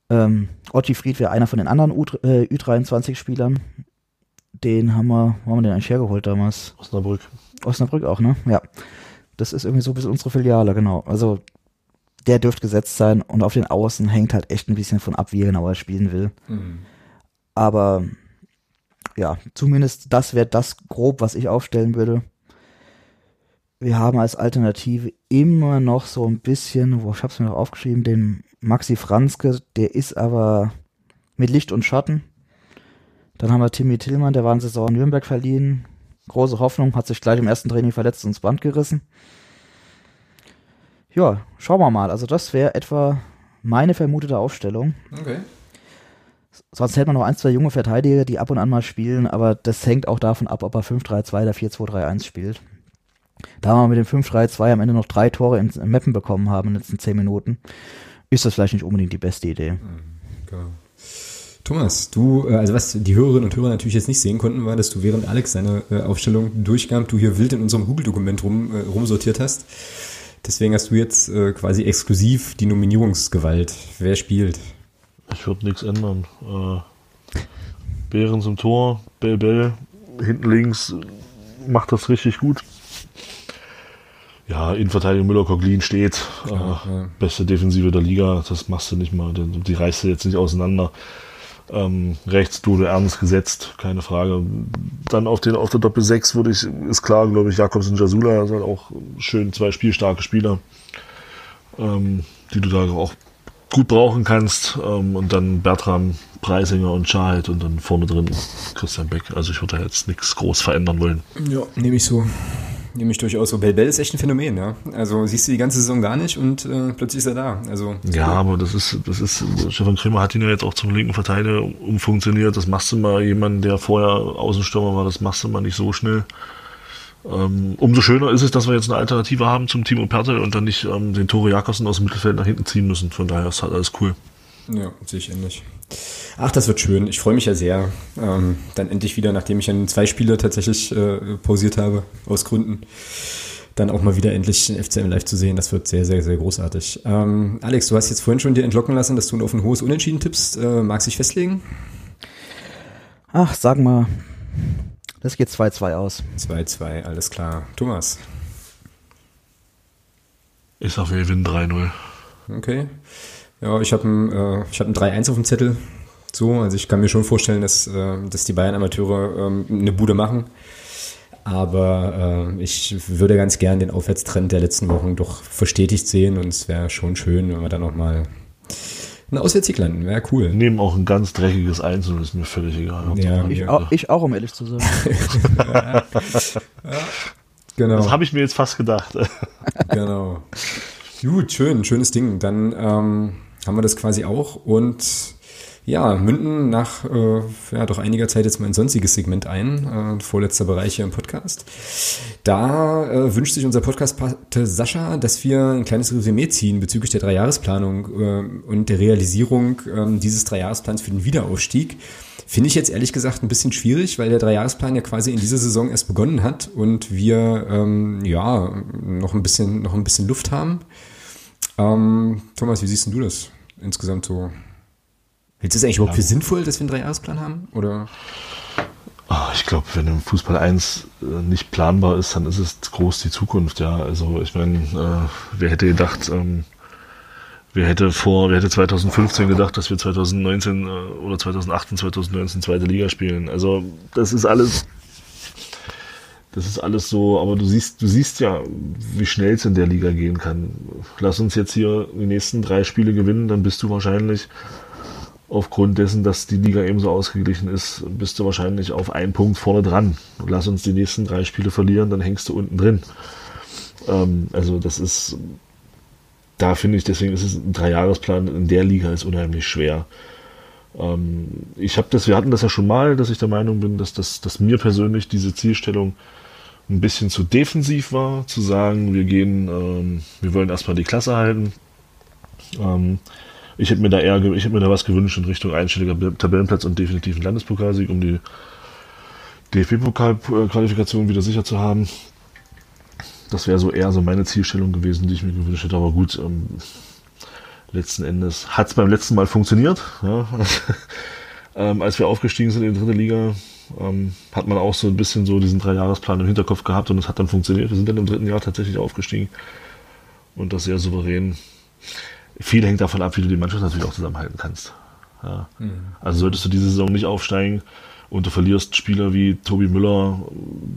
Ähm, Otti Fried wäre einer von den anderen U äh, Ü23-Spielern. Den haben wir, wo haben wir den eigentlich hergeholt damals? Osnabrück. Osnabrück auch, ne? Ja. Das ist irgendwie so ein bisschen unsere Filiale, genau. Also der dürfte gesetzt sein und auf den Außen hängt halt echt ein bisschen von ab, wie er genau spielen will. Mhm. Aber ja, zumindest das wäre das grob, was ich aufstellen würde. Wir haben als Alternative immer noch so ein bisschen, wo ich hab's mir noch aufgeschrieben, den Maxi Franzke, der ist aber mit Licht und Schatten. Dann haben wir Timmy Tillmann, der war in Saison in Nürnberg verliehen. Große Hoffnung, hat sich gleich im ersten Training verletzt und ins Band gerissen. Ja, schauen wir mal. Also das wäre etwa meine vermutete Aufstellung. Okay. Sonst hält man noch ein, zwei junge Verteidiger, die ab und an mal spielen, aber das hängt auch davon ab, ob er 5-3-2 oder 4-2-3-1 spielt. Da wir mit dem 5-3-2 am Ende noch drei Tore in Mappen bekommen haben in den letzten zehn Minuten, ist das vielleicht nicht unbedingt die beste Idee. Mhm, genau. Thomas, du, äh, also was die Hörerinnen und Hörer natürlich jetzt nicht sehen konnten, war, dass du während Alex seine äh, Aufstellung durchgab, du hier wild in unserem Google-Dokument rum, äh, rumsortiert hast. Deswegen hast du jetzt quasi exklusiv die Nominierungsgewalt. Wer spielt? Ich würde nichts ändern. Äh, Behrens im Tor, Bell Bell, hinten links macht das richtig gut. Ja, Innenverteidigung Müller-Koglin steht. Klar, äh, ja. Beste Defensive der Liga, das machst du nicht mal. Die reißt du jetzt nicht auseinander. Ähm, rechts Dude Ernst gesetzt, keine Frage. Dann auf, den, auf der Doppel 6 würde ich, ist klar, glaube ich, Jakobs und Jasula sind auch schön zwei spielstarke Spieler, ähm, die du da auch gut brauchen kannst. Ähm, und dann Bertram, Preisinger und Schalt und dann vorne drin Christian Beck. Also ich würde da jetzt nichts groß verändern wollen. Ja, nehme ich so. Nehme ich durchaus so. Bell Bell ist echt ein Phänomen, ja. Also siehst du die ganze Saison gar nicht und äh, plötzlich ist er da. Also, ja, cool. aber das ist, das ist, Stefan Krimmer hat ihn ja jetzt auch zum linken Verteidiger umfunktioniert. Das machst du mal jemanden, der vorher Außenstürmer war, das machst du mal nicht so schnell. Ähm, umso schöner ist es, dass wir jetzt eine Alternative haben zum Team Pertel und dann nicht ähm, den Tore Jakobsen aus dem Mittelfeld nach hinten ziehen müssen. Von daher ist halt alles cool. Ja, sehe ich ähnlich. Ach, das wird schön. Ich freue mich ja sehr. Ähm, dann endlich wieder, nachdem ich dann zwei Spiele tatsächlich äh, pausiert habe, aus Gründen, dann auch mal wieder endlich den FCM live zu sehen. Das wird sehr, sehr, sehr großartig. Ähm, Alex, du hast jetzt vorhin schon dir entlocken lassen, dass du auf ein hohes Unentschieden tippst. Äh, magst du dich festlegen? Ach, sag mal das geht 2-2 aus. 2-2, alles klar. Thomas. Ich sag, wir gewinnen 3-0. Okay. Ja, ich habe ein, äh, hab ein 3-1 auf dem Zettel. So, also ich kann mir schon vorstellen, dass, äh, dass die Bayern-Amateure ähm, eine Bude machen. Aber äh, ich würde ganz gern den Aufwärtstrend der letzten Wochen doch verstetigt sehen und es wäre schon schön, wenn wir dann nochmal ein Auswärtssieg landen, wäre cool. Nehmen auch ein ganz dreckiges Einzel, ist mir völlig egal. Ja, ich, auch, ich auch, um ehrlich zu sein. ja. Genau. Das habe ich mir jetzt fast gedacht. genau. Gut, schön, schönes Ding. Dann ähm, haben wir das quasi auch und Ja, münden nach äh, ja, doch einiger Zeit jetzt mal ein sonstiges Segment ein, äh, vorletzter Bereich hier im Podcast. Da äh, wünscht sich unser Podcast-Pate Sascha, dass wir ein kleines Resümee ziehen bezüglich der Dreijahresplanung äh, und der Realisierung äh, dieses Dreijahresplans für den Wiederaufstieg. Finde ich jetzt ehrlich gesagt ein bisschen schwierig, weil der Dreijahresplan ja quasi in dieser Saison erst begonnen hat und wir ähm, ja noch ein bisschen noch ein bisschen Luft haben. Ähm, Thomas, wie siehst du das insgesamt so? Hältst du es eigentlich überhaupt für sinnvoll, dass wir einen Dreijahresplan haben? Oder? Ah, ich glaube, wenn im Fußball 1 äh, nicht planbar ist, dann ist es groß die Zukunft, ja. Also ich meine, äh, wer hätte gedacht, ähm, wer hätte vor, wer hätte 2015 gedacht, dass wir 2019 äh, oder 2018, 2019 zweite Liga spielen. Also das ist alles, das ist alles so, aber du siehst, du siehst ja, wie schnell es in der Liga gehen kann. Lass uns jetzt hier die nächsten drei Spiele gewinnen, dann bist du wahrscheinlich aufgrund dessen, dass die Liga eben so ausgeglichen ist, bist du wahrscheinlich auf einen Punkt vorne dran. Lass uns die nächsten drei Spiele verlieren, dann hängst du unten drin. Ähm, also das ist, da finde ich, deswegen ist es ein Dreijahresplan in der Liga ist unheimlich schwer. Ähm, ich habe das, wir hatten das ja schon mal, dass ich der Meinung bin, dass das, dass mir persönlich diese Zielstellung ein bisschen zu defensiv war, zu sagen, wir gehen, ähm, wir wollen erstmal die Klasse halten. Ähm, ich hätte mir da eher, ich hätte mir da was gewünscht in Richtung einstelliger Tabellenplatz und definitiven Landespokalsieg, um die DFB-Pokal-Qualifikation wieder sicher zu haben. Das wäre so eher so meine Zielstellung gewesen, die ich mir gewünscht hätte. Aber gut, ähm, letzten Endes hat es beim letzten Mal funktioniert. Ja. ähm, als wir aufgestiegen sind in die dritte Liga, ähm, hat man auch so ein bisschen so diesen Dreijahresplan im Hinterkopf gehabt und es hat dann funktioniert. Wir sind dann im dritten Jahr tatsächlich aufgestiegen und das sehr souverän viel hängt davon ab, wie du die Mannschaft natürlich auch zusammenhalten kannst. Ja. Mhm. Also solltest du diese Saison nicht aufsteigen und du verlierst Spieler wie Tobi Müller,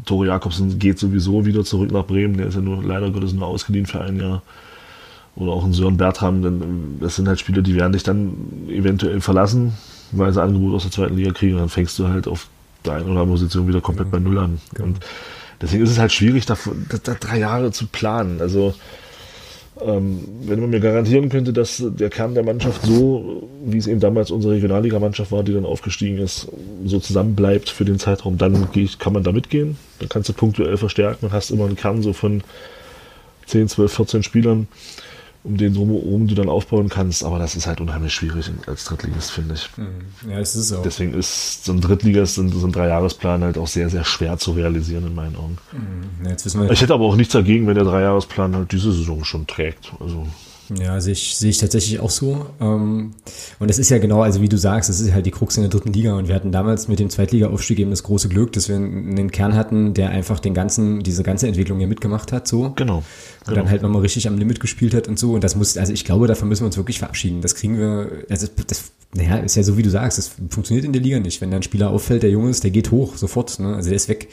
Tore Jakobsen geht sowieso wieder zurück nach Bremen, der ist ja nur leider Gottes nur ausgeliehen für ein Jahr. Oder auch ein Sören Bertram, denn das sind halt Spieler, die werden dich dann eventuell verlassen, weil sie Angebot aus der zweiten Liga kriegen und dann fängst du halt auf der einen oder anderen Position wieder komplett bei Null an. Ja. Und deswegen ist es halt schwierig, da, da drei Jahre zu planen. Also ähm, wenn man mir garantieren könnte, dass der Kern der Mannschaft so, wie es eben damals unsere Regionalligamannschaft war, die dann aufgestiegen ist, so zusammenbleibt für den Zeitraum, dann kann man da mitgehen. Dann kannst du punktuell verstärken und hast immer einen Kern so von 10, 12, 14 Spielern um den drumherum du dann aufbauen kannst. Aber das ist halt unheimlich schwierig als Drittligist, finde ich. Mhm. Ja, es ist auch. Deswegen ist so ein Drittligist, so ein Dreijahresplan halt auch sehr, sehr schwer zu realisieren in meinen Augen. Mhm. Ja, ich hätte aber auch nichts dagegen, wenn der Dreijahresplan halt diese Saison schon trägt. Also ja, sehe ich, sehe ich tatsächlich auch so. Ähm, und das ist ja genau, also wie du sagst, das ist halt die Krux in der dritten Liga. Und wir hatten damals mit dem Zweitliga-Aufstieg eben das große Glück, dass wir einen Kern hatten, der einfach den ganzen, diese ganze Entwicklung hier mitgemacht hat, so. Genau. Und genau. dann halt nochmal richtig am Limit gespielt hat und so. Und das muss, also ich glaube, davon müssen wir uns wirklich verabschieden. Das kriegen wir, also das, naja, ist ja so wie du sagst, das funktioniert in der Liga nicht. Wenn da ein Spieler auffällt, der jung ist, der geht hoch, sofort, ne? Also der ist weg.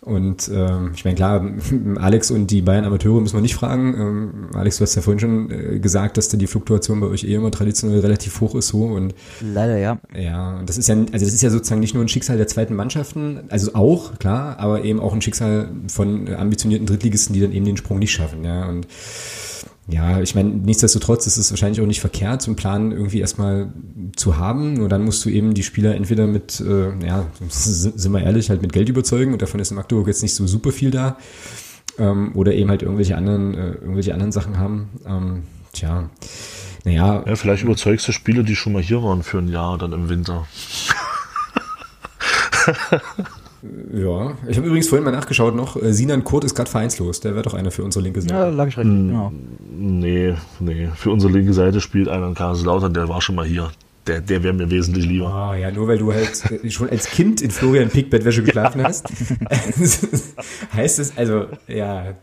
Und ähm, ich meine, klar, Alex und die Bayern Amateure müssen wir nicht fragen. Ähm, Alex, du hast ja vorhin schon äh, gesagt, dass da die Fluktuation bei euch eh immer traditionell relativ hoch ist so. Und Leider, ja. Ja, und das ist ja, also das ist ja sozusagen nicht nur ein Schicksal der zweiten Mannschaften, also auch, klar, aber eben auch ein Schicksal von ambitionierten Drittligisten, die dann eben den Sprung nicht schaffen, ja. Und ja, ich meine, nichtsdestotrotz ist es wahrscheinlich auch nicht verkehrt, so einen Plan irgendwie erstmal zu haben. Nur dann musst du eben die Spieler entweder mit, äh, ja, sind wir ehrlich, halt mit Geld überzeugen und davon ist in Magdeburg jetzt nicht so super viel da. Ähm, oder eben halt irgendwelche anderen, äh, irgendwelche anderen Sachen haben. Ähm, tja, naja. Ja, vielleicht überzeugst du Spieler, die schon mal hier waren für ein Jahr, dann im Winter. Ja, ich habe übrigens vorhin mal nachgeschaut noch. Äh, Sinan Kurt ist gerade vereinslos. Der wäre doch einer für unsere linke Seite. Ja, lag ich recht. Hm, genau. Nee, nee. Für unsere linke Seite spielt einer in Kaiserslautern, der war schon mal hier. Der, der wäre mir wesentlich lieber. Ah, ja, nur weil du halt äh, schon als Kind in Florian Pickbettwäsche geschlafen hast. heißt es, also, ja,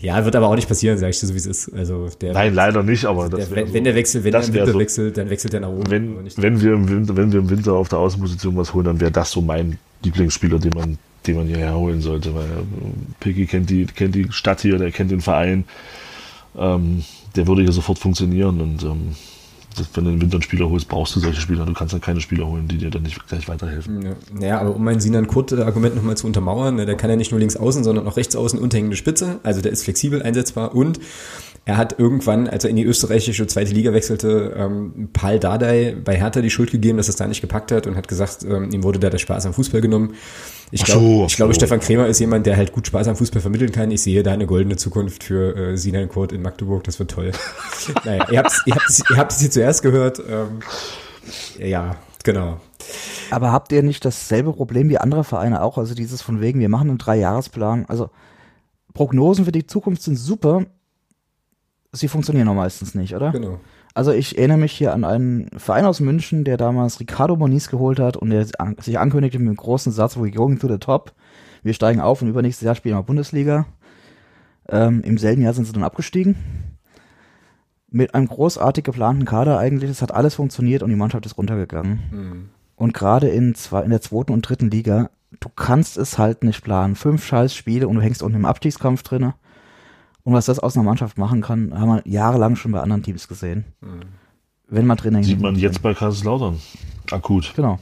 ja, wird aber auch nicht passieren, sag ich dir so, wie es ist. Also, der, Nein, leider nicht, aber der, wenn, so, wenn der wechselt, wenn der im Winter so, wechselt, dann wechselt er nach oben. Wenn, wenn, wir im Winter, wenn wir im Winter auf der Außenposition was holen, dann wäre das so mein Lieblingsspieler, den man, den man hierher holen sollte, weil Piggy kennt die, kennt die Stadt hier, der kennt den Verein, ähm, der würde hier sofort funktionieren und ähm, wenn du einen Winter einen Spieler holst, brauchst du solche Spieler. Du kannst dann keine Spieler holen, die dir dann nicht gleich weiterhelfen. Ja, naja, aber um mein Sinan Kurt-Argument nochmal zu untermauern, ne, der kann ja nicht nur links außen, sondern auch rechts außen und hängende Spitze. Also der ist flexibel einsetzbar und er hat irgendwann, als er in die österreichische zweite Liga wechselte, ähm, Paul Dardai bei Hertha die Schuld gegeben, dass es da nicht gepackt hat und hat gesagt, ähm, ihm wurde da der Spaß am Fußball genommen. Ich glaube, so, ich glaube, so. Stefan Kremer ist jemand, der halt gut Spaß am Fußball vermitteln kann. Ich sehe da eine goldene Zukunft für äh, Sinan Kurt in Magdeburg. Das wird toll. naja, ihr habt es ihr habt's, ihr habt's hier zuerst gehört. Ähm, ja, genau. Aber habt ihr nicht dasselbe Problem wie andere Vereine auch? Also dieses von wegen, wir machen einen Dreijahresplan. Also Prognosen für die Zukunft sind super. Sie funktionieren noch meistens nicht, oder? Genau. Also ich erinnere mich hier an einen Verein aus München, der damals Ricardo Moniz geholt hat und der sich ankündigte mit einem großen Satz, we're going to the top. Wir steigen auf und übernächstes Jahr spielen wir Bundesliga. Ähm, Im selben Jahr sind sie dann abgestiegen. Mit einem großartig geplanten Kader eigentlich. Es hat alles funktioniert und die Mannschaft ist runtergegangen. Mhm. Und gerade in, in der zweiten und dritten Liga, du kannst es halt nicht planen. Fünf scheiß Spiele und du hängst unten im Abstiegskampf drinne. Und was das aus einer Mannschaft machen kann, haben wir jahrelang schon bei anderen Teams gesehen. Mhm. Wenn man drin hängt. Sieht man jetzt bei Kaiserslautern. Akut. Genau.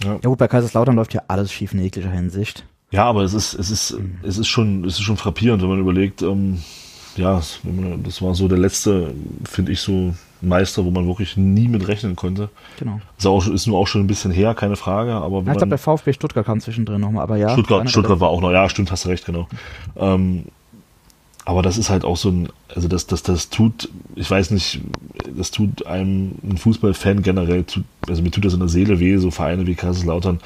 Ja. ja. gut, bei Kaiserslautern läuft ja alles schief in jeglicher Hinsicht. Ja, aber es ist, es ist, mhm. es ist schon, es ist schon frappierend, wenn man überlegt, ähm, ja, das war so der letzte, finde ich, so Meister, wo man wirklich nie mit rechnen konnte. Genau. Ist, auch, ist nur auch schon ein bisschen her, keine Frage. Aber ich glaube, der VfB Stuttgart kam zwischendrin nochmal, aber ja. Stuttgart, Stuttgart war auch noch, ja, stimmt, hast du recht, genau. Ähm, aber das ist halt auch so ein, also das, das, das tut, ich weiß nicht, das tut einem ein Fußballfan generell, also mir tut das in der Seele weh, so Vereine wie Kaiserslautern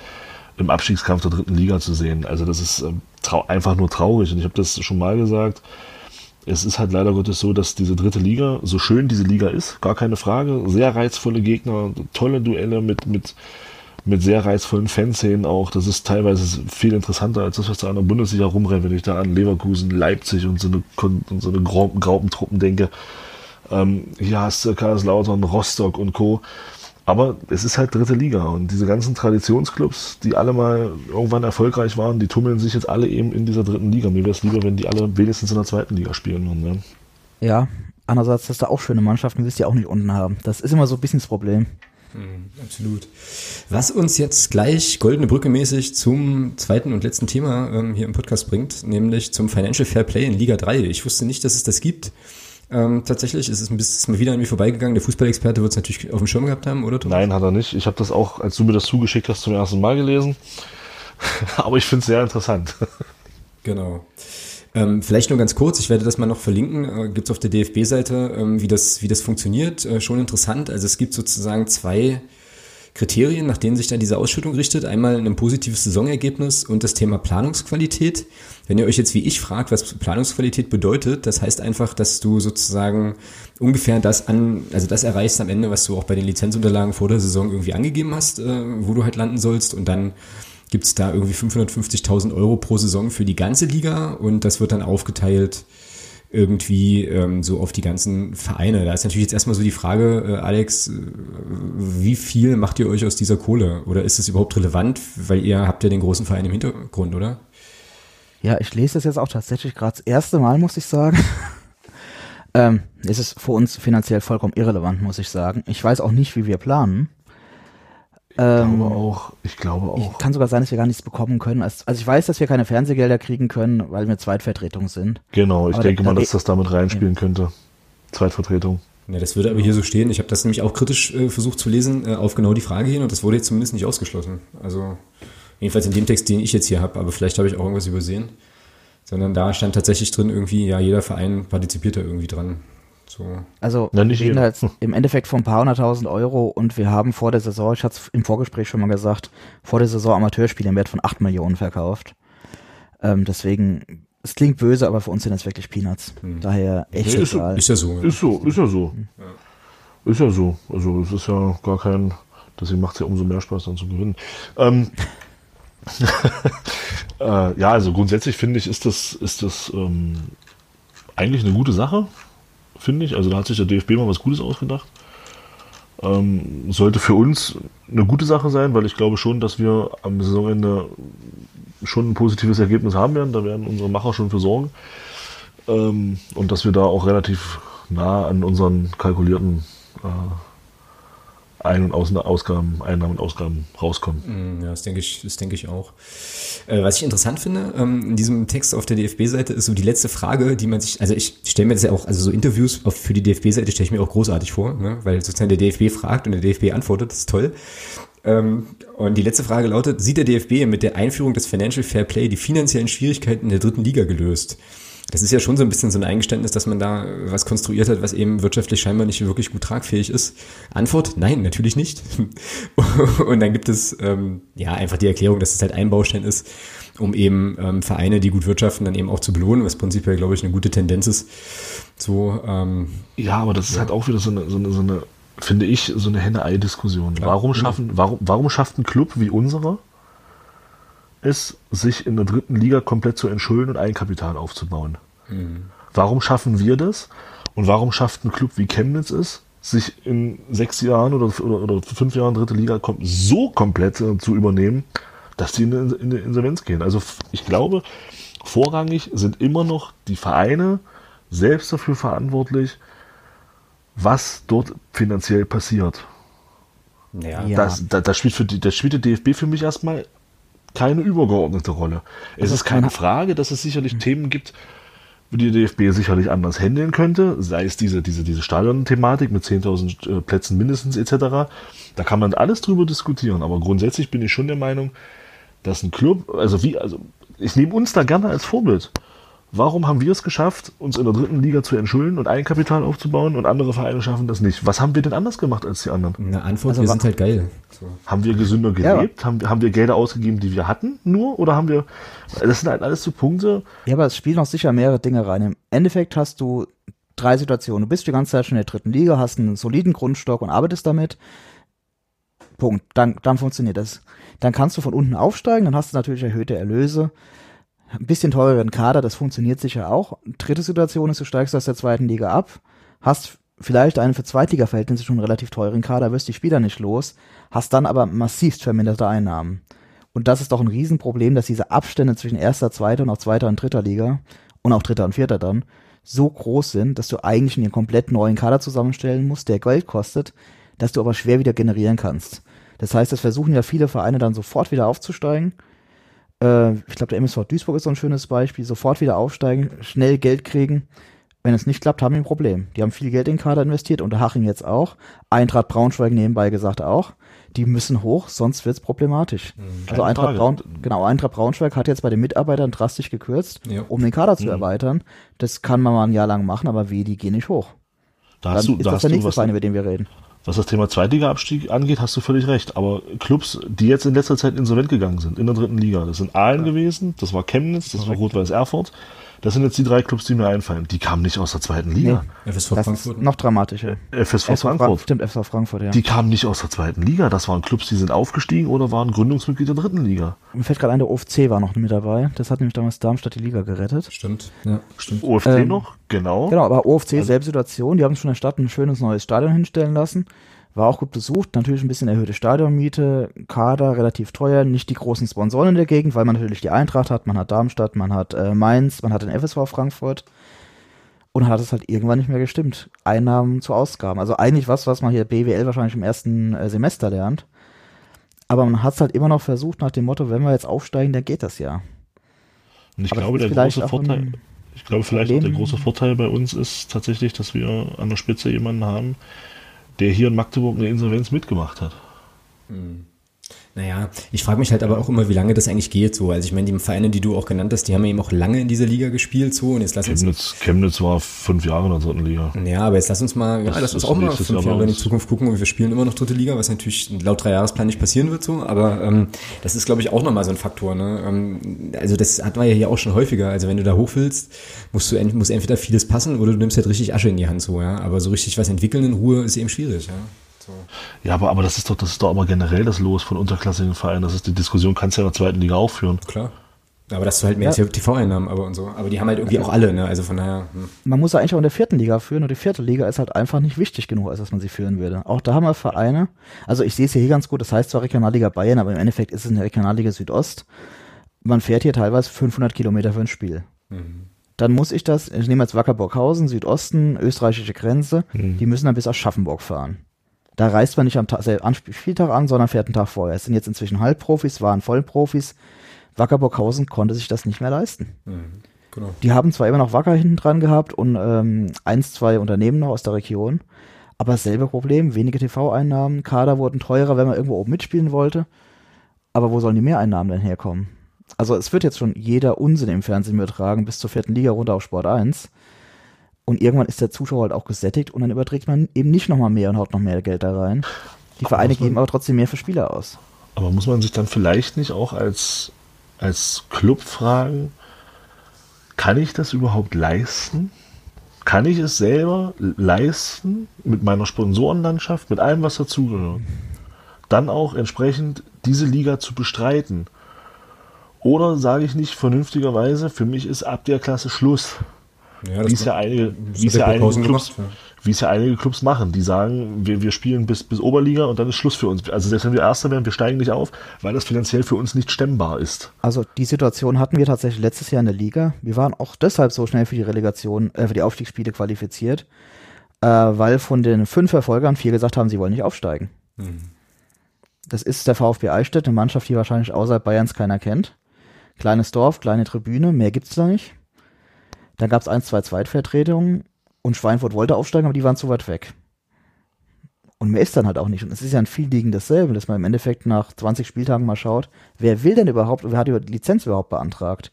im Abstiegskampf der dritten Liga zu sehen. Also das ist ähm, einfach nur traurig. Und ich habe das schon mal gesagt. Es ist halt leider Gottes so, dass diese dritte Liga, so schön diese Liga ist, gar keine Frage, sehr reizvolle Gegner, tolle Duelle mit, mit mit sehr reizvollen Fanszenen auch. Das ist teilweise viel interessanter als das, was da an der Bundesliga rumrennt, wenn ich da an Leverkusen, Leipzig und so eine, und so eine Graupentruppen denke. Ähm, hier hast du Kaiserslautern, Rostock und Co. Aber es ist halt dritte Liga und diese ganzen Traditionsclubs, die alle mal irgendwann erfolgreich waren, die tummeln sich jetzt alle eben in dieser dritten Liga. Mir wäre es lieber, wenn die alle wenigstens in der zweiten Liga spielen würden. Ne? Ja, andererseits hast du auch schöne Mannschaften, willst du ja auch nicht unten haben. Das ist immer so ein bisschen das Problem. Mhm, absolut. Was uns jetzt gleich goldene Brücke mäßig zum zweiten und letzten Thema ähm, hier im Podcast bringt, nämlich zum Financial Fair Play in Liga 3. Ich wusste nicht, dass es das gibt. Ähm, tatsächlich ist es ein bisschen mal wieder an mir vorbeigegangen. Der Fußballexperte wird es natürlich auf dem Schirm gehabt haben, oder? Thomas? Nein, hat er nicht. Ich habe das auch, als du mir das zugeschickt hast, zum ersten Mal gelesen. Aber ich finde es sehr interessant. Genau. Ähm, vielleicht nur ganz kurz, ich werde das mal noch verlinken, äh, gibt es auf der DFB-Seite, ähm, wie, das, wie das funktioniert. Äh, schon interessant. Also es gibt sozusagen zwei Kriterien, nach denen sich dann diese Ausschüttung richtet. Einmal ein positives Saisonergebnis und das Thema Planungsqualität. Wenn ihr euch jetzt wie ich fragt, was Planungsqualität bedeutet, das heißt einfach, dass du sozusagen ungefähr das an, also das erreichst am Ende, was du auch bei den Lizenzunterlagen vor der Saison irgendwie angegeben hast, äh, wo du halt landen sollst und dann gibt es da irgendwie 550.000 Euro pro Saison für die ganze Liga und das wird dann aufgeteilt irgendwie ähm, so auf die ganzen Vereine. Da ist natürlich jetzt erstmal so die Frage, äh, Alex, äh, wie viel macht ihr euch aus dieser Kohle? Oder ist es überhaupt relevant? Weil ihr habt ja den großen Verein im Hintergrund, oder? Ja, ich lese das jetzt auch tatsächlich gerade das erste Mal, muss ich sagen. ähm, es ist für uns finanziell vollkommen irrelevant, muss ich sagen. Ich weiß auch nicht, wie wir planen. Ich ähm, glaube auch. Ich glaube auch. Kann sogar sein, dass wir gar nichts bekommen können. Also ich weiß, dass wir keine Fernsehgelder kriegen können, weil wir Zweitvertretung sind. Genau, ich aber denke da, mal, dass das damit reinspielen ja. könnte. Zweitvertretung. Ja, das würde aber hier so stehen. Ich habe das nämlich auch kritisch äh, versucht zu lesen, äh, auf genau die Frage hin und das wurde jetzt zumindest nicht ausgeschlossen. Also jedenfalls in dem Text, den ich jetzt hier habe, aber vielleicht habe ich auch irgendwas übersehen. Sondern da stand tatsächlich drin irgendwie, ja, jeder Verein partizipiert da irgendwie dran. So. Also wir reden jetzt im Endeffekt von ein paar hunderttausend Euro und wir haben vor der Saison, ich hatte es im Vorgespräch schon mal gesagt, vor der Saison Amateurspiele im Wert von acht Millionen verkauft. Ähm, deswegen, es klingt böse, aber für uns sind das wirklich Peanuts. Hm. Daher echt nee, ist, egal. Ist ja so. Ist so, ist ja so. Hm. Ist ja so. Also es ist ja gar kein, deswegen macht es ja umso mehr Spaß dann zu gewinnen. Ähm, äh, ja, also grundsätzlich finde ich, ist das, ist das ähm, eigentlich eine gute Sache finde ich. Also da hat sich der DFB mal was Gutes ausgedacht. Ähm, sollte für uns eine gute Sache sein, weil ich glaube schon, dass wir am Saisonende schon ein positives Ergebnis haben werden. Da werden unsere Macher schon für sorgen. Ähm, und dass wir da auch relativ nah an unseren kalkulierten äh, Ein- und Aus Ausgaben, Einnahmen und Ausgaben rauskommen. Mm, ja, das denke ich, das denke ich auch. Äh, was ich interessant finde, ähm, in diesem Text auf der DFB-Seite ist so die letzte Frage, die man sich, also ich stelle mir das ja auch, also so Interviews auf, für die DFB-Seite stelle ich mir auch großartig vor, ne? weil sozusagen der DFB fragt und der DFB antwortet, das ist toll. Ähm, und die letzte Frage lautet, sieht der DFB mit der Einführung des Financial Fair Play die finanziellen Schwierigkeiten der dritten Liga gelöst? Das ist ja schon so ein bisschen so ein Eingeständnis, dass man da was konstruiert hat, was eben wirtschaftlich scheinbar nicht wirklich gut tragfähig ist. Antwort, nein, natürlich nicht. Und dann gibt es ähm, ja einfach die Erklärung, dass es halt ein Baustein ist, um eben ähm, Vereine, die gut wirtschaften, dann eben auch zu belohnen, was prinzipiell, glaube ich, eine gute Tendenz ist. So, ähm, ja, aber das ist halt auch wieder so eine, so eine, so eine finde ich, so eine Henne-Ei-Diskussion. Warum schaffen, warum, warum schafft ein Club wie unserer es, sich in der dritten Liga komplett zu entschulden und Eigenkapital aufzubauen? Mhm. Warum schaffen wir das? Und warum schafft ein Club wie Chemnitz es, sich in sechs Jahren oder, oder, oder fünf Jahren dritte Liga so komplett äh, zu übernehmen, dass die in, in, in Insolvenz gehen? Also ich glaube, vorrangig sind immer noch die Vereine selbst dafür verantwortlich, was dort finanziell passiert. Ja. Das, das, das, spielt für die, das spielt der DFB für mich erstmal keine übergeordnete Rolle. Es also ist keine Frage, dass es sicherlich mhm. Themen gibt, die der DFB sicherlich anders handeln könnte, sei es diese, diese, diese Stadion-Thematik mit 10.000 äh, Plätzen mindestens etc. Da kann man alles drüber diskutieren, aber grundsätzlich bin ich schon der Meinung, dass ein Club, also wie, also ich nehme uns da gerne als Vorbild. Warum haben wir es geschafft, uns in der dritten Liga zu entschulden und Eigenkapital aufzubauen und andere Vereine schaffen das nicht? Was haben wir denn anders gemacht als die anderen? Eine Antwort, also wir sind halt geil. So. Haben wir gesünder gelebt? Ja. Haben, haben wir Gelder ausgegeben, die wir hatten, nur? Oder haben wir, das sind halt alles so Punkte. Ja, aber es spielen auch sicher mehrere Dinge rein. Im Endeffekt hast du drei Situationen. Du bist die ganze Zeit schon in der dritten Liga, hast einen soliden Grundstock und arbeitest damit. Punkt. Dann, dann funktioniert das. Dann kannst du von unten aufsteigen, dann hast du natürlich erhöhte Erlöse ein bisschen teureren Kader, das funktioniert sicher auch. Dritte Situation ist, du steigst aus der zweiten Liga ab, hast vielleicht einen für Zweitliga-Verhältnisse schon relativ teuren Kader, wirst die Spieler nicht los, hast dann aber massivst verminderte Einnahmen. Und das ist doch ein Riesenproblem, dass diese Abstände zwischen erster, zweiter und auch zweiter und dritter Liga und auch dritter und vierter dann so groß sind, dass du eigentlich einen komplett neuen Kader zusammenstellen musst, der Geld kostet, dass du aber schwer wieder generieren kannst. Das heißt, es versuchen ja viele Vereine dann sofort wieder aufzusteigen äh, ich glaube, der MSV Duisburg ist so ein schönes Beispiel, sofort wieder aufsteigen, schnell Geld kriegen. Wenn es nicht klappt, haben die ein Problem. Die haben viel Geld in den Kader investiert, unter Haching jetzt auch. Eintracht Braunschweig nebenbei gesagt auch. Die müssen hoch, sonst wird es problematisch. Mhm, also Eintracht, Braun, genau, Eintracht Braunschweig hat jetzt bei den Mitarbeitern drastisch gekürzt, ja. um den Kader zu mhm. erweitern. Das kann man mal ein Jahr lang machen, aber wie, die gehen nicht hoch. Da hast Dann du, ist da das der nächste Verein, über den wir reden. Was das Thema Zweitliga-Abstieg angeht, hast du völlig recht. Aber Clubs, die jetzt in letzter Zeit insolvent gegangen sind, in der dritten Liga, das sind Aalen ja. gewesen, das war Chemnitz, das war Rot-Weiß Erfurt. Das sind jetzt die drei Clubs, die mir einfallen. Die kamen nicht aus der zweiten Liga. Nee, FSV das Frankfurt. Ist noch dramatischer. FSV, FSV Frankfurt. Stimmt, FSV Frankfurt, ja. Die kamen nicht aus der zweiten Liga. Das waren Clubs, die sind aufgestiegen oder waren Gründungsmitglied der dritten Liga. Mir fällt gerade ein, der OFC war noch mit dabei. Das hat nämlich damals Darmstadt die Liga gerettet. Stimmt, ja, stimmt. OFC ähm, noch, genau. Genau, aber OFC, also, selbe Situation. Die haben schon in der Stadt ein schönes neues Stadion hinstellen lassen. War auch gut besucht, natürlich ein bisschen erhöhte Stadionmiete, Kader relativ teuer, nicht die großen Sponsoren in der Gegend, weil man natürlich die Eintracht hat, man hat Darmstadt, man hat äh, Mainz, man hat den FSV Frankfurt und dann hat es halt irgendwann nicht mehr gestimmt. Einnahmen zu Ausgaben. Also eigentlich was, was man hier BWL wahrscheinlich im ersten äh, Semester lernt. Aber man hat es halt immer noch versucht nach dem Motto, wenn wir jetzt aufsteigen, dann geht das ja. Und ich Aber glaube, der große Vorteil, ich glaube vielleicht auch der große Vorteil bei uns ist tatsächlich, dass wir an der Spitze jemanden haben, der hier in Magdeburg eine Insolvenz mitgemacht hat. Hm. Naja, ich frage mich halt aber auch immer, wie lange das eigentlich geht so. Also ich meine, die Vereine, die du auch genannt hast, die haben eben auch lange in dieser Liga gespielt so. Und jetzt lass Chemnitz, uns, Chemnitz war fünf Jahre in der dritten Liga. Ja, aber jetzt lass uns mal, ja, lass uns auch mal fünf Jahre in die Zukunft gucken und wir spielen immer noch dritte Liga, was natürlich laut Dreijahresplan nicht passieren wird so. Aber ähm, das ist, glaube ich, auch nochmal so ein Faktor. Ne? Ähm, also das hatten wir ja hier auch schon häufiger. Also wenn du da hoch willst, musst du muss entweder vieles passen oder du nimmst halt richtig Asche in die Hand so. Ja, aber so richtig was entwickeln in Ruhe ist eben schwierig. Ja. So. Ja, aber, aber das ist doch, das ist doch aber generell das Los von unterklassigen Vereinen. Das ist die Diskussion, kannst du ja in der zweiten Liga auch führen. Klar. Aber das du halt mehr ja. TV-Einnahmen aber und so. Aber die haben halt irgendwie auch alle, ne? Also von daher. Hm. Man muss ja eigentlich auch in der vierten Liga führen und die vierte Liga ist halt einfach nicht wichtig genug, als dass man sie führen würde. Auch da haben wir Vereine. Also ich sehe es hier ganz gut, das heißt zwar Regionalliga Bayern, aber im Endeffekt ist es eine Regionalliga Südost. Man fährt hier teilweise 500 Kilometer für ein Spiel. Mhm. Dann muss ich das, ich nehme jetzt Wackerburghausen, Südosten, österreichische Grenze, mhm. die müssen dann bis Aschaffenburg fahren Da reist man nicht am, Tag, am Spieltag an, sondern fährt einen Tag vorher. Es sind jetzt inzwischen Halbprofis, waren Vollprofis. Wacker Burghausen konnte sich das nicht mehr leisten. Mhm, genau. Die haben zwar immer noch Wacker hinten dran gehabt und ähm, eins, zwei Unternehmen noch aus der Region, aber dasselbe Problem, wenige TV-Einnahmen, Kader wurden teurer, wenn man irgendwo oben mitspielen wollte. Aber wo sollen die Mehreinnahmen denn herkommen? Also es wird jetzt schon jeder Unsinn im Fernsehen übertragen, bis zur vierten Liga runter auf Sport 1. Und irgendwann ist der Zuschauer halt auch gesättigt und dann überträgt man eben nicht nochmal mehr und haut noch mehr Geld da rein. Die Vereine geben aber trotzdem mehr für Spieler aus. Aber muss man sich dann vielleicht nicht auch als, als Club fragen, kann ich das überhaupt leisten? Kann ich es selber leisten mit meiner Sponsorenlandschaft, mit allem, was dazugehört? Dann auch entsprechend diese Liga zu bestreiten. Oder sage ich nicht vernünftigerweise, für mich ist ab der Klasse Schluss. Ja, wie es ja einige, wie es ja einige Clubs, gemacht, ja. wie es ja einige Clubs machen, die sagen, wir, wir spielen bis, bis Oberliga und dann ist Schluss für uns. Also selbst wenn wir Erster werden, wir steigen nicht auf, weil das finanziell für uns nicht stemmbar ist. Also die Situation hatten wir tatsächlich letztes Jahr in der Liga. Wir waren auch deshalb so schnell für die Relegation, äh, für die Aufstiegsspiele qualifiziert, äh, weil von den fünf Erfolgern vier gesagt haben, sie wollen nicht aufsteigen. Mhm. Das ist der VfB Eichstätt, eine Mannschaft, die wahrscheinlich außerhalb Bayerns keiner kennt. Kleines Dorf, kleine Tribüne, mehr gibt's da nicht. Dann gab es ein, zwei Zweitvertretungen und Schweinfurt wollte aufsteigen, aber die waren zu weit weg. Und mehr ist dann halt auch nicht. Und es ist ja ein viel liegen dasselbe, dass man im Endeffekt nach 20 Spieltagen mal schaut, wer will denn überhaupt, wer hat die Lizenz überhaupt beantragt?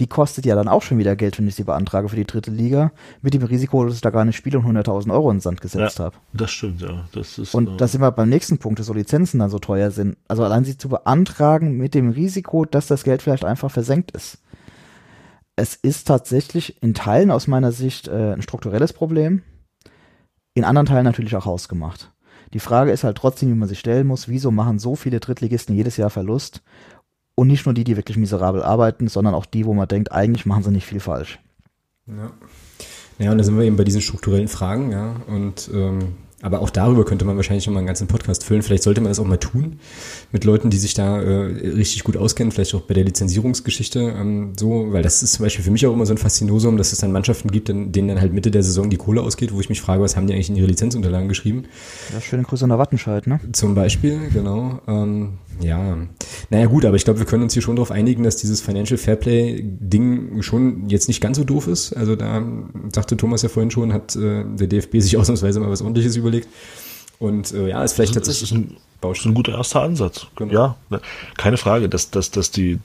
Die kostet ja dann auch schon wieder Geld, wenn ich sie beantrage für die dritte Liga, mit dem Risiko, dass ich da gar nicht spiele und 100.000 Euro in den Sand gesetzt ja, habe. Das stimmt, ja. Das ist, und äh, da sind wir beim nächsten Punkt, dass so Lizenzen dann so teuer sind. Also allein sie zu beantragen mit dem Risiko, dass das Geld vielleicht einfach versenkt ist es ist tatsächlich in Teilen aus meiner Sicht äh, ein strukturelles Problem, in anderen Teilen natürlich auch hausgemacht. Die Frage ist halt trotzdem, wie man sich stellen muss, wieso machen so viele Drittligisten jedes Jahr Verlust und nicht nur die, die wirklich miserabel arbeiten, sondern auch die, wo man denkt, eigentlich machen sie nicht viel falsch. Ja. Ja, und da sind wir eben bei diesen strukturellen Fragen, ja. Und ähm, aber auch darüber könnte man wahrscheinlich nochmal einen ganzen Podcast füllen. Vielleicht sollte man das auch mal tun mit Leuten, die sich da äh, richtig gut auskennen, vielleicht auch bei der Lizenzierungsgeschichte ähm, so, weil das ist zum Beispiel für mich auch immer so ein Faszinosum, dass es dann Mannschaften gibt, denen dann halt Mitte der Saison die Kohle ausgeht, wo ich mich frage, was haben die eigentlich in ihre Lizenzunterlagen geschrieben? Ja, schöne Grüße an der Wattenscheid, ne? Zum Beispiel, genau. Ähm, ja, naja gut, aber ich glaube, wir können uns hier schon darauf einigen, dass dieses Financial Fairplay-Ding schon jetzt nicht ganz so doof ist. Also da sagte Thomas ja vorhin schon, hat äh, der DFB sich ausnahmsweise mal was ordentliches überlegt. Und äh, ja, ist vielleicht das tatsächlich ist ein, Baustein. ein guter erster Ansatz. Genau. Ja, ne, keine Frage, dass, dass, dass, die,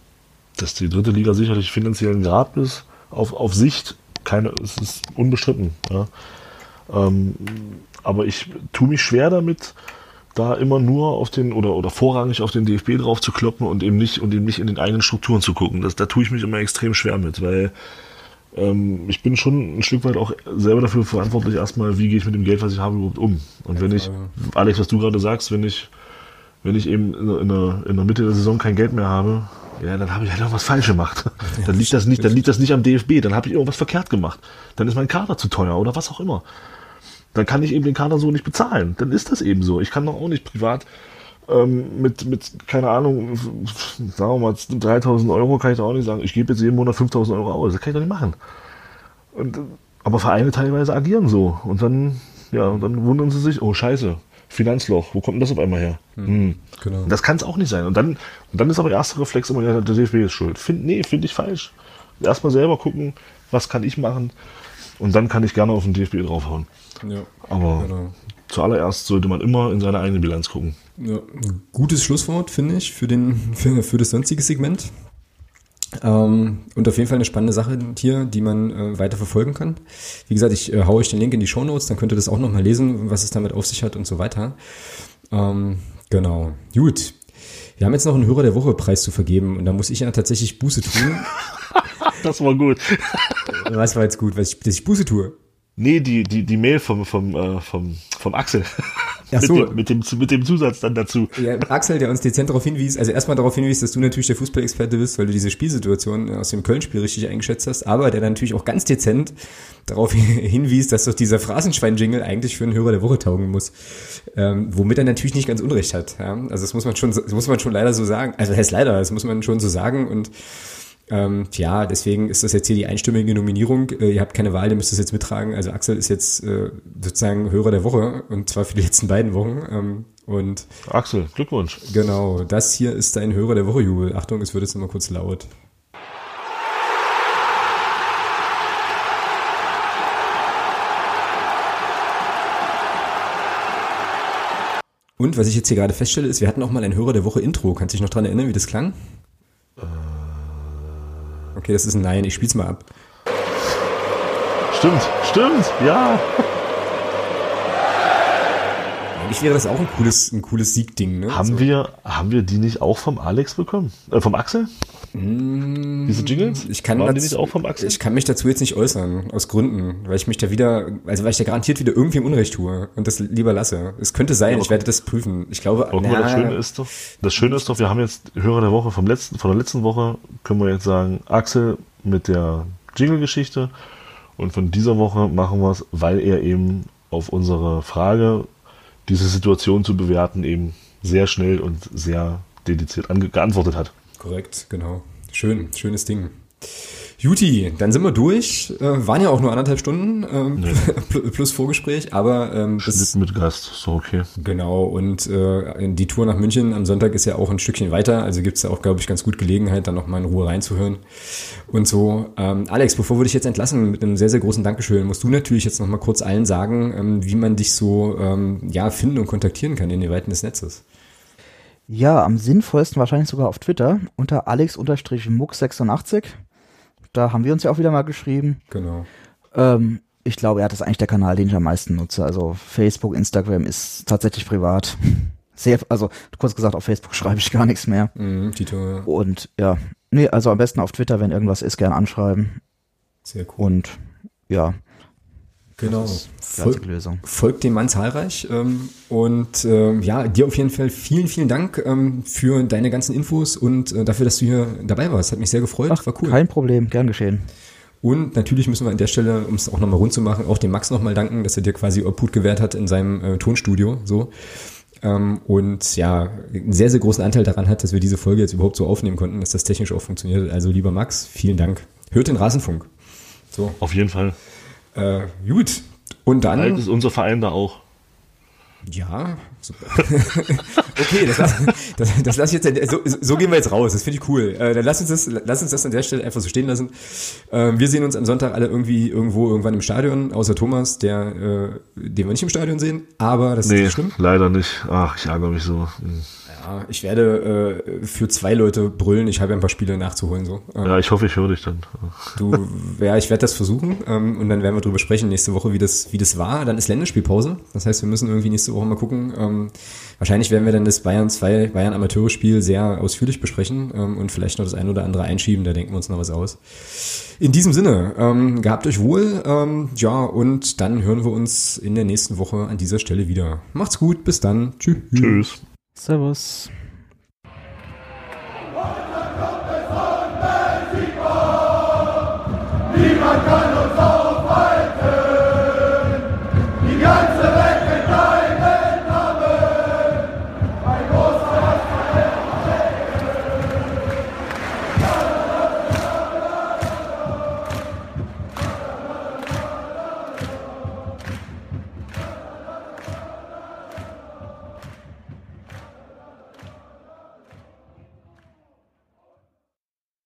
dass die dritte Liga sicherlich finanziell ein Grab ist, auf, auf Sicht, keine, es ist unbestritten. Ja. Ähm, aber ich tue mich schwer damit, da immer nur auf den oder oder vorrangig auf den DFB drauf zu kloppen und eben nicht und eben nicht in den eigenen Strukturen zu gucken. Das, da tue ich mich immer extrem schwer mit, weil ähm, ich bin schon ein Stück weit auch selber dafür verantwortlich, erstmal, wie gehe ich mit dem Geld, was ich habe, überhaupt um. Und wenn ich, Alex, was du gerade sagst, wenn ich, wenn ich eben in, der, in der Mitte der Saison kein Geld mehr habe, ja, dann habe ich halt irgendwas falsch gemacht. dann liegt das nicht, dann liegt das nicht am DFB, dann habe ich irgendwas verkehrt gemacht. Dann ist mein Kader zu teuer oder was auch immer dann kann ich eben den Kader so nicht bezahlen. Dann ist das eben so. Ich kann doch auch nicht privat ähm, mit, mit, keine Ahnung, sagen wir mal 3000 Euro kann ich da auch nicht sagen, ich gebe jetzt jeden Monat 5000 Euro aus. Das kann ich doch nicht machen. Und, aber Vereine teilweise agieren so. Und dann, ja, dann wundern sie sich, oh Scheiße, Finanzloch, wo kommt denn das auf einmal her? Hm, hm. Genau. Das kann es auch nicht sein. Und dann, und dann ist aber der erste Reflex immer, ja, der DFB ist schuld. Find, nee, finde ich falsch. Erstmal selber gucken, was kann ich machen, und dann kann ich gerne auf den DFB draufhauen. Ja, Aber genau. zuallererst sollte man immer in seine eigene Bilanz gucken. Ja, gutes Schlusswort, finde ich, für, den, für, für das sonstige Segment. Ähm, und auf jeden Fall eine spannende Sache hier, die man äh, weiter verfolgen kann. Wie gesagt, ich äh, haue euch den Link in die Show Notes, dann könnt ihr das auch nochmal lesen, was es damit auf sich hat und so weiter. Ähm, genau. Gut. Wir haben jetzt noch einen Hörer der Woche Preis zu vergeben und da muss ich ja tatsächlich Buße tun. das war gut. Was war jetzt gut, was ich, dass ich Buße tue? Nee, die, die, die Mail vom, vom, äh, vom, vom Axel. Ach so. mit, dem, mit, dem, mit dem Zusatz dann dazu. Ja, Axel, der uns dezent darauf hinwies, also erstmal darauf hinwies, dass du natürlich der Fußballexperte bist, weil du diese Spielsituation aus dem Köln-Spiel richtig eingeschätzt hast, aber der dann natürlich auch ganz dezent darauf hinwies, dass doch dieser Phrasenschwein-Jingle eigentlich für einen Hörer der Woche taugen muss. Ähm, womit er natürlich nicht ganz unrecht hat. Ja? Also das muss man schon, das muss man schon leider so sagen. Also das heißt leider, das muss man schon so sagen und Ähm, ja, deswegen ist das jetzt hier die einstimmige Nominierung. Äh, ihr habt keine Wahl, ihr müsst es jetzt mittragen. Also Axel ist jetzt äh, sozusagen Hörer der Woche und zwar für die letzten beiden Wochen. Ähm, und Axel, Glückwunsch. Genau, das hier ist dein Hörer der Woche, Jubel. Achtung, es wird jetzt immer kurz laut. Und was ich jetzt hier gerade feststelle, ist, wir hatten auch mal ein Hörer der Woche Intro. Kannst du dich noch dran erinnern, wie das klang? Okay, das ist ein Nein. Ich spiel's mal ab. Stimmt, stimmt, ja. Eigentlich wäre das auch ein cooles, ein cooles Siegding, ne? Haben, wir, haben wir die nicht auch vom Alex bekommen? Äh, vom Axel? Diese Jingles? Ich kann, Axel? ich kann mich dazu jetzt nicht äußern, aus Gründen, weil ich mich da wieder, also weil ich da garantiert wieder irgendwie im Unrecht tue und das lieber lasse. Es könnte sein, aber ich werde das prüfen. Ich glaube, Aber mal, das na, Schöne ist doch, das Schöne ist doch, wir haben jetzt Hörer der Woche vom letzten, von der letzten Woche, können wir jetzt sagen, Axel mit der Jingle-Geschichte und von dieser Woche machen wir es, weil er eben auf unsere Frage, diese Situation zu bewerten, eben sehr schnell und sehr dediziert geantwortet hat. Korrekt, genau. Schön, schönes Ding. Juti, dann sind wir durch. Äh, waren ja auch nur anderthalb Stunden ähm, pl- plus Vorgespräch, aber ähm, das, Schnitt mit Gast, so okay. Genau, und äh, die Tour nach München am Sonntag ist ja auch ein Stückchen weiter, also gibt's ja auch, glaube ich, ganz gut Gelegenheit, dann nochmal in Ruhe reinzuhören und so. Ähm, Alex, bevor wir dich jetzt entlassen mit einem sehr, sehr großen Dankeschön, musst du natürlich jetzt nochmal kurz allen sagen, ähm, wie man dich so ähm, ja finden und kontaktieren kann in den Weiten des Netzes. Ja, am sinnvollsten wahrscheinlich sogar auf Twitter unter alex-mux86. Da haben wir uns ja auch wieder mal geschrieben. Genau. Ähm, ich glaube, ja, das ist eigentlich der Kanal, den ich am meisten nutze. Also Facebook, Instagram ist tatsächlich privat. Sehr, also kurz gesagt, auf Facebook schreibe ich gar nichts mehr. Mhm, Tito, ja. Und ja, nee, also am besten auf Twitter, wenn irgendwas ist, gern anschreiben. sehr cool. Und ja, Genau. das ist die Voll, einzige Lösung. folgt dem Mann zahlreich. Ähm, und ähm, ja, dir auf jeden Fall vielen, vielen Dank ähm, für deine ganzen Infos und äh, dafür, dass du hier dabei warst. Hat mich sehr gefreut. Ach, War cool. kein Problem, gern geschehen. Und natürlich müssen wir an der Stelle, um es auch nochmal rund zu machen, auch dem Max nochmal danken, dass er dir quasi Obhut gewährt hat in seinem äh, Tonstudio. So. Ähm, und ja, einen sehr, sehr großen Anteil daran hat, dass wir diese Folge jetzt überhaupt so aufnehmen konnten, dass das technisch auch funktioniert. Also lieber Max, vielen Dank. Hört den Rasenfunk. So, Auf jeden Fall. Äh, gut. Und dann. Alt ist unser Verein da auch. Ja, super. okay, das das, das lass ich jetzt, so, so gehen wir jetzt raus, das finde ich cool. Äh, dann lass uns, das, lass uns das an der Stelle einfach so stehen lassen. Ähm, wir sehen uns am Sonntag alle irgendwie irgendwo irgendwann im Stadion, außer Thomas, der, äh, den wir nicht im Stadion sehen, aber das ist Nee, nicht schlimm. leider nicht. Ach, ich ärgere mich so. Hm. Ja, ich werde äh, für zwei Leute brüllen, ich habe ja ein paar Spiele nachzuholen. so. Ähm, Ja, ich hoffe, ich höre dich dann. Du, ja, ich werde das versuchen ähm, und dann werden wir drüber sprechen nächste Woche, wie das, wie das war. Dann ist Länderspielpause. Das heißt, wir müssen irgendwie nächste Woche mal gucken. Ähm, wahrscheinlich werden wir dann das Bayern 2, Bayern Amateurspiel sehr ausführlich besprechen ähm, und vielleicht noch das ein oder andere einschieben. Da denken wir uns noch was aus. In diesem Sinne, ähm, gehabt euch wohl. Ähm, ja, und dann hören wir uns in der nächsten Woche an dieser Stelle wieder. Macht's gut, bis dann. Tschüss. Tschüss. Servus. Niemand kann